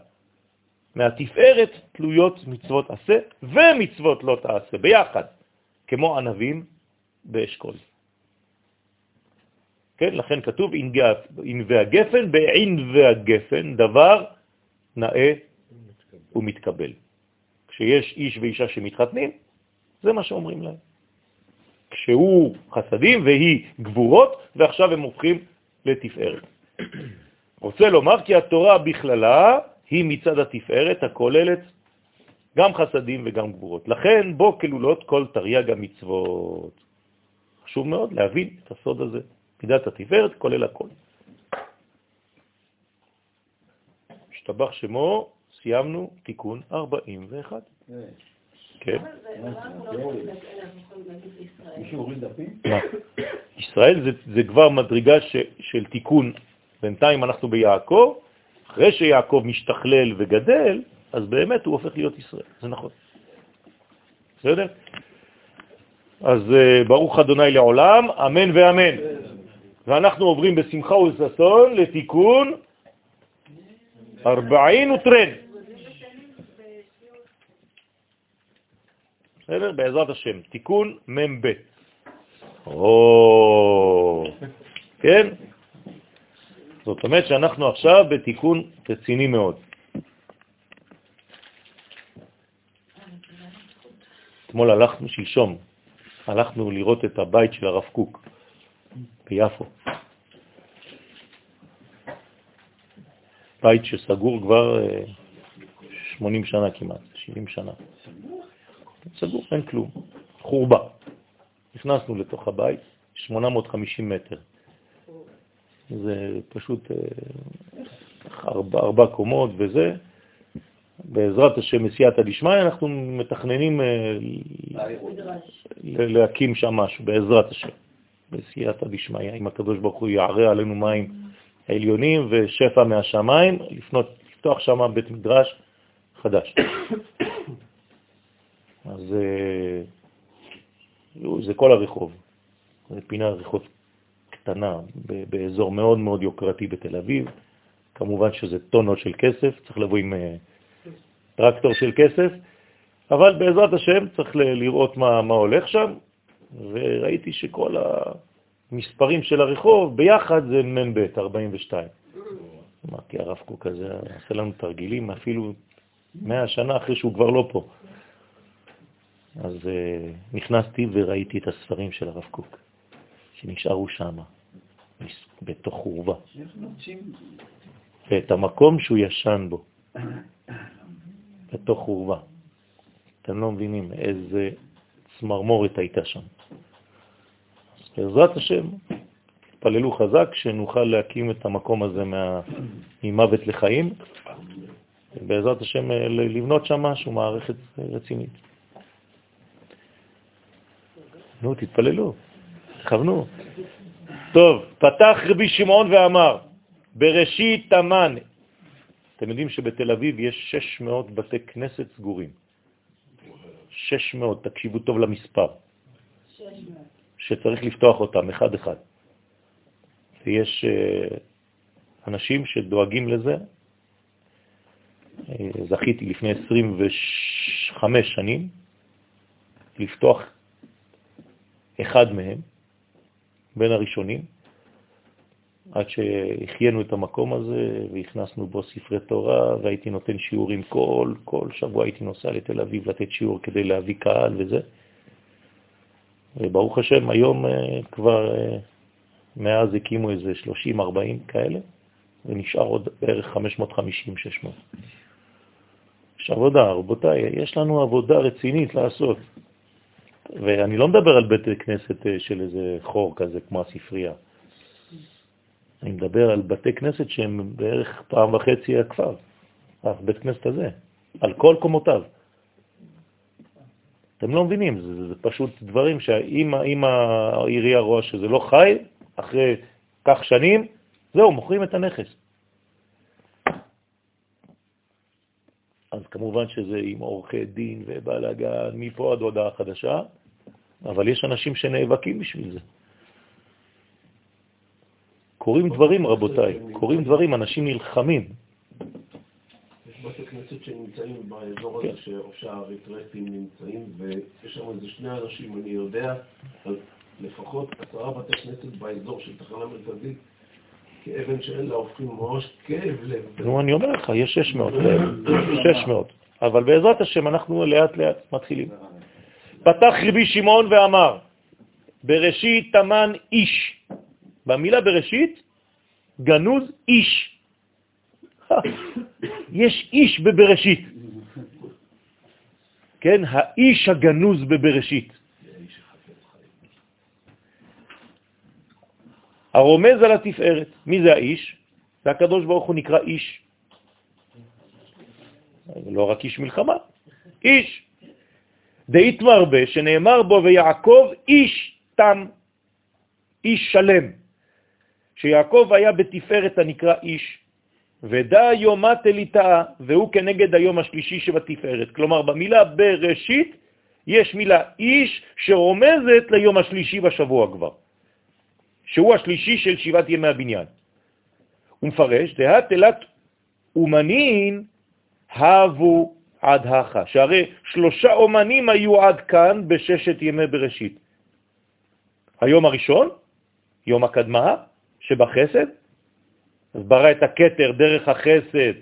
מהתפארת תלויות מצוות עשה ומצוות לא תעשה ביחד, כמו ענבים באשכול. כן, לכן כתוב אין והגפן, בעין והגפן, דבר נאה ומתקבל. כשיש איש ואישה שמתחתנים, זה מה שאומרים להם. כשהוא חסדים והיא גבורות, ועכשיו הם הופכים לתפארת. רוצה לומר כי התורה בכללה היא מצד התפארת הכוללת גם חסדים וגם גבורות. לכן בו כלולות כל תרי"ג המצוות. חשוב מאוד להבין את הסוד הזה. מידת התפארת כולל הכל. השתבח שמו, סיימנו תיקון 41. כן. ישראל זה, כבר מדרגה של תיקון. בינתיים אנחנו ביעקב, אחרי שיעקב משתכלל וגדל, אז באמת הוא הופך להיות ישראל. זה נכון. בסדר? אז אה, ברוך אדוני לעולם, אמן ואמן. ואנחנו עוברים בשמחה ובששון לתיקון 40 וטרן. בסדר? בעזרת השם. תיקון מ"ב. או, כן? זאת אומרת שאנחנו עכשיו בתיקון רציני מאוד. אתמול הלכנו, שלשום, הלכנו לראות את הבית של הרב קוק ביפו. בית שסגור כבר 80 אה, שנה כמעט, 70 שנה. סגור, אין כלום, חורבה. נכנסנו לתוך הבית, 850 מטר. זה פשוט אה, ארבע, ארבע קומות וזה. בעזרת השם מסייעתא דשמיא אנחנו מתכננים אה, להקים שם משהו, בעזרת השם, בסייעתא דשמיא, אם הקדוש ברוך הוא יערה עלינו מים עליונים ושפע מהשמיים, לפנות, לפתוח שם בית מדרש חדש. אז אה, זה כל הרחוב, זה פינה רחוב קטנה באזור מאוד מאוד יוקרתי בתל אביב, כמובן שזה טונות של כסף, צריך לבוא עם אה, טרקטור של כסף, אבל בעזרת השם צריך לראות מה, מה הולך שם, וראיתי שכל המספרים של הרחוב ביחד זה מ"ב 42. אמרתי, הרב קוק הזה עושה לנו תרגילים אפילו 100 שנה אחרי שהוא כבר לא פה. אז uh, נכנסתי וראיתי את הספרים של הרב קוק, שנשארו שם, בתוך חורבה. ואת המקום שהוא ישן בו. לתוך חורבה. אתם לא מבינים איזה צמרמורת הייתה שם. בעזרת השם, תפללו חזק שנוכל להקים את המקום הזה מה... ממוות לחיים, ובעזרת השם לבנות שם משהו, מערכת רצינית. נו, תתפללו, תכוונו. טוב, פתח רבי שמעון ואמר, בראשית תמן אתם יודעים שבתל אביב יש 600 בתי כנסת סגורים. 600, תקשיבו טוב למספר. 600. שצריך לפתוח אותם אחד-אחד. ויש אה, אנשים שדואגים לזה. אה, זכיתי לפני 25 שנים לפתוח אחד מהם, בין הראשונים, עד שהחיינו את המקום הזה והכנסנו בו ספרי תורה והייתי נותן שיעורים כל, כל שבוע הייתי נוסע לתל אביב לתת שיעור כדי להביא קהל וזה. וברוך השם, היום אה, כבר אה, מאז הקימו איזה 30-40 כאלה, ונשאר עוד בערך 550-600. יש עבודה, רבותיי, יש לנו עבודה רצינית לעשות. ואני לא מדבר על בית כנסת אה, של איזה חור כזה כמו הספרייה. אני מדבר על בתי כנסת שהם בערך פעם וחצי הכפר, בית כנסת הזה, על כל קומותיו. אתם לא מבינים, זה, זה פשוט דברים שאם העירייה רואה שזה לא חי, אחרי כך שנים, זהו, מוכרים את הנכס. אז כמובן שזה עם עורכי דין ובלגן, מפה עד הודעה חדשה, אבל יש אנשים שנאבקים בשביל זה. קורים דברים, רבותיי, קורים דברים, אנשים נלחמים. יש בתי כנסת שנמצאים באזור הזה, כן. שהאריתרטים נמצאים, ויש שם איזה שני אנשים, אני יודע, לפחות עשרה בתי כנסת באזור של תחנה מרכזית, כאבן שאין לה הופכים ממש כאב לב. נו, אני אומר לך, יש 600, 600. אבל בעזרת השם אנחנו לאט לאט מתחילים. פתח רבי שמעון ואמר, בראשית תמן איש, במילה בראשית, גנוז איש. יש איש בבראשית. כן, האיש הגנוז בבראשית. הרומז על התפארת. מי זה האיש? זה הקדוש ברוך הוא נקרא איש. לא רק איש מלחמה, איש. דאית מרבה, שנאמר בו ויעקב איש תם, איש שלם. שיעקב היה בתפארת הנקרא איש, ודא יומה תליטאה, והוא כנגד היום השלישי שבתפארת. כלומר, במילה בראשית יש מילה איש שרומזת ליום השלישי בשבוע כבר, שהוא השלישי של שבעת ימי הבניין. הוא מפרש, דהת תלת אומנין הבו עד הכה, שהרי שלושה אומנים היו עד כאן בששת ימי בראשית. היום הראשון, יום הקדמה שבחסד, אז ברא את הקטר דרך החסד,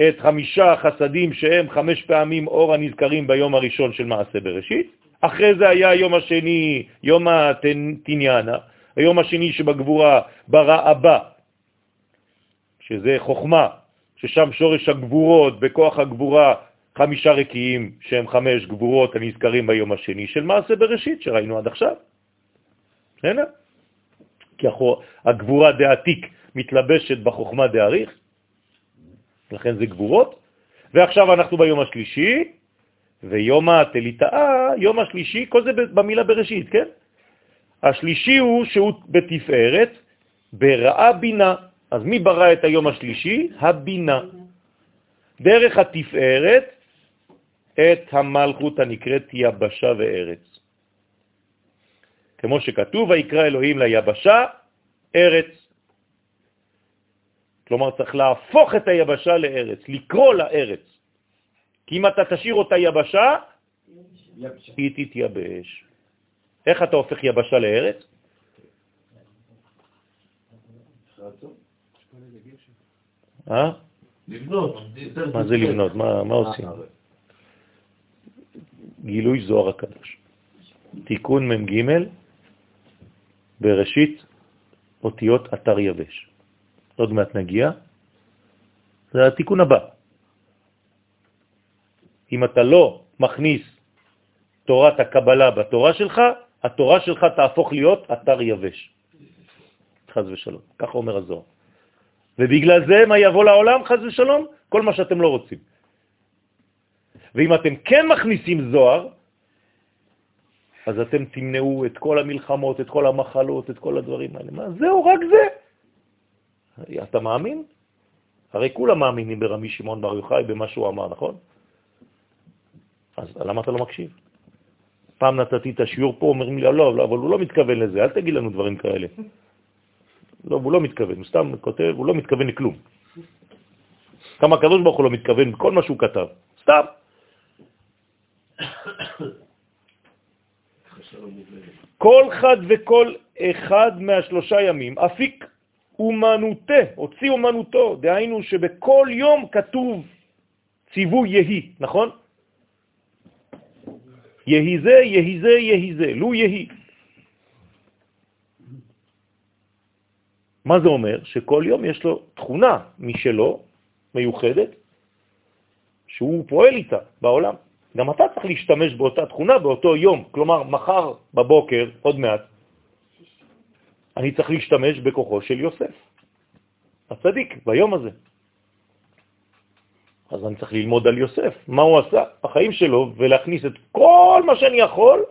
את חמישה חסדים שהם חמש פעמים אור הנזכרים ביום הראשון של מעשה בראשית. אחרי זה היה היום השני, יום התניאנה, היום השני שבגבורה ברא אבא, שזה חוכמה, ששם שורש הגבורות, בכוח הגבורה, חמישה רקיעים שהם חמש גבורות הנזכרים ביום השני של מעשה בראשית שראינו עד עכשיו. בסדר? כי הגבורה דעתיק מתלבשת בחוכמה דעריך, לכן זה גבורות. ועכשיו אנחנו ביום השלישי, ויום התליטאה, יום השלישי, כל זה במילה בראשית, כן? השלישי הוא שהוא בתפארת, בראה בינה. אז מי ברא את היום השלישי? הבינה. דרך התפארת את המלכות הנקראת יבשה וארץ. כמו שכתוב, ויקרא אלוהים ליבשה ארץ. כלומר, צריך להפוך את היבשה לארץ, לקרוא לארץ. כי אם אתה תשאיר אותה יבשה. היא תתייבש. איך אתה הופך יבשה לארץ? אה? לבנות. מה זה לבנות? מה, מה עושים? גילוי זוהר הקדוש. תיקון מ"ג בראשית אותיות אתר יבש. עוד מעט נגיע, זה התיקון הבא. אם אתה לא מכניס תורת הקבלה בתורה שלך, התורה שלך תהפוך להיות אתר יבש. חז ושלום, ככה אומר הזוהר. ובגלל זה מה יבוא לעולם, חז ושלום? כל מה שאתם לא רוצים. ואם אתם כן מכניסים זוהר, אז אתם תמנעו את כל המלחמות, את כל המחלות, את כל הדברים האלה. מה, זהו, רק זה. אתה מאמין? הרי כולם מאמינים ברמי שמעון בר יוחאי במה שהוא אמר, נכון? אז למה אתה לא מקשיב? פעם נתתי את השיעור פה, אומרים לי, לא, לא, אבל הוא לא מתכוון לזה, אל תגיד לנו דברים כאלה. לא, הוא לא מתכוון, הוא סתם כותב, הוא לא מתכוון לכלום. כמה הקדוש ברוך הוא לא מתכוון בכל מה שהוא כתב, סתם. כל חד וכל אחד מהשלושה ימים, אפיק אומנותה, הוציא אומנותו, דהיינו שבכל יום כתוב ציווי יהי, נכון? יהי זה, יהי זה, יהי זה, לו יהי. מה זה אומר? שכל יום יש לו תכונה משלו, מיוחדת, שהוא פועל איתה בעולם. גם אתה צריך להשתמש באותה תכונה באותו יום. כלומר, מחר בבוקר, עוד מעט, אני צריך להשתמש בכוחו של יוסף, הצדיק, ביום הזה. אז אני צריך ללמוד על יוסף, מה הוא עשה בחיים שלו, ולהכניס את כל מה שאני יכול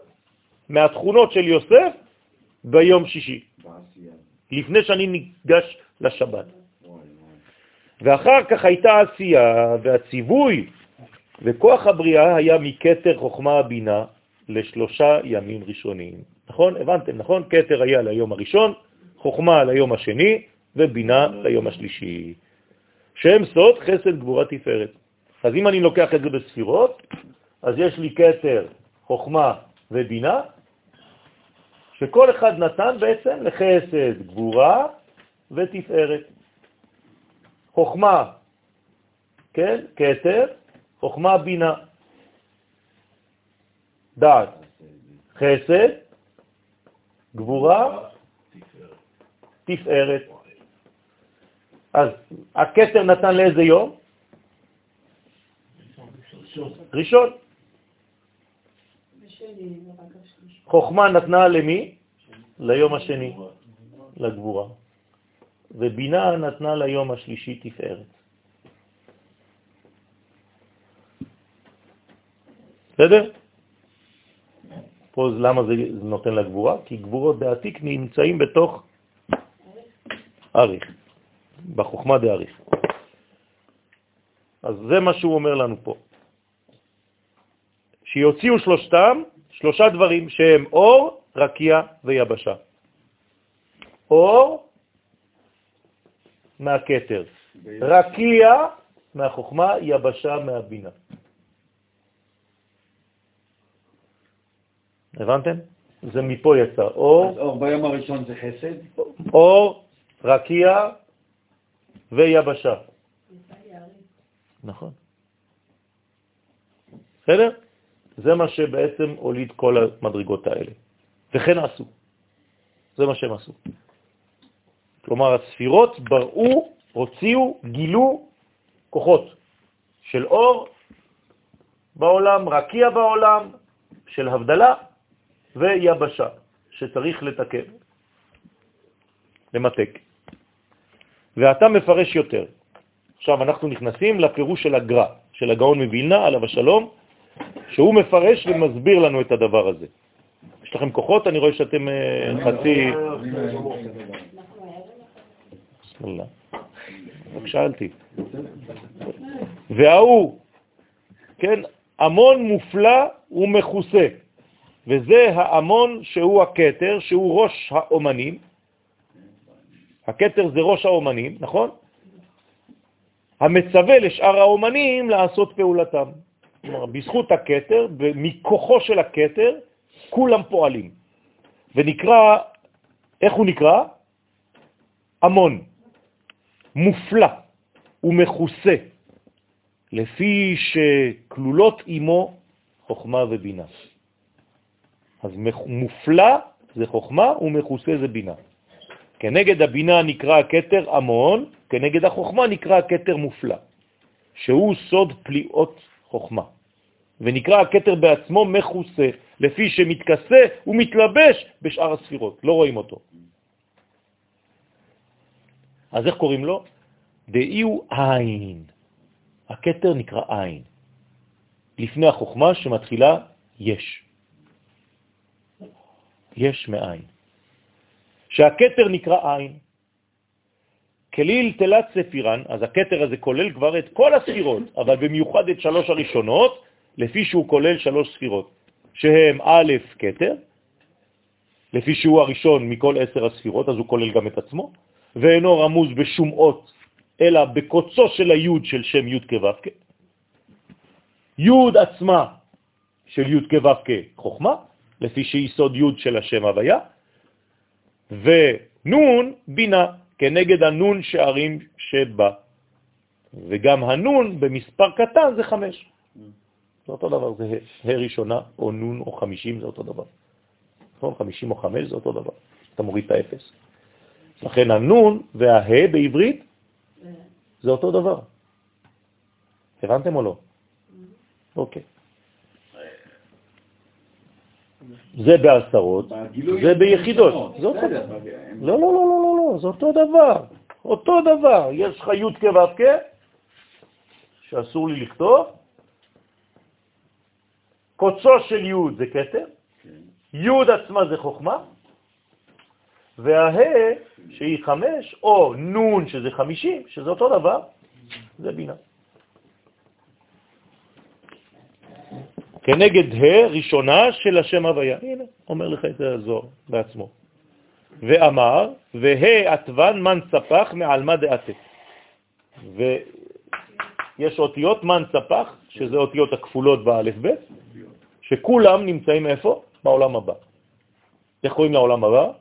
מהתכונות של יוסף ביום שישי, לפני שאני ניגש לשבת. ואחר כך הייתה עשייה, והציווי וכוח הבריאה היה מקטר חוכמה הבינה לשלושה ימים ראשונים. נכון? הבנתם, נכון? קטר היה ליום הראשון, חוכמה ליום השני ובינה ליום השלישי. שם סוד חסד גבורה תפארת. אז אם אני לוקח את זה בספירות, אז יש לי קטר, חוכמה ובינה, שכל אחד נתן בעצם לחסד, גבורה ותפארת. חוכמה, כן, קטר, חוכמה, בינה. דעת, חסד, גבורה, תפארת. אז הכתר נתן לאיזה יום? ראשון. חוכמה נתנה למי? ליום השני, לגבורה. ובינה נתנה ליום השלישי תפארת. בסדר? פה למה זה נותן לגבורה? כי גבורות בעתיק נמצאים בתוך אריך. בחוכמה דאריך. אז זה מה שהוא אומר לנו פה. שיוציאו שלושתם, שלושה דברים שהם אור, רקיע ויבשה. אור מהכתר, רקיע מהחוכמה, יבשה מהבינה. הבנתם? זה מפה יצא. אור, אז אור ביום הראשון זה חסד? אור, רקיע ויבשה. נכון. בסדר? זה מה שבעצם הוליד כל המדרגות האלה. וכן עשו. זה מה שהם עשו. כלומר, הספירות בראו, הוציאו, גילו כוחות של אור בעולם, רקיע בעולם, של הבדלה ויבשה, שצריך לתקן, למתק. ואתה מפרש יותר. עכשיו אנחנו נכנסים לפירוש של הגר"א, של הגאון מווילנה, עליו השלום, שהוא מפרש ומסביר לנו את הדבר הזה. יש לכם כוחות? אני רואה שאתם אה, חצי... רק שאלתי. וההוא, כן, המון מופלא ומכוסה, וזה האמון שהוא הקטר, שהוא ראש האומנים. הקטר זה ראש האומנים, נכון? המצווה לשאר האומנים לעשות פעולתם. כלומר, בזכות הקטר, ומכוחו של הקטר, כולם פועלים. ונקרא, איך הוא נקרא? המון, מופלא ומכוסה, לפי שכלולות עמו חוכמה ובינה. אז מופלא זה חוכמה ומכוסה זה בינה. כנגד הבינה נקרא הקטר המון, כנגד החוכמה נקרא הקטר מופלא, שהוא סוד פליאות חוכמה. ונקרא הקטר בעצמו מכוסה, לפי שמתכסה ומתלבש בשאר הספירות, לא רואים אותו. אז איך קוראים לו? דאי הוא עין. הקטר נקרא עין. לפני החוכמה שמתחילה יש. יש מאין. שהקטר נקרא עין. כליל תלת ספירן, אז הקטר הזה כולל כבר את כל הספירות, אבל במיוחד את שלוש הראשונות, לפי שהוא כולל שלוש ספירות, שהם א', קטר, לפי שהוא הראשון מכל עשר הספירות, אז הוא כולל גם את עצמו, ואינו רמוז בשום אות, אלא בקוצו של היוד של שם י' כו' יוד עצמה של י' כו' חוכמה, לפי שיסוד י' של השם הוויה, ונון בינה, כנגד הנון שערים שבה. וגם הנון במספר קטן זה חמש. זה אותו דבר, זה ה' ראשונה, או נון, או חמישים, זה אותו דבר. נכון? חמישים או חמש זה אותו דבר. אתה מוריד את האפס. לכן הנון והה בעברית זה אותו דבר. הבנתם או לא? אוקיי. זה בעשרות, זה ביחידות. זה אותו דבר. לא, לא, לא, לא, לא, זה אותו דבר. אותו דבר. יש לך י' כו' שאסור לי לכתוב, קוצו של י' זה כתר, י' עצמה זה חוכמה, והה שהיא חמש, או נון שזה חמישים, שזה אותו דבר, זה בינה. כנגד ה' ראשונה של השם הוויה. הנה, אומר לך את הזוהר בעצמו. ואמר, וה' עטבן מן ספח מעלמא דעתה. ויש אותיות מן ספח, שזה אותיות הכפולות באלף ב', שכולם נמצאים איפה? בעולם הבא. איך קוראים לעולם הבא?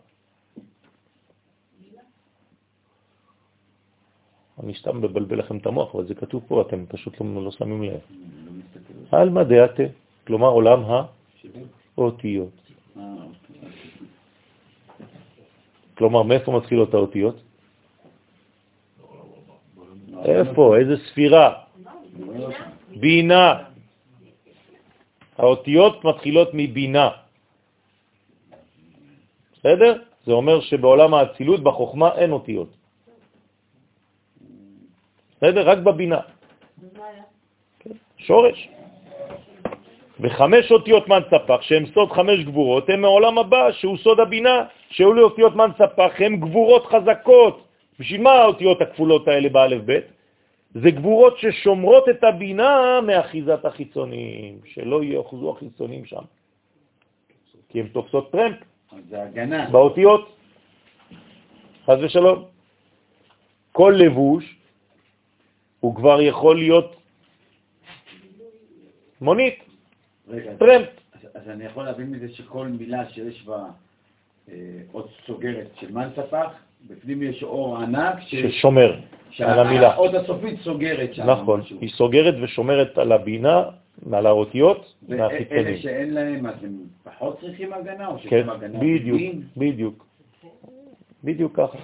אני סתם מבלבל לכם את המוח, אבל זה כתוב פה, אתם פשוט לא, לא שמים לב. על מדעתה, כלומר עולם האותיות. כלומר, מאיפה מתחילות האותיות? איפה? איזה ספירה? בינה. האותיות מתחילות מבינה. בסדר? זה אומר שבעולם האצילות, בחוכמה, אין אותיות. בסדר? רק בבינה. שורש. וחמש אותיות מן ספח, שהן סוד חמש גבורות, הן מעולם הבא, שהוא סוד הבינה, שהוא לאותיות מן ספח, הן גבורות חזקות, בשביל מה האותיות הכפולות האלה באלף בית? זה גבורות ששומרות את הבינה מאחיזת החיצונים, שלא יאחזו החיצונים שם. כי הן תופסות טרמפ זה הגנה. באותיות. חז ושלום. כל לבוש הוא כבר יכול להיות מונית, טרמפ. אז, אני יכול להבין מזה שכל מילה שיש בה אה, אות סוגרת של מן ספח, בפנים יש אור ענק. ששומר על המילה. שהאות הסופית סוגרת שם. נכון. היא סוגרת ושומרת על הבינה, על האותיות, ואלה מהחיצונים. שאין להם, אז הם פחות צריכים הגנה, או שיש כן? בדיוק? בדיוק. בדיוק ככה.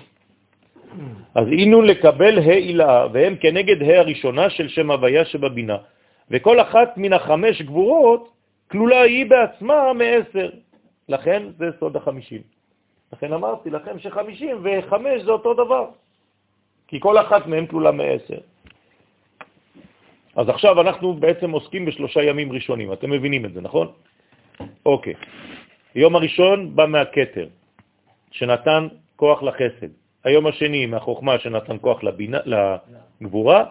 אז אינו לקבל ה' עילה, והם כנגד ה' הראשונה של שם הוויה שבבינה. וכל אחת מן החמש גבורות כלולה היא בעצמה מעשר. לכן זה סוד החמישים. לכן אמרתי לכם שחמישים וחמש זה אותו דבר. כי כל אחת מהן כלולה מעשר. אז עכשיו אנחנו בעצם עוסקים בשלושה ימים ראשונים. אתם מבינים את זה, נכון? אוקיי. היום הראשון בא מהכתר, שנתן כוח לחסד. היום השני מהחוכמה שנתן כוח לבינה, לגבורה,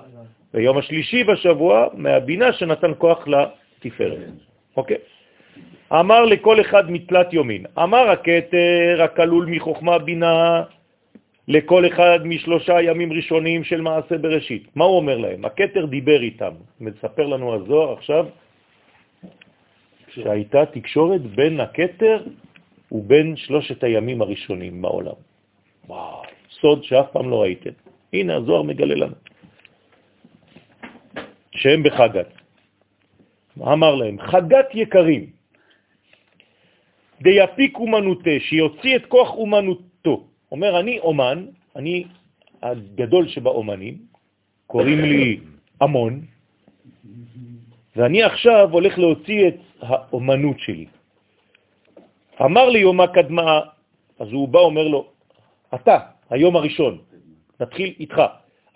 ויום השלישי בשבוע מהבינה שנתן כוח לתפארת. אוקיי? אמר לכל אחד מתלת יומין. אמר הכתר הכלול מחוכמה בינה לכל אחד משלושה ימים ראשונים של מעשה בראשית. מה הוא אומר להם? הכתר דיבר איתם. מספר לנו הזוהר עכשיו שהייתה תקשורת בין הכתר ובין שלושת הימים הראשונים בעולם. וואו, סוד שאף פעם לא ראיתם. הנה, הזוהר מגלה לנו. שהם בחגת. אמר להם, חגת יקרים, דיפיק אומנותה, שיוציא את כוח אומנותו. אומר, אני אומן, אני הגדול שבאומנים, קוראים לי המון, ואני עכשיו הולך להוציא את האומנות שלי. אמר לי יומה קדמה, אז הוא בא, אומר לו, אתה, היום הראשון, נתחיל איתך.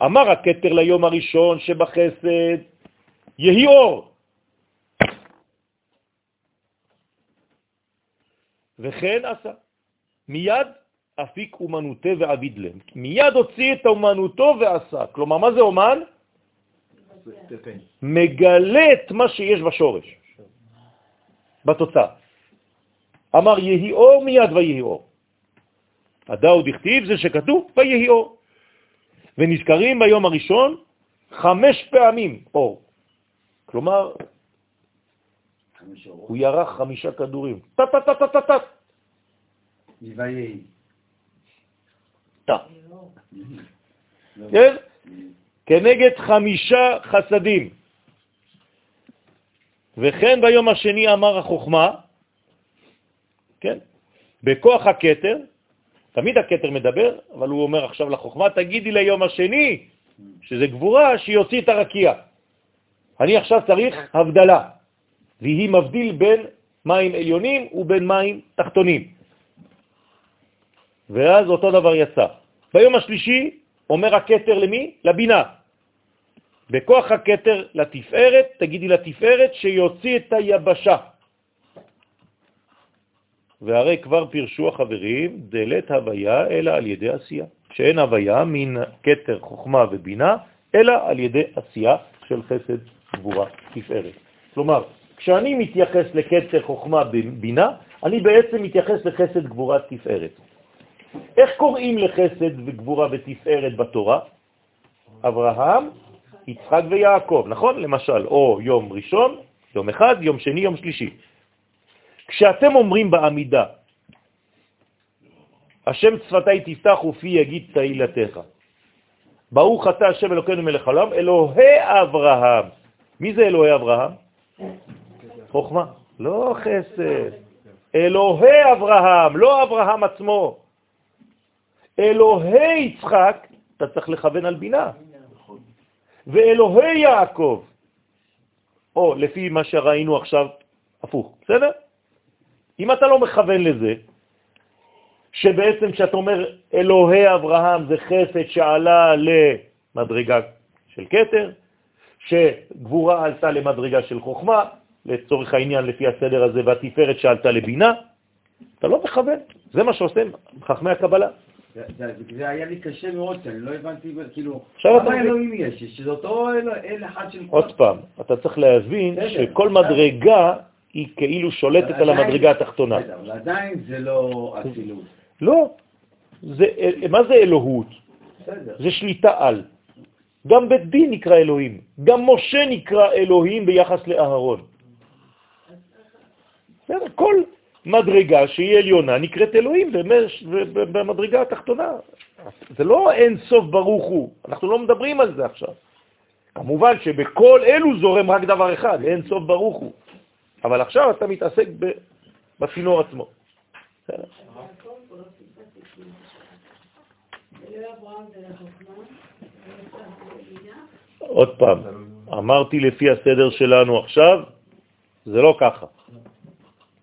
אמר הכתר ליום הראשון שבחסד, יהי אור. וכן עשה. מיד אפיק אומנותה ועביד להם. מיד הוציא את אומנותו ועשה. כלומר, מה זה אומן? מגלה את מה שיש בשורש, בתוצאה. אמר יהי אור מיד ויהי אור. הדאו דכתיב זה שכתוב ויהי אור. ונזכרים ביום הראשון חמש פעמים אור. כלומר. הוא ירח חמישה כדורים. טה-טה-טה-טה-טה. טה. כן? כנגד חמישה חסדים. וכן ביום השני אמר החוכמה, כן? בכוח הכתר, תמיד הכתר מדבר, אבל הוא אומר עכשיו לחוכמה, תגידי ליום השני, שזה גבורה, שיוציא את הרקיע. אני עכשיו צריך הבדלה, והיא מבדיל בין מים עליונים ובין מים תחתונים. ואז אותו דבר יצא. ביום השלישי אומר הכתר למי? לבינה. בכוח הכתר לתפארת, תגידי לתפארת שיוציא את היבשה. והרי כבר פירשו החברים דלת הוויה אלא על ידי עשייה, שאין הוויה מן כתר חוכמה ובינה, אלא על ידי עשייה של חסד גבורה תפארת. כלומר, כשאני מתייחס לכתר חוכמה ובינה, אני בעצם מתייחס לחסד גבורה תפארת. איך קוראים לחסד וגבורה ותפארת בתורה? אברהם, יצחק ויעקב, נכון? למשל, או יום ראשון, יום אחד, יום שני, יום שלישי. כשאתם אומרים בעמידה, השם שפתי תפתח ופי יגיד תהילתך. ברוך אתה השם אלוקינו מלך העולם, אלוהי אברהם. מי זה אלוהי אברהם? חוכמה, לא חסד. אלוהי אברהם, לא אברהם עצמו. אלוהי יצחק, אתה צריך לכוון על בינה. ואלוהי יעקב, או לפי מה שראינו עכשיו, הפוך, בסדר? אם אתה לא מכוון לזה, שבעצם כשאתה אומר אלוהי אברהם זה חסד שעלה למדרגה של קטר, שגבורה עלתה למדרגה של חוכמה, לצורך העניין לפי הסדר הזה, והתפארת שעלתה לבינה, אתה לא מכוון. זה מה שעושים חכמי הקבלה. זה- היה לי קשה מאוד, שאני לא הבנתי, כאילו, כמה. אלוהים יש? שזה אותו אל אחד של עוד פעם, אתה צריך להבין. שכל מדרגה היא כאילו שולטת על המדרגה התחתונה. אבל עדיין זה לא אצילות. לא, זה, מה זה אלוהות? זה שליטה על. גם בית דין נקרא אלוהים, גם משה נקרא אלוהים ביחס לאהרון. כל מדרגה שהיא עליונה נקראת אלוהים במדרגה התחתונה. זה לא אין סוף ברוך הוא, אנחנו לא מדברים על זה עכשיו. כמובן שבכל אלו זורם רק דבר אחד, אין סוף ברוך הוא. אבל עכשיו אתה מתעסק בצינור עצמו. עוד פעם, אמרתי לפי הסדר שלנו עכשיו, זה לא ככה.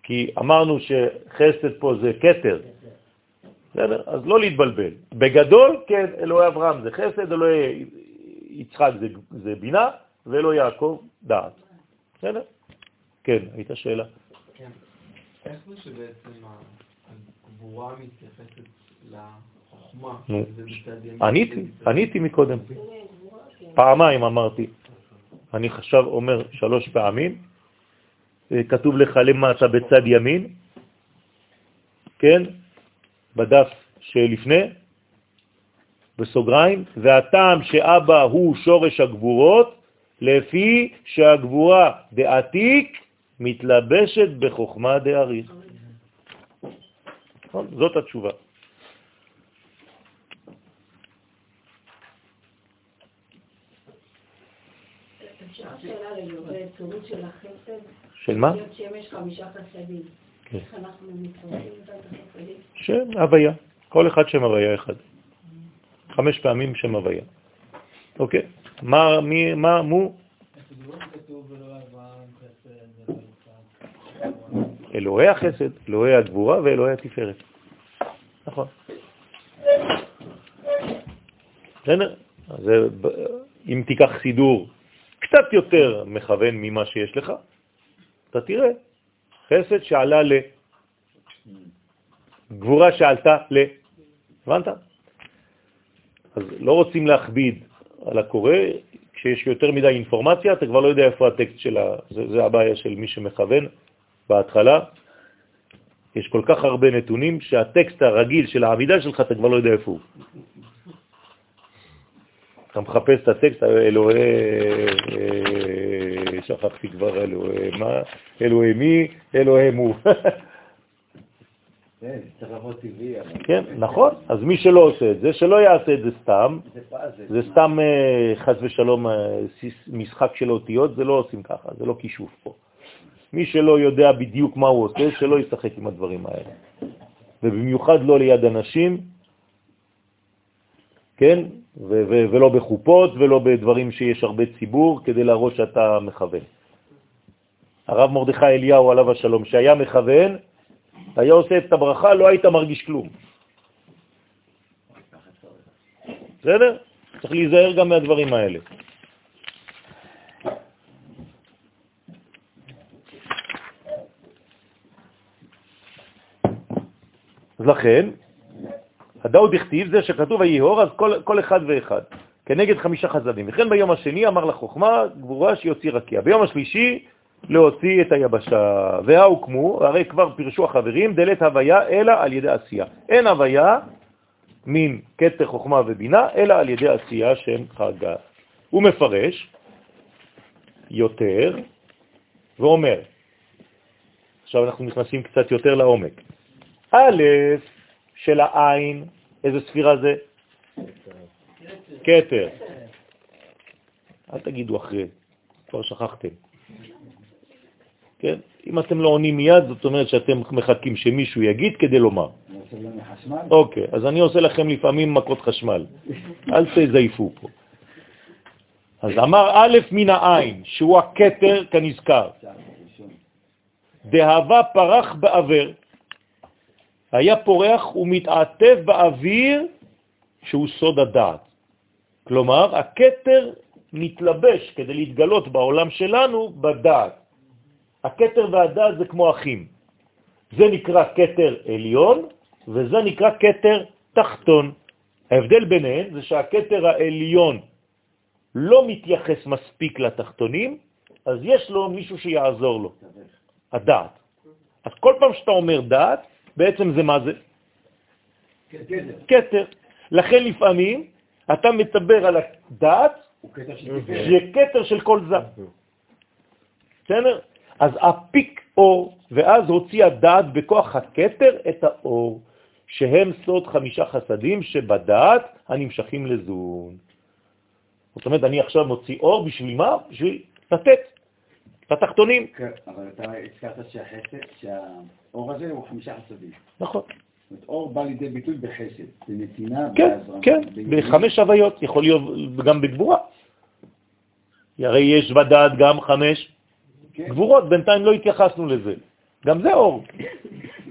כי אמרנו שחסד פה זה כתר. בסדר? אז לא להתבלבל. בגדול, כן, אלוהי אברהם זה חסד, אלוהי יצחק זה, זה בינה, ואלוהי יעקב דעת. בסדר? כן, הייתה שאלה. כן. איך זה שבעצם הגבורה מתייחסת לחוכמה? עניתי, עניתי מקודם. כן. פעמיים אמרתי. אני עכשיו אומר שלוש פעמים. אה, כתוב לך למטה בצד ימין, כן? בדף שלפני, בסוגריים, והטעם שאבא הוא שורש הגבורות, לפי שהגבורה דעתיק מתלבשת בחוכמה דאריך. נכון? זאת התשובה. של מה? כן. איך אנחנו מתפרדים את החסדים? שם הוויה, כל אחד שם הוויה אחד. חמש פעמים שם הוויה. אוקיי? מה, מי, מה, מו? אלוהי החסד, אלוהי הגבורה ואלוהי התפארת. נכון. בסדר? אז אם תיקח סידור קצת יותר מכוון ממה שיש לך, אתה תראה חסד שעלה ל... גבורה שעלתה ל... הבנת? אז לא רוצים להכביד על הקורא, כשיש יותר מדי אינפורמציה, אתה כבר לא יודע איפה הטקסט שלה, זה, זה הבעיה של מי שמכוון בהתחלה. יש כל כך הרבה נתונים שהטקסט הרגיל של העמידה שלך, אתה כבר לא יודע איפה הוא. אתה מחפש את הטקסט, אלוהי, שכחתי כבר אלוהי מה, אלוהי מי, אלוהי מו. כן. כן, נכון. אז מי שלא עושה את זה, שלא יעשה את זה סתם. זה סתם אה, חס ושלום אה, משחק של אותיות, זה לא עושים ככה, זה לא כישוף פה. מי שלא יודע בדיוק מה הוא עושה, שלא ישחק עם הדברים האלה. ובמיוחד לא ליד אנשים, כן? ו- ו- ולא בחופות ולא בדברים שיש הרבה ציבור, כדי להראות שאתה מכוון. הרב מרדכי אליהו עליו השלום, שהיה מכוון, היה עושה את הברכה, לא היית מרגיש כלום. בסדר? צריך להיזהר גם מהדברים האלה. אז לכן, הדאו דכתיב זה שכתוב היהור, אז כל, כל אחד ואחד, כנגד חמישה חזדים. וכן ביום השני אמר לחוכמה, גבורה שיוציא רקיע. ביום השלישי, להוציא את היבשה. והוקמו, הרי כבר פירשו החברים, דלת הוויה אלא על ידי עשייה. אין הוויה מן קטר חוכמה ובינה, אלא על ידי עשייה שם חגה. הוא מפרש יותר ואומר, עכשיו אנחנו נכנסים קצת יותר לעומק. א' של העין, איזה ספירה זה? קטר. אל תגידו אחרי, כבר שכחתם. כן? אם אתם לא עונים מיד, זאת אומרת שאתם מחכים שמישהו יגיד כדי לומר. אוקיי, אז אני עושה לכם לפעמים מכות חשמל. אל תזייפו פה. אז אמר א' מן העין, שהוא הקטר כנזכר, דהבה פרח באוויר, היה פורח ומתעטב באוויר שהוא סוד הדעת. כלומר, הקטר מתלבש כדי להתגלות בעולם שלנו בדעת. הקטר והדעת זה כמו אחים. זה נקרא קטר עליון, וזה נקרא קטר תחתון. ההבדל ביניהם זה שהכתר העליון לא מתייחס מספיק לתחתונים, אז יש לו מישהו שיעזור לו, הדעת. אז כל פעם שאתה אומר דעת, בעצם זה מה זה? כתר. לכן לפעמים אתה מדבר על הדעת, זה כתר של כל זה. בסדר? אז הפיק אור, ואז הוציא הדעת בכוח הכתר את האור, שהם סוד חמישה חסדים שבדעת הנמשכים לזון. זאת אומרת, אני עכשיו מוציא אור בשביל מה? בשביל לתת, לתחתונים. כן, אבל אתה הזכרת שהחסד, שהאור הזה הוא חמישה חסדים. נכון. זאת אומרת, אור בא לידי ביטוי בחסד, בנתינה, כן, כן. בחמש הוויות, יכול להיות גם בגבורה. הרי יש בדעת גם חמש כן. גבורות, בינתיים לא התייחסנו לזה. גם זה אור.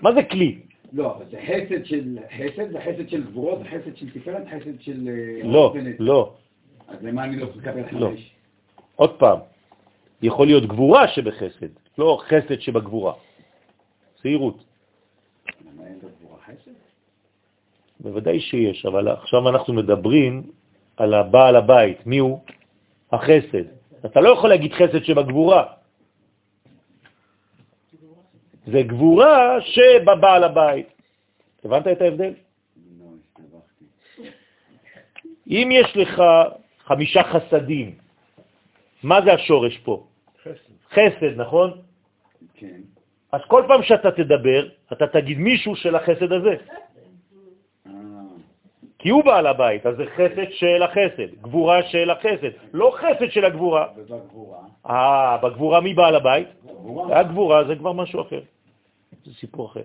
מה זה כלי? לא, אבל זה חסד של חסד, זה חסד של גבורות, חסד של תפארת, חסד של... אה, לא. לא. אז למה אני לא לקבל לא. חמש? עוד פעם, יכול להיות גבורה שבחסד, לא חסד שבגבורה. זהירות. למה אין בגבורה חסד? בוודאי שיש, אבל עכשיו אנחנו מדברים על הבעל הבית. מי הוא? החסד. אתה לא יכול להגיד חסד שבגבורה. זה גבורה שבבעל הבית. הבנת את ההבדל? לא. אם יש לך חמישה חסדים, מה זה השורש פה? חסד, נכון? כן. אז כל פעם שאתה תדבר, אתה תגיד מישהו של החסד הזה, אה, כי הוא בעל הבית, אז זה חסד של החסד, גבורה של החסד, לא חסד של הגבורה. ובגבורה? אה, בגבורה מי בעל הבית? בגבורה. הגבורה זה כבר משהו אחר, זה סיפור אחר.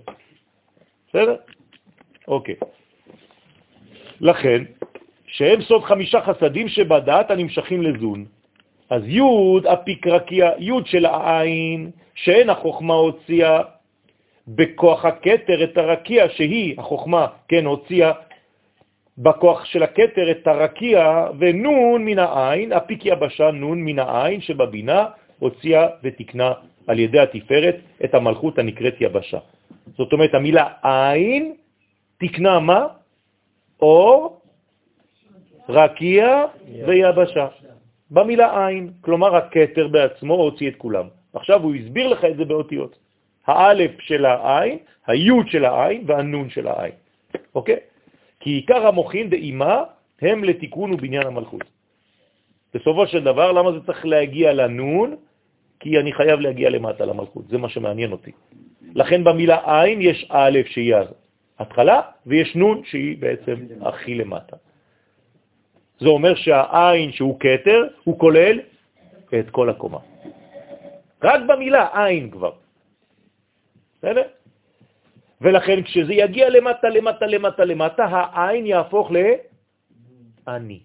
בסדר? אוקיי. לכן, שהם סוד חמישה חסדים שבדעת הנמשכים לזון. אז י' אפיקרקיה, י' של העין, שאין החוכמה הוציאה בכוח הכתר את הרקיע, שהיא, החוכמה, כן, הוציאה בכוח של הכתר את הרקיע, ונון מן העין, אפיק יבשה נון מן העין שבבינה, הוציאה ותקנה על ידי התפארת את המלכות הנקראת יבשה. זאת אומרת, המילה עין תקנה מה? אור, רקיע ויבשה. במילה עין, כלומר הכתר בעצמו הוציא את כולם. עכשיו הוא הסביר לך את זה באותיות. האלף של העין, היוד של העין והנון של העין. אוקיי? כי עיקר המוחין דאימה הם לתיקון ובניין המלכות. בסופו של דבר, למה זה צריך להגיע לנון? כי אני חייב להגיע למטה למלכות, זה מה שמעניין אותי. לכן במילה עין יש א' שהיא ההתחלה, ויש נון שהיא בעצם הכי למטה. זה אומר שהעין שהוא קטר, הוא כולל את כל הקומה. רק במילה עין כבר. בסדר? ולכן כשזה יגיע למטה, למטה, למטה, למטה, העין יהפוך לאני.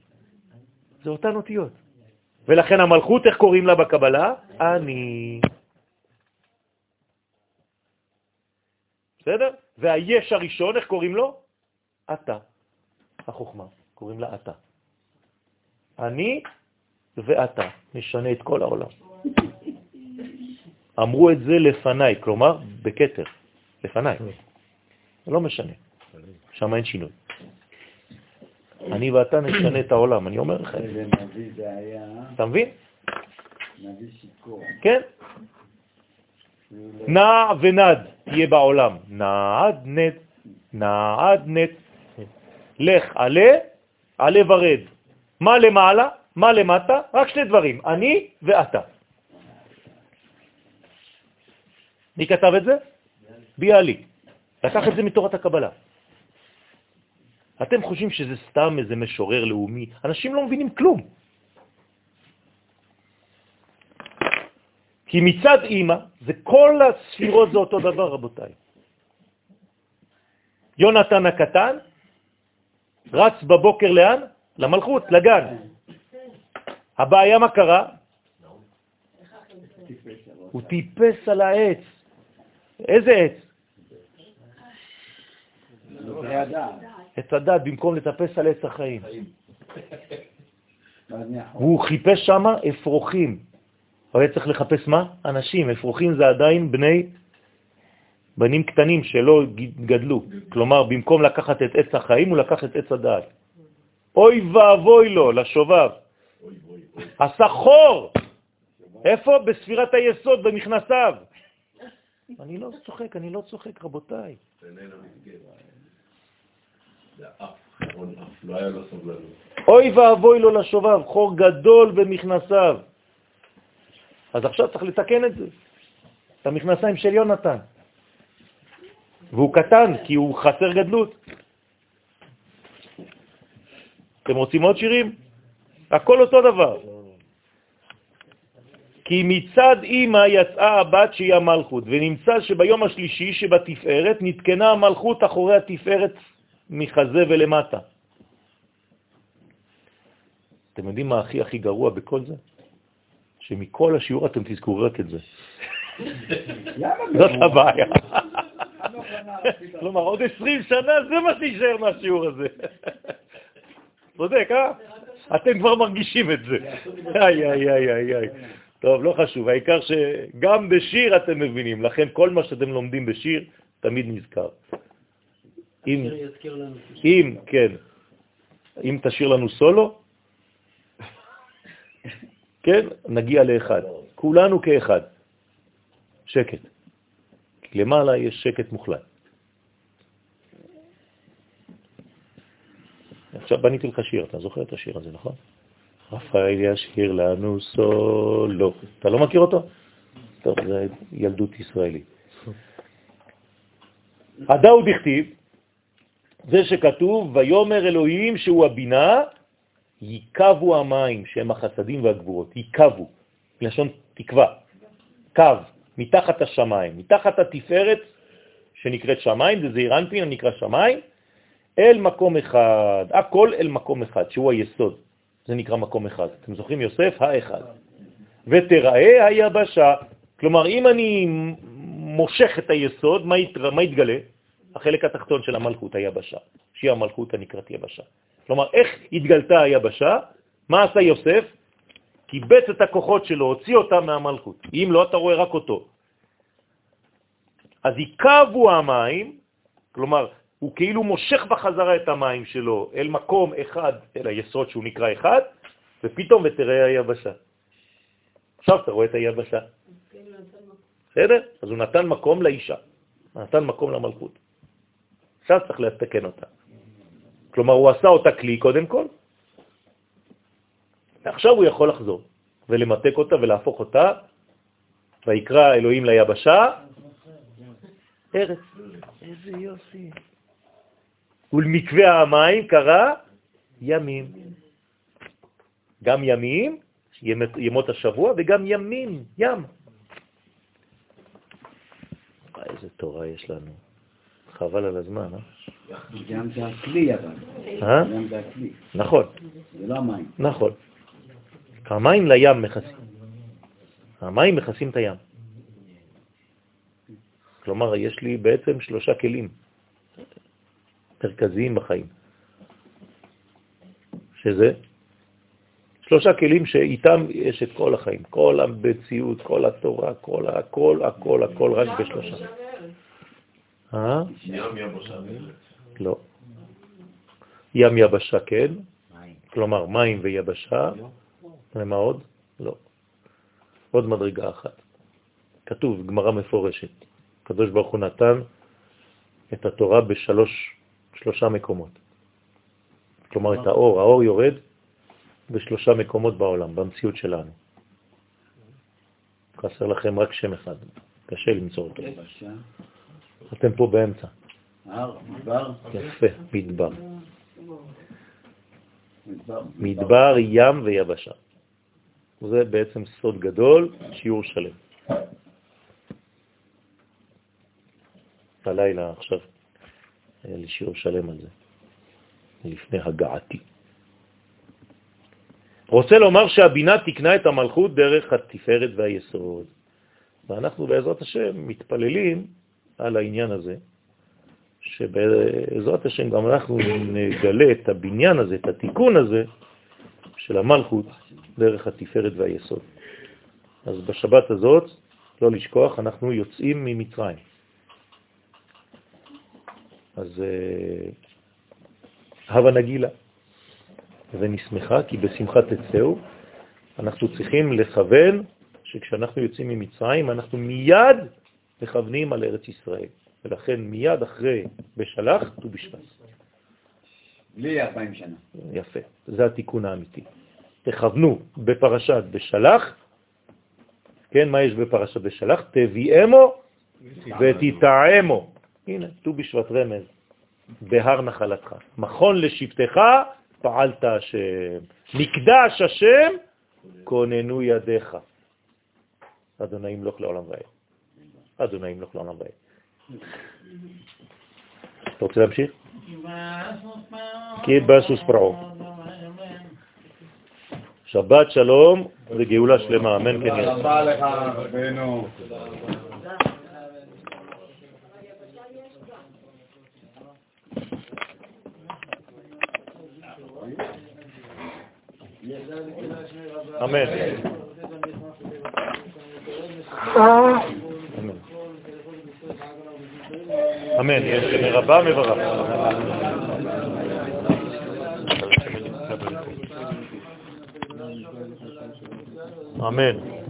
זה אותן אותיות. ולכן המלכות, איך קוראים לה בקבלה? אני. בסדר? והיש הראשון, איך קוראים לו? אתה. החוכמה, קוראים לה אתה. אני ואתה, נשנה את כל העולם. אמרו את זה לפניי, כלומר, בקטר, לפניי. לא משנה, שם אין שינוי. אני ואתה נשנה את העולם, אני אומר לך. איזה נביא זה היה, אתה מבין? נביא שיכור. כן. נע ונד תהיה בעולם. נעד נד, נעד נד. לך עלה, עלה ורד. מה למעלה, מה למטה? רק שני דברים, אני ואתה. מי כתב את זה? ביאליק. לקח את זה מתורת הקבלה. אתם חושבים שזה סתם איזה משורר לאומי? אנשים לא מבינים כלום. כי מצד אימא, זה כל הספירות זה אותו דבר, רבותיי. יונתן הקטן רץ בבוקר לאן? למלכות, לגן. הבעיה מה קרה? הוא טיפס על העץ. איזה עץ? עץ הדת, במקום לטפס על עץ החיים. והוא חיפש שם אפרוחים. הוא היה צריך לחפש מה? אנשים. אפרוחים זה עדיין בני בנים קטנים שלא גדלו. כלומר, במקום לקחת את עץ החיים, הוא לקח את עץ הדעת. אוי ואבוי לו, לשובב. עשה חור. איפה? בספירת היסוד, במכנסיו. אני לא צוחק, אני לא צוחק, רבותיי. אוי ואבוי לו לשובב, חור גדול במכנסיו. אז עכשיו צריך לתקן את זה, את המכנסיים של יונתן. והוא קטן, כי הוא חסר גדלות. אתם רוצים עוד שירים? הכל אותו דבר. כי מצד אמא יצאה הבת שהיא המלכות, ונמצא שביום השלישי שבתפארת נתקנה המלכות אחורי התפארת מחזה ולמטה. אתם יודעים מה הכי הכי גרוע בכל זה? שמכל השיעור אתם תזכרו רק את זה. זאת הבעיה. כלומר, עוד 20 שנה זה מה שישאר מהשיעור הזה. צודק, אה? אתם כבר מרגישים את זה. איי, איי, איי, איי. טוב, לא חשוב, העיקר שגם בשיר אתם מבינים, לכן כל מה שאתם לומדים בשיר תמיד נזכר. אם, אם, כן, אם תשאיר לנו סולו, כן, נגיע לאחד. כולנו כאחד. שקט. למעלה יש שקט מוחלט. עכשיו בניתי לך שיר, אתה זוכר את השיר הזה, נכון? רפאל ישיר לנו סולו. אתה לא מכיר אותו? טוב, זה ילדות ישראלית. הדאו דכתיב, זה שכתוב, ויומר אלוהים שהוא הבינה, ייקבו המים, שהם החסדים והגבורות, ייקבו, לשון תקווה, קו, מתחת השמיים, מתחת התפארת שנקראת שמיים, זה זעיר אנפין, נקרא שמיים, אל מקום אחד, הכל אל מקום אחד, שהוא היסוד. זה נקרא מקום אחד. אתם זוכרים יוסף? האחד. ותראה היבשה. כלומר, אם אני מושך את היסוד, מה, ית, מה יתגלה? החלק התחתון של המלכות, היבשה, שהיא המלכות הנקראת יבשה. כלומר, איך התגלתה היבשה? מה עשה יוסף? קיבץ את הכוחות שלו, הוציא אותה מהמלכות. אם לא, אתה רואה רק אותו. אז יקבו המים, כלומר, הוא כאילו מושך בחזרה את המים שלו אל מקום אחד, אל היסוד שהוא נקרא אחד, ופתאום ותראה היבשה. עכשיו אתה רואה את היבשה. בסדר? אז הוא נתן מקום לאישה, נתן מקום למלכות. עכשיו צריך לתקן אותה. כלומר, הוא עשה אותה כלי קודם כל, ועכשיו הוא יכול לחזור ולמתק אותה ולהפוך אותה, ויקרא אלוהים ליבשה, ארץ. איזה יופי. ולמקווה המים קרא ימים. גם ימים, ימות השבוע, וגם ימים, ים. איזה תורה יש לנו. חבל על הזמן, אה? גם זה הכלי אבל. אה? גם זה הכלי. נכון. זה לא המים. נכון. המים לים מכסים. המים מכסים את הים. כלומר, יש לי בעצם שלושה כלים. מרכזיים בחיים, שזה שלושה כלים שאיתם יש את כל החיים, כל המציאות, כל התורה, כל הכל, הכל, הכל, רק בשלושה. אה? ים יבשה לא. ים יבשה כן, כלומר מים ויבשה, ומה עוד? לא. עוד מדרגה אחת. כתוב, גמרא מפורשת, הקדוש ברוך הוא נתן את התורה בשלוש שלושה מקומות. כלומר, את האור, האור יורד בשלושה מקומות בעולם, במציאות שלנו. חסר לכם רק שם אחד, קשה למצוא אותו. אתם פה באמצע. יפה, מדבר. מדבר, ים ויבשה. זה בעצם סוד גדול, שיעור שלם. הלילה עכשיו היה לי שיעור שלם על זה, לפני הגעתי. רוצה לומר שהבינה תקנה את המלכות דרך התפארת והיסוד. ואנחנו בעזרת השם מתפללים על העניין הזה, שבעזרת השם גם אנחנו נגלה את הבניין הזה, את התיקון הזה של המלכות דרך התפארת והיסוד. אז בשבת הזאת, לא לשכוח, אנחנו יוצאים ממצרים. אז אה, הווה נגילה, ונשמחה, כי בשמחה תצאו. אנחנו צריכים לכוון שכשאנחנו יוצאים ממצרים, אנחנו מיד מכוונים על ארץ ישראל. ולכן מיד אחרי בשלח, ט"ו בשבט. בלי אלפיים שנה. יפה, זה התיקון האמיתי. תכוונו בפרשת בשלח, כן, מה יש בפרשת בשלח? תביאמו ותתעמו. הנה, ט"ו בשבט רמז, בהר נחלתך. מכון לשבטך פעלת השם. מקדש השם כוננו ידיך. אדוני ימלוך לעולם ועד. אדוני ימלוך לעולם ועד. אתה רוצה להמשיך? כי בסוס. שבת שלום וגאולה שלמה, אמן כן יהיה. רבה לך, רבנו. אמן. אמן. יש מרבה מברך. אמן.